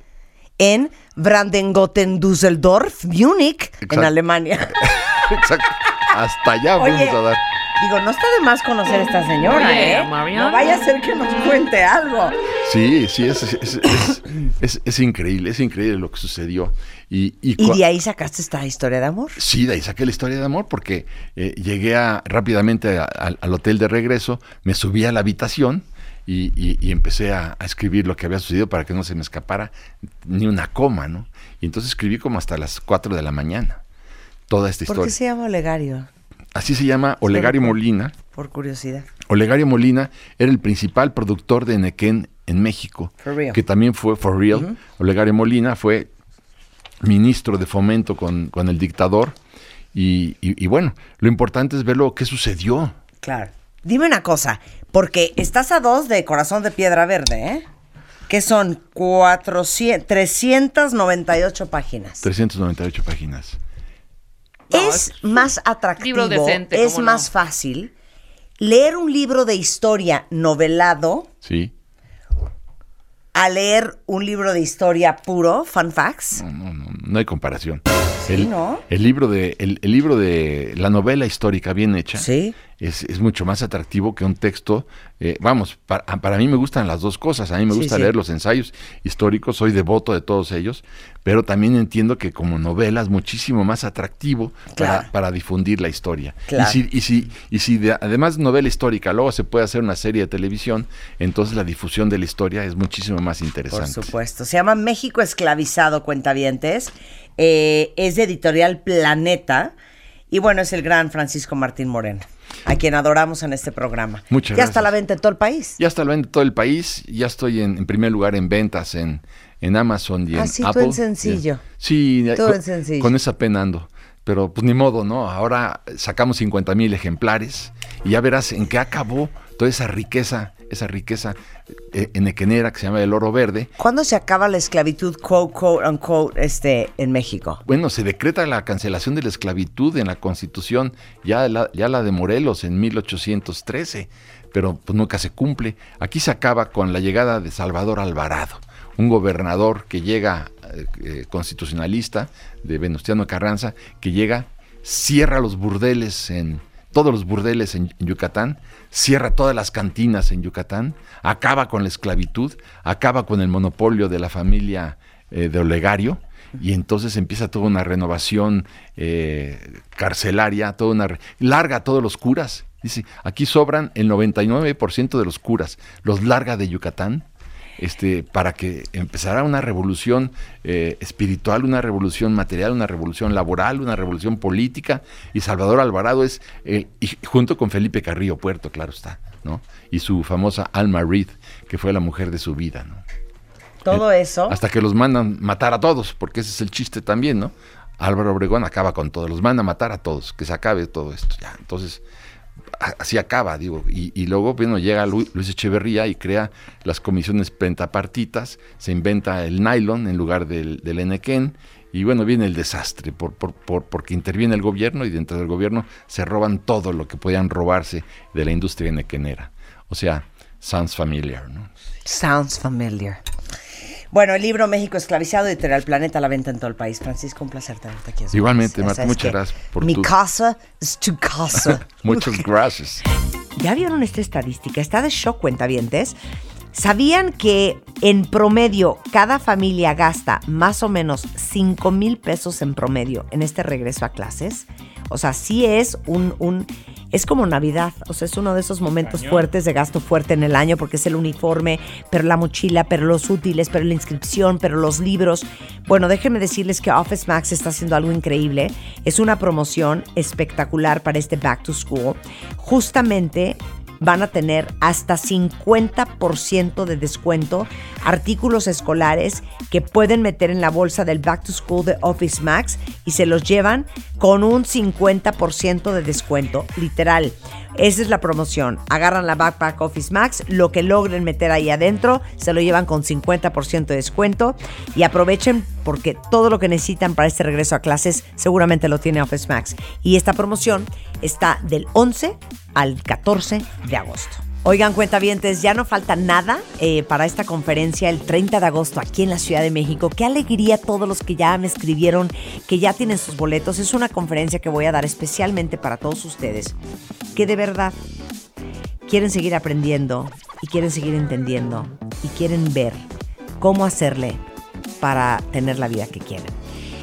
en Brandengoten, Düsseldorf, Múnich, en. Alemania. Exacto. Hasta allá Oye, vamos a dar. Digo, no está de más conocer a esta señora, Oye, ¿eh? No vaya a ser que nos cuente algo. Sí, sí, es, es, es- es- es- es increíble, es increíble lo que sucedió. Y, y Y de ahí sacaste esta historia de amor. Sí, de ahí saqué la historia de amor porque eh, llegué a- rápidamente a- al- al hotel de regreso, me subí a la habitación y, y- y empecé a, a escribir lo que había sucedido para que no se me escapara ni una coma, ¿no? Y entonces escribí como hasta las 4 de la mañana toda esta ¿Por historia. qué se llama Olegario? Así se llama Olegario Molina. Por curiosidad. Olegario Molina era el principal productor de Nequén en México, For real. que también fue for real. Olegario Molina fue ministro de fomento con, con el dictador. Y, y- y bueno, lo importante es ver lo que sucedió. Claro. Dime una cosa, porque estás a dos de Corazón de Piedra Verde, ¿eh? Que son 400, 398 páginas. 398 páginas. No, es más atractivo, libro decente, es ¿cómo más no? fácil leer un libro de historia novelado Sí. a leer un libro de historia puro, fun facts. No, no, no, no hay comparación. Sí, el, ¿no? el libro de el, el libro de la novela histórica bien hecha Sí. es, es mucho más atractivo que un texto. eh, vamos, para, para mí me gustan las dos cosas. A mí me gusta sí. leer los ensayos históricos, soy devoto de todos ellos, pero también entiendo que como novela es muchísimo más atractivo Claro. para, para difundir la historia. Claro. Y si, y si, y si de- además novela histórica luego se puede hacer una serie de televisión, entonces la difusión de la historia es muchísimo más Por interesante. supuesto. Se llama México Esclavizado, cuentavientes. Eh, es de editorial Planeta. Y bueno, es el gran Francisco Martín Moreno, a quien adoramos en este programa. Muchas Ya está a la gracias. venta en todo el país. Ya está lo vende todo el país, ya estoy en, en primer lugar en ventas en, en Amazon y en Ah, sí, tú Apple. en sencillo. Sí, Tú con, en sencillo. con esa pena ando. Pero pues ni modo, ¿no? Ahora sacamos 50 mil ejemplares y ya verás en qué acabó toda esa riqueza, esa riqueza eh, enequenera que se llama el oro verde. ¿Cuándo se acaba la esclavitud, quote, quote, unquote, este, en México? Bueno, se decreta la cancelación de la esclavitud en la Constitución, ya la, ya la de Morelos en 1813, pero pues nunca se cumple. Aquí se acaba con la llegada de Salvador Alvarado, un gobernador que llega eh, eh, constitucionalista de Venustiano Carranza, que llega, cierra los burdeles en todos los burdeles en, Yucatán, cierra todas las cantinas en Yucatán, acaba con la esclavitud, acaba con el monopolio de la familia eh, de Olegario, y entonces empieza toda una renovación eh, carcelaria, toda una larga a todos los curas. Dice, aquí sobran el 99% de los curas, los larga de Yucatán. Este, para que empezara una revolución eh, espiritual, una revolución material, una revolución laboral, una revolución política. Y Salvador Alvarado es, eh, y junto con Felipe Carrillo Puerto, claro está, ¿no? Y su famosa Alma Reed, que fue la mujer de su vida, ¿no? Todo Eh, eso. Hasta que los mandan matar a todos, porque ese es el chiste también, ¿no? Álvaro Obregón acaba con todos, los manda a matar a todos, que se acabe todo esto. Ya, entonces, así acaba, digo. Y, luego, bueno, llega Lu- Luis Echeverría y crea las comisiones pentapartitas, se inventa el nylon en lugar del, del enequén, y bueno, viene el desastre, por, por- por- porque interviene el gobierno y dentro del gobierno se roban todo lo que podían robarse de la industria enequenera. O sea, sounds familiar, ¿no? Sounds familiar. Bueno, el libro México esclavizado, editorial Planeta, a la venta en todo el país. Francisco, un placer tenerte aquí. Igualmente, Marta, muchas gracias por Mi tu- casa es tu casa. Muchas gracias. ¿Ya vieron esta estadística? Está de shock, cuentavientes. ¿Sabían que en promedio cada familia gasta más o menos 5 mil pesos en promedio en este regreso a clases? O sea, sí es un, un- es como Navidad, o sea, es uno de esos momentos fuertes de gasto fuerte en el año porque es el uniforme, pero la mochila, pero los útiles, pero la inscripción, pero los libros. Bueno, déjenme decirles que Office Max está haciendo algo increíble. Es una promoción espectacular para este Back to School. Justamente van a tener hasta 50% de descuento artículos escolares que pueden meter en la bolsa del Back to School de Office Max y se los llevan con un 50% de descuento, literal. Esa es la promoción. Agarran la Backpack Office Max, lo que logren meter ahí adentro, se lo llevan con 50% de descuento y aprovechen porque todo lo que necesitan para este regreso a clases seguramente lo tiene Office Max. Y esta promoción está del 11 al 14 de agosto. Oigan, cuentavientes, ya no falta nada eh, para esta conferencia el 30 de agosto aquí en la Ciudad de México. Qué alegría todos los que ya me escribieron, que ya tienen sus boletos. Es una conferencia que voy a dar especialmente para todos ustedes, que de verdad quieren seguir aprendiendo y quieren seguir entendiendo y quieren ver cómo hacerle para tener la vida que quieren.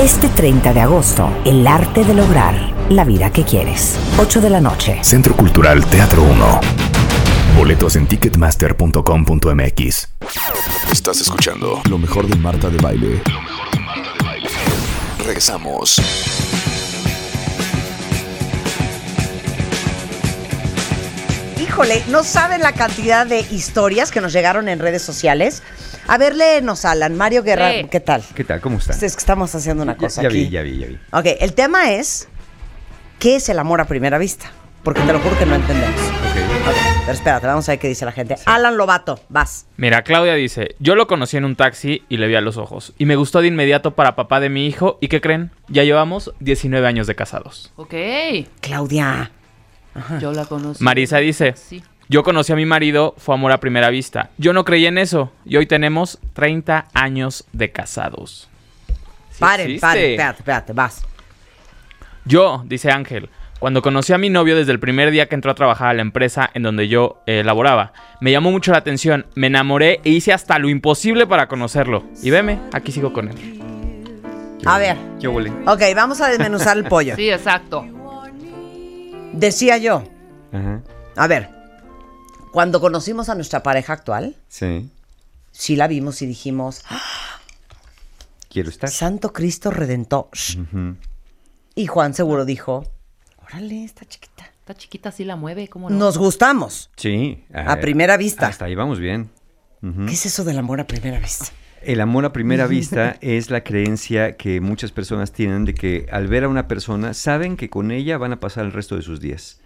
Este 30 de agosto, el arte de lograr la vida que quieres. 8 de la noche. Centro Cultural Teatro 1. Boletos en ticketmaster.com.mx. Estás escuchando lo mejor de Marta de Baile. Lo mejor de Marta de Baile. Regresamos. Híjole, no saben la cantidad de historias que nos llegaron en redes sociales. A ver, léenos, Alan. Mario Guerra, Sí. ¿qué tal? ¿Qué tal? ¿Cómo está? Es que estamos haciendo una Ya- cosa ya, aquí. vi, ya vi, ya vi. Ok, el tema es, ¿qué es el amor a primera vista? Porque te lo juro que no entendemos. Ok. Ok, pero espérate, vamos a ver qué dice la gente. Alan Lobato, vas. Mira, Claudia dice, yo lo conocí en un taxi y le vi a los ojos. Y me gustó de inmediato para papá de mi hijo. ¿Y qué creen? Ya llevamos 19 años de casados. Ok. Claudia. Yo la conozco. Marisa dice, Sí. Yo conocí a mi marido, fue amor a primera vista. Yo no creí en eso. Y hoy tenemos 30 años de casados. Sí paren, existe. paren, espérate, espérate, vas. Yo, dice Ángel, cuando conocí a mi novio desde el primer día que entró a trabajar a la empresa en donde yo eh, laboraba, me llamó mucho la atención, me enamoré e hice hasta lo imposible para conocerlo. Y veme, aquí sigo con él. A ver, ¿Qué huele? ok, vamos a desmenuzar el pollo. Sí, exacto. Decía yo, Ajá. a ver, cuando conocimos a nuestra pareja actual, Sí. sí la vimos y dijimos, "Ah, Quiero estar. Santo Cristo Redentor. Y Juan seguro dijo, órale, está chiquita. Esta chiquita sí la mueve, ¿cómo no? Nos gustamos. Sí. A primera vista. Hasta ahí vamos bien. ¿Qué es eso del amor a primera vista? El amor a primera vista es la creencia que muchas personas tienen de que al ver a una persona saben que con ella van a pasar el resto de sus días.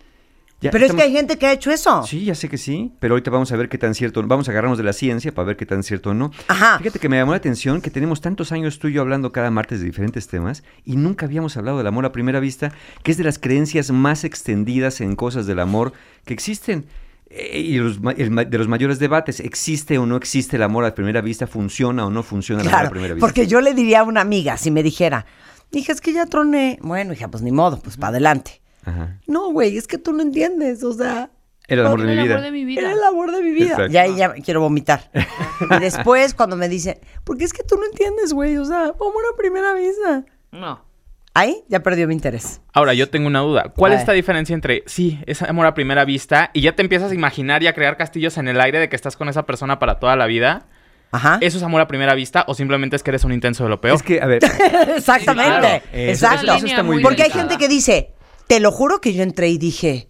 Ya Pero es que hay gente que ha hecho eso. Sí, ya sé que sí, pero ahorita vamos a ver qué tan cierto, vamos a agarrarnos de la ciencia para ver qué tan cierto o no. Ajá. Fíjate que me llamó la atención que tenemos tantos años tú y yo hablando cada martes de diferentes temas y nunca habíamos hablado del amor a primera vista, que es de las creencias más extendidas en cosas del amor que existen. Eh, y los el de los mayores debates, ¿existe o no existe el amor a primera vista? ¿Funciona o no funciona el amor Claro, a primera vista? porque yo le diría a una amiga, si me dijera, hija, es que ya troné. Bueno, hija, pues ni modo, pues para adelante. Ajá. No, güey, es que tú no entiendes, o sea... Era el amor de Era mi el vida. amor de mi vida. Era el amor de mi vida. Exacto. Ya ahí ya quiero vomitar. Y después cuando me dice, porque es que tú no entiendes, güey, o sea, amor a primera vista. No. Ahí ya perdió mi interés. Ahora, yo tengo una duda. ¿Cuál es esta ver. diferencia entre, sí, es amor a primera vista y ya te empiezas a imaginar y a crear castillos en el aire de que estás con esa persona para toda la vida? Ajá. ¿Eso es amor a primera vista o simplemente es que eres un intenso de lo peor? Es que, a ver, Exactamente. claro. Eso- Exacto. eso está muy Porque hay gente que dice, te lo juro que yo entré y dije,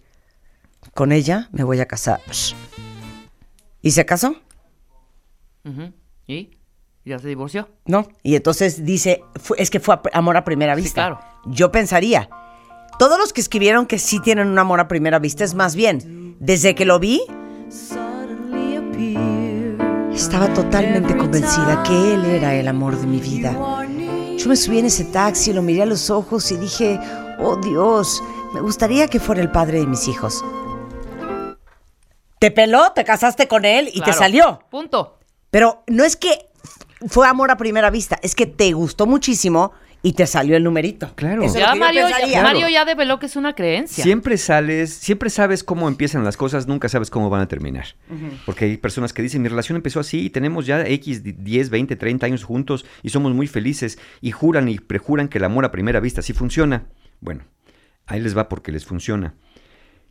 con ella me voy a casar. ¿Y se casó? ¿Y? ¿Ya se divorció? No. Y entonces dice, "Fue- es que fue amor a primera Sí, vista. claro. Yo pensaría, todos los que escribieron que sí tienen un amor a primera vista es más bien, desde que lo vi, estaba totalmente convencida que él era el amor de mi vida. Yo me subí en ese taxi, lo miré a los ojos y dije, oh Dios, me gustaría que fuera el padre de mis hijos. Te peló, te casaste con él y te salió. Punto. Pero no es que fue amor a primera vista, es que te gustó muchísimo y te salió el numerito. Claro. Eso es Ya Mario, ya. Mario ya develó que es una creencia. Siempre sales, siempre sabes cómo empiezan las cosas, nunca sabes cómo van a terminar. Porque hay personas que dicen, mi relación empezó así y tenemos ya X, 10, 20, 30 años juntos y somos muy felices y juran y prejuran que el amor a primera vista sí funciona. Bueno, ahí les va porque les funciona.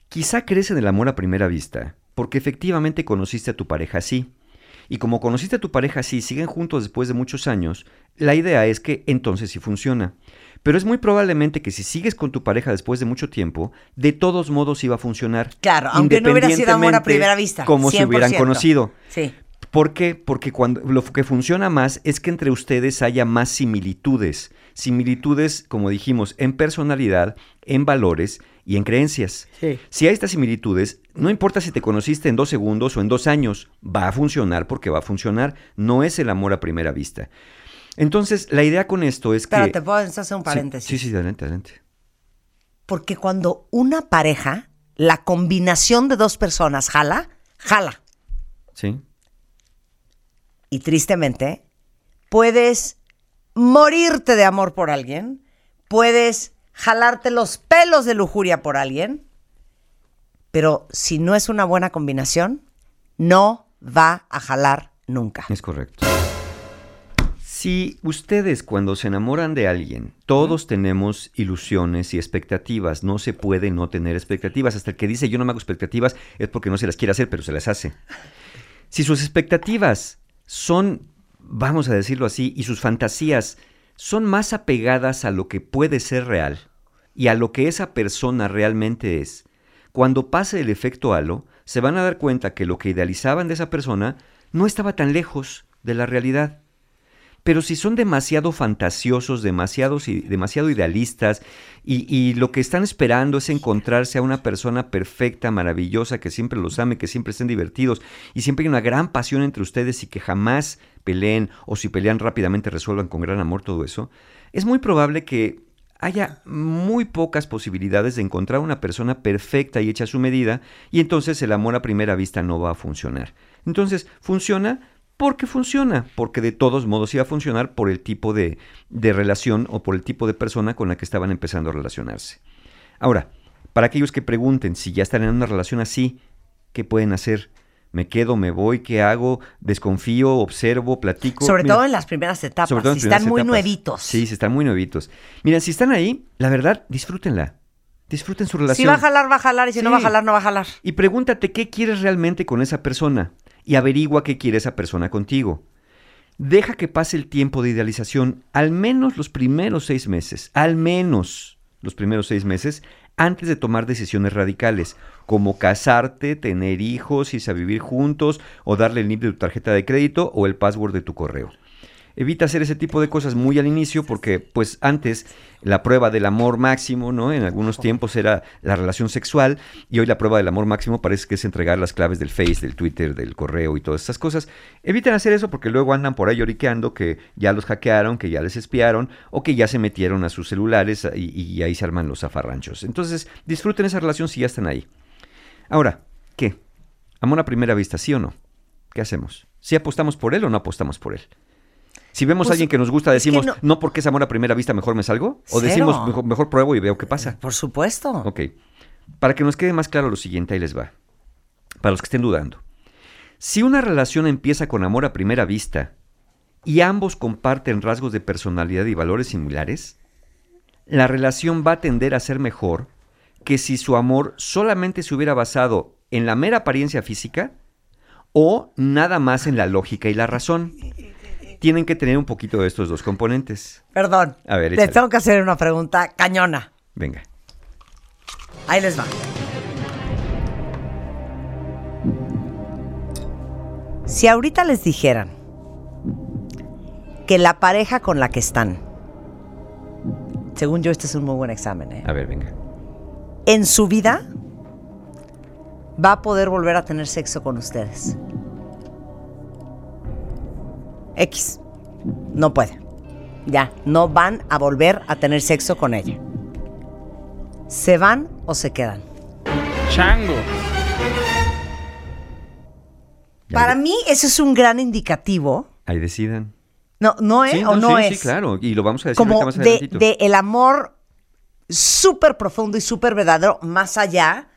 Quizá crees en el amor a primera vista porque efectivamente conociste a tu pareja así. Y como conociste a tu pareja así y siguen juntos después de muchos años, la idea es que entonces sí funciona. Pero es muy probablemente que si sigues con tu pareja después de mucho tiempo, de todos modos iba a funcionar. Claro, aunque no hubiera sido amor a primera vista, Como si hubieran 100%. conocido. Sí. ¿Por qué? Porque cuando lo que funciona más es que entre ustedes haya más similitudes. Similitudes, como dijimos, en personalidad, en valores y en creencias. Sí. Si hay estas similitudes, no importa si te conociste en dos segundos o en dos años, va a funcionar porque va a funcionar. No es el amor a primera vista. Entonces, la idea con esto es que... Espérate, ¿puedo hacer un Sí, paréntesis? Sí, sí, adelante, adelante. Porque cuando una pareja, la combinación de dos personas jala, jala. Sí. Y tristemente, puedes morirte de amor por alguien, puedes jalarte los pelos de lujuria por alguien, pero si no es una buena combinación, no va a jalar nunca. Es correcto. Si ustedes cuando se enamoran de alguien, todos tenemos ilusiones y expectativas, no se puede no tener expectativas. Hasta el que dice yo no me hago expectativas es porque no se las quiere hacer, pero se las hace. Si sus expectativas son, vamos a decirlo así, y sus fantasías son más apegadas a lo que puede ser real y a lo que esa persona realmente es, cuando pase el efecto halo, se van a dar cuenta que lo que idealizaban de esa persona no estaba tan lejos de la realidad. Pero si son demasiado fantasiosos, demasiado idealistas, y, y lo que están esperando es encontrarse a una persona perfecta, maravillosa, que siempre los ame, que siempre estén divertidos, y siempre hay una gran pasión entre ustedes y que jamás peleen, o si pelean rápidamente resuelvan con gran amor todo eso, es muy probable que haya muy pocas posibilidades de encontrar una persona perfecta y hecha a su medida, y entonces el amor a primera vista no va a funcionar. Entonces, funciona porque funciona, porque de todos modos iba a funcionar por el tipo de, de relación o por el tipo de persona con la que estaban empezando a relacionarse. Ahora, para aquellos que pregunten si ya están en una relación así, ¿qué pueden hacer? ¿Me quedo, me voy? ¿Qué hago? ¿Desconfío? ¿Observo? ¿Platico? Sobre Mira, todo en las primeras etapas, sobre todo en si primeras están muy nuevitos. Sí, si están muy nuevitos. Mira, si están ahí, la verdad, disfrútenla. Disfruten su relación. Si va a jalar, va a jalar, y si no va a jalar, no va a jalar. Y pregúntate qué quieres realmente con esa persona y averigua qué quiere esa persona contigo. Deja que pase el tiempo de idealización, al menos los primeros seis meses, al menos los primeros seis meses, antes de tomar decisiones radicales, como casarte, tener hijos, irse a vivir juntos, o darle el NIP de tu tarjeta de crédito o el password de tu correo. Evita hacer ese tipo de cosas muy al inicio porque pues antes la prueba del amor máximo, ¿no? En algunos tiempos era la relación sexual y hoy la prueba del amor máximo parece que es entregar las claves del Face, del Twitter, del correo y todas estas cosas. Eviten hacer eso porque luego andan por ahí lloriqueando que ya los hackearon, que ya les espiaron o que ya se metieron a sus celulares y, y ahí se arman los zafarranchos. Entonces disfruten esa relación si ya están ahí. Ahora, ¿qué? ¿Amor a primera vista, sí o no? ¿Qué hacemos? ¿Si apostamos por él o no apostamos por él? Si vemos Pues, a alguien que nos gusta, decimos, no- no, porque es amor a primera vista, mejor me salgo. O Cero. decimos, mejor, mejor pruebo y veo qué pasa. Por supuesto. Ok. Para que nos quede más claro lo siguiente, ahí les va. Para los que estén dudando. Si una relación empieza con amor a primera vista y ambos comparten rasgos de personalidad y valores similares, la relación va a tender a ser mejor que si su amor solamente se hubiera basado en la mera apariencia física o nada más en la lógica y la razón. Tienen que tener un poquito de estos dos componentes. Perdón. A ver, Les tengo que hacer una pregunta cañona. Venga. Ahí les va. Si ahorita les dijeran que la pareja con la que están, según yo este es un muy buen examen, ¿eh? A ver, venga. en su vida va a poder volver a tener sexo con ustedes. X. No puede. Ya, no van a volver a tener sexo con ella. ¿Se van o se quedan? Chango. Para mí eso es un gran indicativo. Ahí decidan. No, no es Sí, o no sí, es. Sí, claro. Y lo vamos a decir Como más de, de el amor súper profundo y súper verdadero, más allá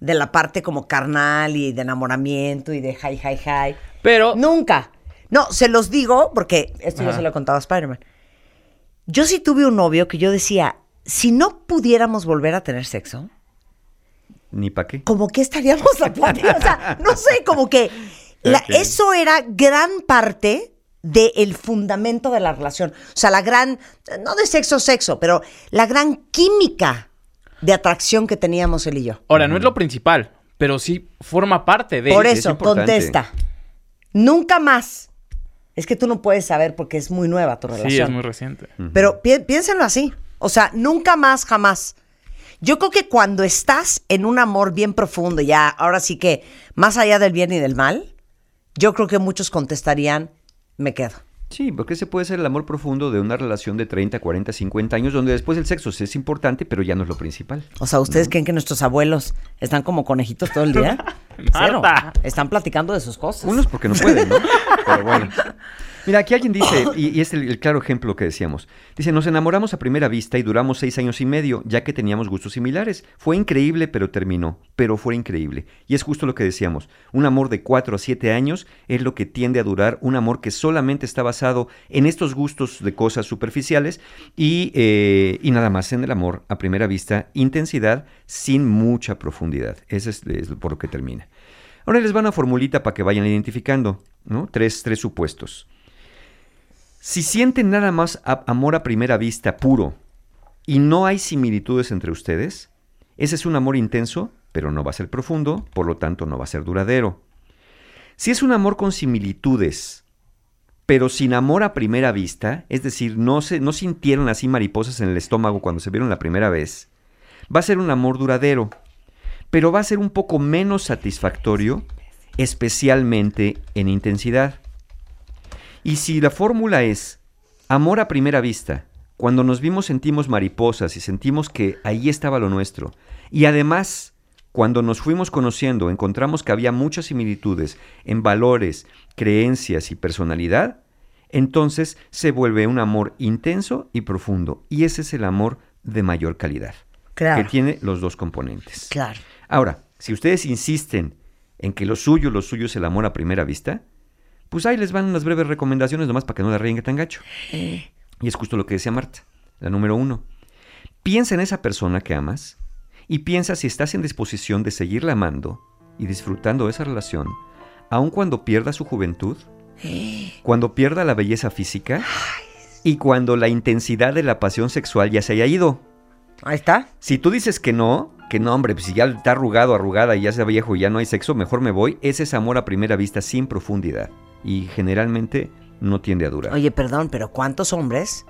de la parte como carnal y de enamoramiento y de hi, hi, hi. Pero Nunca. No, se los digo porque esto yo Ajá. se lo he contado a Spider-Man. Yo sí tuve un novio que yo decía, si no pudiéramos volver a tener sexo, Ni para qué. como que estaríamos platicando. O sea, no sé, como que la- eso era gran parte del fundamento de la relación. O sea, la gran, no de sexo, sexo, pero la gran química de atracción que teníamos él y yo. ahora no es lo principal, pero sí forma parte de. Por es eso, importante. contesta. Nunca más. Es que tú no puedes saber porque es muy nueva tu relación. Sí, es muy reciente. Pero pi- piénsenlo así. O sea, nunca más, jamás. Yo creo que cuando estás en un amor bien profundo, ya ahora sí que más allá del bien y del mal, yo creo que muchos contestarían, me quedo. Sí, porque ese puede ser el amor profundo de una relación de 30, 40, 50 años, donde después el sexo sí es importante, pero ya no es lo principal. O sea, ¿ustedes creen que nuestros abuelos están como conejitos todo el día? Cero. Están platicando de sus cosas. Unos porque no pueden, ¿no? Pero bueno. Mira, aquí alguien dice, y, es el, claro ejemplo que decíamos, dice, nos enamoramos a primera vista y duramos seis años y medio, ya que teníamos gustos similares. Fue increíble, pero terminó. Pero fue increíble. Y es justo lo que decíamos, un amor de cuatro a siete años es lo que tiende a durar, un amor que solamente está basado en estos gustos de cosas superficiales y, eh, y nada más en el amor a primera vista, intensidad sin mucha profundidad. Ese es, es por lo que termina. Ahora les va una formulita para que vayan identificando, ¿no? Tres, tres supuestos. Si sienten nada más amor a primera vista puro y no hay similitudes entre ustedes, ese es un amor intenso, pero no va a ser profundo, por lo tanto no va a ser duradero. Si es un amor con similitudes, pero sin amor a primera vista, es decir, no, se, no sintieron así mariposas en el estómago cuando se vieron la primera vez, va a ser un amor duradero, pero va a ser un poco menos satisfactorio, especialmente en intensidad. Y si la fórmula es amor a primera vista, cuando nos vimos sentimos mariposas y sentimos que ahí estaba lo nuestro, y además cuando nos fuimos conociendo encontramos que había muchas similitudes en valores, creencias y personalidad, entonces se vuelve un amor intenso y profundo, y ese es el amor de mayor calidad, Claro. que tiene los dos componentes. Claro. Ahora, si ustedes insisten en que lo suyo, lo suyo es el amor a primera vista, pues ahí les van unas breves recomendaciones nomás para que no la ríen tan gacho. Y es justo lo que decía Marta, la número uno. Piensa en esa persona que amas y piensa si estás en disposición de seguirla amando y disfrutando de esa relación, aun cuando pierda su juventud, cuando pierda la belleza física y cuando la intensidad de la pasión sexual ya se haya ido. Ahí está. Si tú dices que no, que no, hombre, pues si ya está arrugado, arrugada y ya sea viejo y ya no hay sexo, mejor me voy, ese es amor a primera vista sin profundidad. Y generalmente no tiende a durar. Oye, perdón, pero ¿cuántos hombres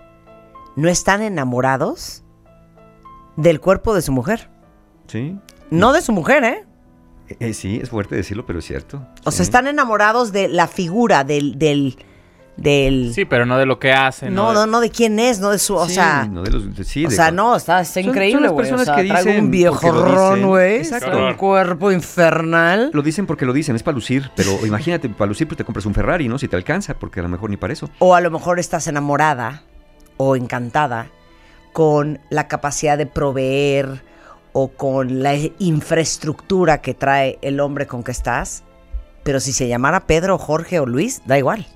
no están enamorados del cuerpo de su mujer? Sí. No de su mujer, ¿eh? Eh, eh, sí, es fuerte decirlo, pero es cierto. O sea, están enamorados de la figura, del... del, del Sí, pero no de lo que hace. no, no, no de quién es, no de su... O Sí, sea... no de los- de- sí, o de sea, no, está, está Son- son increíble. O personas sea, que dicen un porque viejo lo ron, dicen. güey. Un cuerpo infernal. Lo dicen porque lo dicen, es para lucir, pero imagínate, para lucir pues te compras un Ferrari, ¿no? Si te alcanza, porque a lo mejor ni para eso. O a lo mejor estás enamorada o encantada con la capacidad de proveer o con la infraestructura que trae el hombre con que estás. Pero si se llamara Pedro, Jorge o Luis, da igual.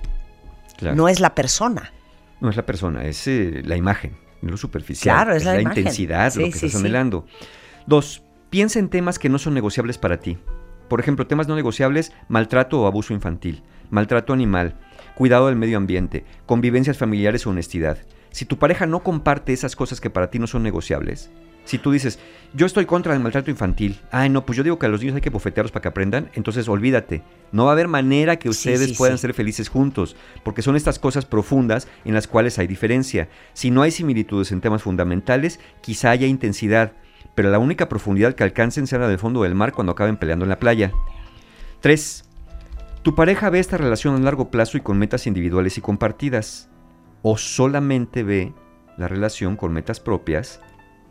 Claro. No es la persona. No es la persona, es eh, la imagen, lo superficial. Claro, es la imagen. intensidad, Sí, lo que sí, estás sí. anhelando. Dos, piensa en temas que no son negociables para ti. Por ejemplo, temas no negociables, maltrato o abuso infantil, maltrato animal, cuidado del medio ambiente, convivencias familiares o honestidad. Si tu pareja no comparte esas cosas que para ti no son negociables, si tú dices, yo estoy contra del maltrato infantil, ay no, pues yo digo que a los niños hay que bofetearlos para que aprendan, entonces olvídate, no va a haber manera que Sí, ustedes sí, puedan sí. ser felices juntos, porque son estas cosas profundas en las cuales hay diferencia. Si no hay similitudes en temas fundamentales, quizá haya intensidad, pero la única profundidad que alcancen será del fondo del mar cuando acaben peleando en la playa. 3. Tu pareja ve esta relación a largo plazo y con metas individuales y compartidas, o solamente ve la relación con metas propias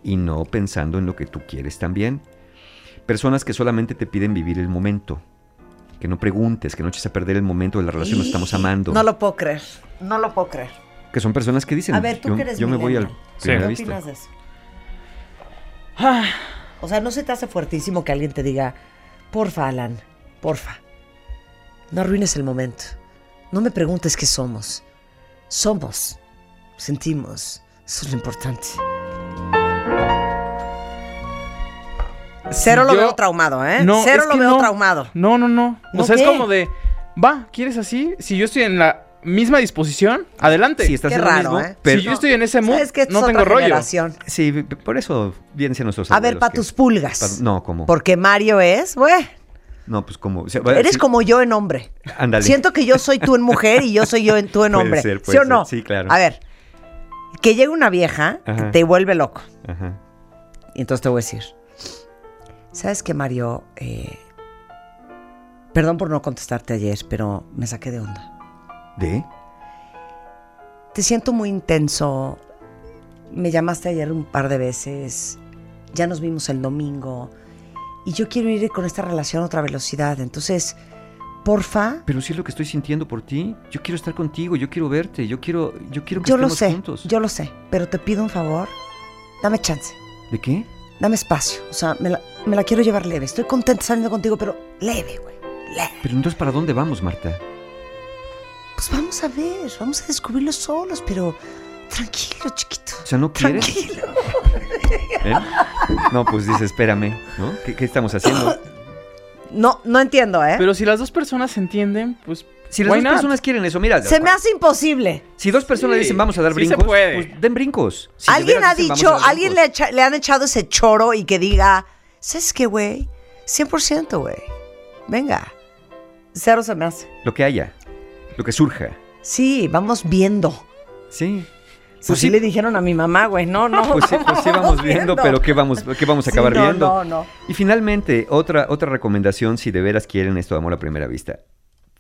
y no pensando en lo que tú quieres también. Personas que solamente te piden vivir el momento, que no preguntes, que no eches a perder el momento de la relación, nos estamos amando. No lo puedo creer. No lo puedo creer. Que son personas que dicen, A ver, tú yo, que eres yo me voy al primera ¿Qué vista. opinas de eso? O sea, ¿no se te hace fuertísimo que alguien te diga, porfa, Alan, porfa, no arruines el momento. No me preguntes qué somos. Somos. Sentimos. Eso es lo importante. Cero lo Yo- veo traumado, ¿eh? No, Cero es lo que veo no. traumado. No, no, no. ¿No o sea, qué? es como de, va, ¿quieres así? Si yo estoy en la misma disposición, adelante. Si estás Qué en raro, mismo, ¿eh? pero si yo estoy en ese mood. Esta no es tengo rollo. generación. Sí, por eso vienen siendo nuestros A ver, para que- tus pulgas. pa- no, como. Porque Mario es, güey, No, pues como. o sea, bueno, eres sí, como yo en hombre. Ándale. Siento que yo soy tú en mujer y yo soy yo en tú en Puede hombre. ser, ¿Sí puede o no? ser. Sí, claro. A ver, que llegue una vieja que Ajá. te vuelve loco. Ajá. Y entonces te voy a decir, ¿sabes qué, Mario? Eh, perdón por no contestarte ayer, pero me saqué de onda. ¿De? Te siento muy intenso. Me llamaste ayer un par de veces. Ya nos vimos el domingo. Y yo quiero ir con esta relación a otra velocidad. Entonces, porfa, Pero sí es lo que estoy sintiendo por ti. Yo quiero estar contigo, yo quiero verte, yo quiero, yo quiero que yo lo estemos sé, juntos. yo lo sé. Pero te pido un favor. Dame chance. ¿De qué? Dame espacio. O sea, me la, me la quiero llevar leve. Estoy contenta saliendo contigo, pero leve, güey. Leve. Pero entonces, ¿para dónde vamos, Marta? Pues vamos a ver, vamos a descubrirlo solos, pero tranquilo, chiquito. O sea, ¿no quieres? Tranquilo. ¿Eh? No, pues dice, espérame, ¿no? ¿Qué, qué estamos haciendo? No, no entiendo, ¿eh? Pero si las dos personas se entienden, pues. Si las why dos not? personas quieren eso, mira. Se me hace imposible. Si dos personas Sí, dicen vamos a dar sí brincos, se puede. pues den brincos. Si de alguien veras ha dicen, "Vamos dicho, dar alguien le, brincos". echa- le han echado ese choro y que diga, ¿sabes qué, güey? 100%, güey. Venga. Cero se me hace. Lo que haya, lo que surja. Sí, vamos viendo. Sí. Pues sí le dijeron a mi mamá, güey. No, no. Pues sí, pues sí vamos viendo, pero ¿qué vamos, qué vamos a Sí, acabar no, viendo? No, no. Y finalmente, otra, otra recomendación si de veras quieren esto de amor a primera vista.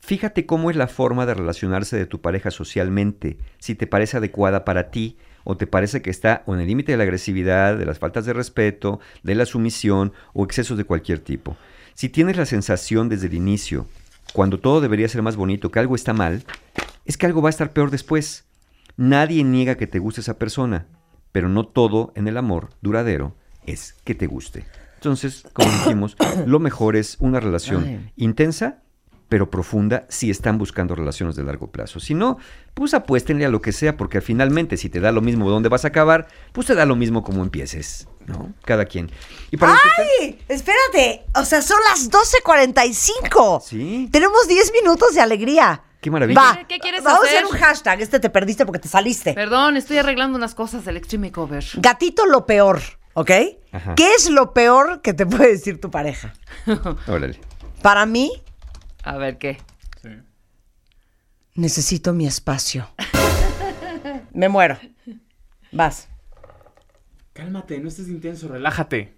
Fíjate cómo es la forma de relacionarse de tu pareja socialmente, si te parece adecuada para ti o te parece que está en el límite de la agresividad, de las faltas de respeto, de la sumisión o excesos de cualquier tipo. Si tienes la sensación desde el inicio, cuando todo debería ser más bonito, que algo está mal, es que algo va a estar peor después. Nadie niega que te guste esa persona, pero no todo en el amor duradero es que te guste. Entonces, como dijimos, lo mejor es una relación intensa, pero profunda si están buscando relaciones de largo plazo. Si no, pues apuéstenle a lo que sea, porque finalmente si te da lo mismo dónde vas a acabar, pues te da lo mismo como empieces, ¿no? Cada quien. Y para están- ¡Ay! Espérate. O sea, son las 12.45. Sí. Tenemos 10 minutos de alegría. Qué maravilla. Va. ¿Qué- quieres Vamos a hacer? hacer un hashtag. Este te perdiste porque te saliste. Perdón, estoy arreglando unas cosas del Extreme Cover. Gatito, lo peor, ¿ok? Ajá. ¿Qué es lo peor que te puede decir tu pareja? Órale. Para mí, A ver, ¿qué? Necesito mi espacio. Me muero. Vas. Cálmate, no estés intenso, relájate.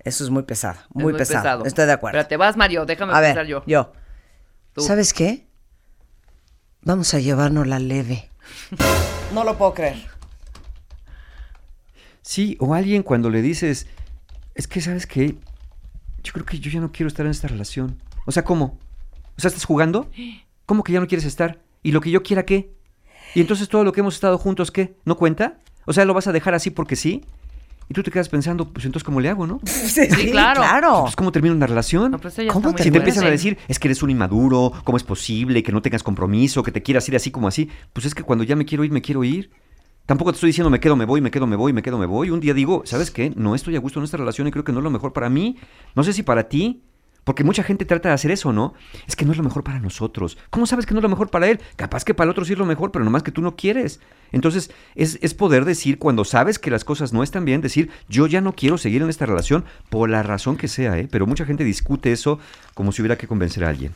Eso es muy pesado, Es muy, pesado. Estoy de acuerdo. Espérate, vas, Mario, déjame A pensar ver, yo. yo. Tú. ¿Sabes qué? Vamos a llevarnos la leve. no lo puedo creer. Sí, o alguien cuando le dices, es que, ¿sabes qué? Yo creo que yo ya no quiero estar en esta relación. O sea, ¿cómo? O sea, ¿estás jugando? ¿Cómo que ya no quieres estar? ¿Y lo que yo quiera qué? ¿Y entonces todo lo que hemos estado juntos qué? ¿No cuenta? O sea, ¿lo vas a dejar así porque sí? Y tú te quedas pensando, pues entonces, ¿cómo le hago, no? Sí, Sí, claro. Pues, ¿cómo termina una relación? No, pues ¿Cómo te si te empiezan a decir, es que eres un inmaduro, ¿cómo es posible que no tengas compromiso, que te quieras ir así como así? Pues es que cuando ya me quiero ir, me quiero ir. Tampoco te estoy diciendo me quedo, me voy, me quedo, me voy, me quedo, me voy. Un día digo, ¿sabes qué? No estoy a gusto en esta relación y creo que no es lo mejor para mí. No sé si para ti. Porque mucha gente trata de hacer eso, ¿no? Es que no es lo mejor para nosotros. ¿Cómo sabes que no es lo mejor para él? Capaz que para el otro sí es lo mejor, pero nomás que tú no quieres. Entonces, es, es poder decir, cuando sabes que las cosas no están bien, decir, yo ya no quiero seguir en esta relación por la razón que sea, ¿eh? Pero mucha gente discute eso como si hubiera que convencer a alguien.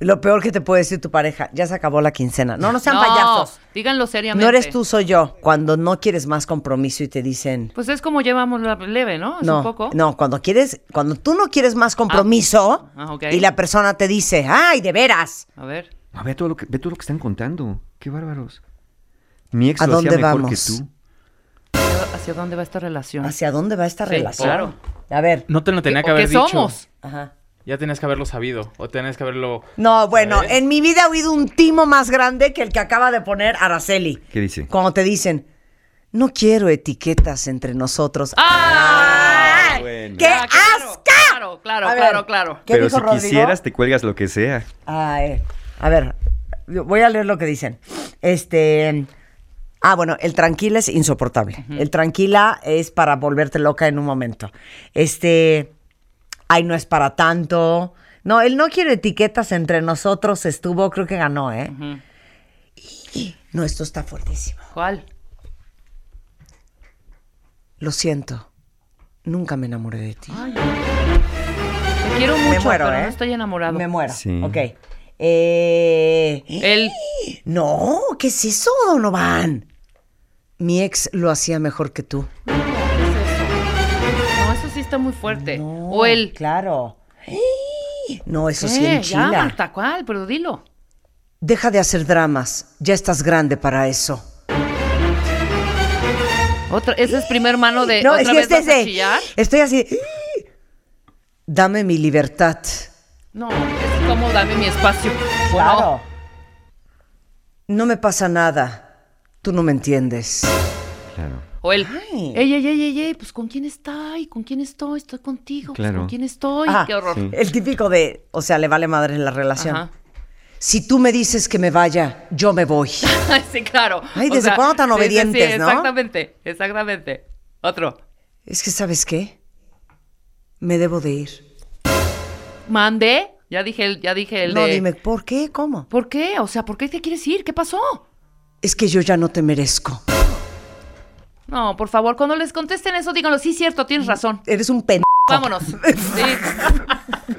Lo peor que te puede decir tu pareja, ya se acabó la quincena. No, no sean No, payasos. díganlo seriamente. No eres tú, soy yo. Cuando no quieres más compromiso y te dicen, Pues es como llevamos la leve, ¿no? Es no, un poco. no, cuando quieres, cuando tú no quieres más compromiso Ah, ok. y la persona te dice, ay, de veras. A ver. A ver todo lo que, ve todo lo que están contando. Qué bárbaros. Mi ex ¿A lo hacía dónde mejor vamos? que tú. ¿Hacia- ¿Hacia dónde va esta relación? ¿Hacia dónde va esta Sí, relación? claro. A ver. No te lo tenía ¿Qué- que haber qué dicho. somos? Ajá. Ya tenías que haberlo sabido. O tenías que haberlo. No, bueno, ¿Sabes? en mi vida he oído un timo más grande que el que acaba de poner Araceli. ¿Qué dice? Cuando te dicen, no quiero etiquetas entre nosotros. ¡Ah! ¡Ay! bueno. ¡Qué Ah, claro, asco! Claro, claro, ver. claro, claro. ¿Qué Pero dijo si Rodrigo? quisieras, te cuelgas lo que sea. Ay, a ver, voy a leer lo que dicen. Este. Ah, bueno, el tranquila es insoportable. El tranquila es para volverte loca en un momento. Este. Ay, no es para tanto. No, él no quiere etiquetas entre nosotros. Estuvo, creo que ganó, ¿eh? Y- No, esto está fuertísimo. ¿Cuál? Lo siento. Nunca me enamoré de ti. Te quiero mucho, me muero, pero ¿eh? no estoy enamorado. Me muero. Sí. Ok. Eh. Él. No, ¿qué es eso, Donovan? Mi ex lo hacía mejor que tú. Sí está muy fuerte. o él. Claro. No, eso sí ¿Qué? Ya, enchila. Marta, ¿cuál? Pero dilo. Deja de hacer dramas. Ya estás grande para eso. Otra, ese es primer mano de. No, ¿Otra es que vez este vas a chillar? Estoy así. Dame mi libertad. No, es como dame mi espacio. Claro. No me pasa nada. Tú no me entiendes. Claro. O él. Ay. Ey, ey, ey, ey, ey, pues ¿con quién estoy? ¿Con quién estoy? Estoy contigo. pues. ¿Con quién estoy? Ah, Qué horror. sí. El típico de, o sea, le vale madre en la relación. Ajá. Si tú me dices que me vaya, yo me voy. sí, claro. Ay, O ¿desde cuándo tan sí, sí, sí, obedientes, no? Exactamente, exactamente. Otro. Es que, ¿sabes qué? Me debo de ir. ¿Mandé? Ya dije el, ya dije el no, de... dime, ¿por qué? ¿Cómo? ¿Por qué? O sea, ¿por qué te quieres ir? ¿Qué pasó? Es que yo ya no te merezco. No, por favor, cuando les contesten eso, díganlo. Sí, cierto, tienes razón. Eres un pendejo. Vámonos. Sí.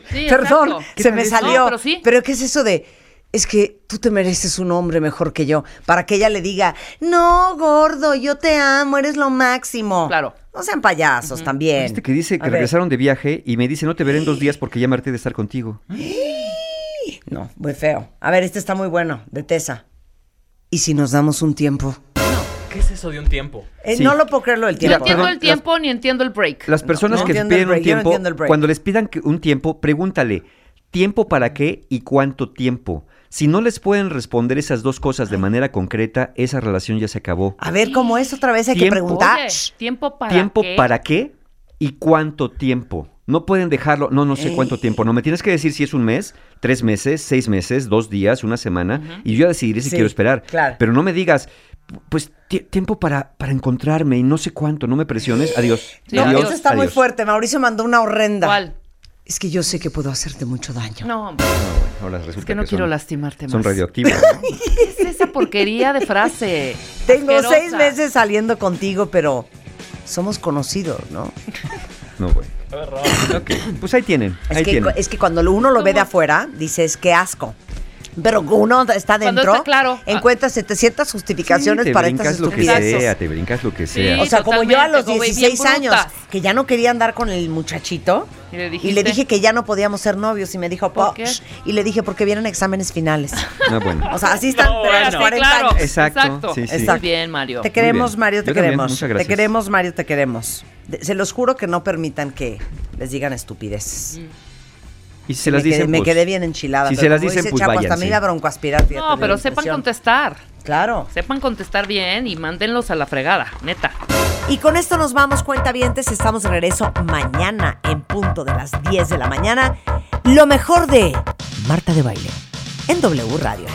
Sí, Perdón, se me salió. No, pero sí. Pero ¿qué es eso de.? Es que tú te mereces un hombre mejor que yo. Para que ella le diga, no, gordo, yo te amo, eres lo máximo. Claro. No sean payasos también. Este que dice A que ver. regresaron de viaje y me dice, no te veré en dos días porque ya me harté de estar contigo. No, muy feo. A ver, este está muy bueno, de Tessa. ¿Y si nos damos un tiempo? ¿Qué es eso de un tiempo? Eh, Sí. No lo puedo creer lo del No tiempo. entiendo perdón, el tiempo ni entiendo el break. Las personas no que entiendo el piden un break, yo no tiempo, entiendo cuando les pidan que- un tiempo, pregúntale, ¿tiempo para qué y cuánto tiempo? Si no les pueden responder esas dos cosas de manera concreta, esa relación ya se acabó. A ver, ¿cómo es? Otra vez hay que Tiempo. preguntar. Oye, ¿tiempo para ¿Tiempo qué? para qué y cuánto tiempo? No pueden dejarlo, no, no sé cuánto tiempo. No, me tienes que decir si es un mes, tres meses, seis meses, dos días, una semana, y yo ya decidiré si Sí, quiero esperar. claro. Pero no me digas, pues ti- tiempo para, para encontrarme y no sé cuánto, no me presiones. Adiós. Sí, No, adiós, está muy fuerte. Mauricio mandó una horrenda. ¿Cuál? Es que yo sé que puedo hacerte mucho daño. No, hombre, Ahora resulta es que no quiero lastimarte más. Son radioactivos. ¿no? ¿Qué es esa porquería de frase? Tengo Asquerosa. seis meses saliendo contigo, pero somos conocidos, ¿no? No, güey. Ok, Pues ahí tienen. Es ahí que, tienen. es que cuando uno lo ve de afuera, dices, qué asco. Pero uno está dentro, está claro. encuentra 700 justificaciones Sí, te para estas brincas lo que estupideces. sea, te brincas lo que Sí. sea. O sea, como yo a los totalmente, como bien 16 años, que ya no quería andar con el muchachito. Y le Y le dijiste, dije que ya no podíamos ser novios y me dijo, ¿Por qué? Y le dije, porque vienen exámenes finales. Ah, bueno. O sea, así están No, pero a los bueno. 40 claro. años. Exacto, sí, sí. Muy Exacto. bien, Mario. Te queremos. Mario, te Yo también, queremos. muchas Te queremos, Mario, te queremos. De- se los juro que no permitan que les digan estupideces. Y si se las me, quedé, dicen, me pues, quedé bien enchilada. si pero se las dicen, dice pues Chapo, hasta me iba a broncoaspirar, fíjate, No, pero sepan contestar. Claro. Sepan contestar bien y mándenlos a la fregada, neta. Y con esto nos vamos, cuentavientes. Estamos de regreso mañana en punto de las 10 de la mañana. Lo mejor de Marta de Baile en W Radio.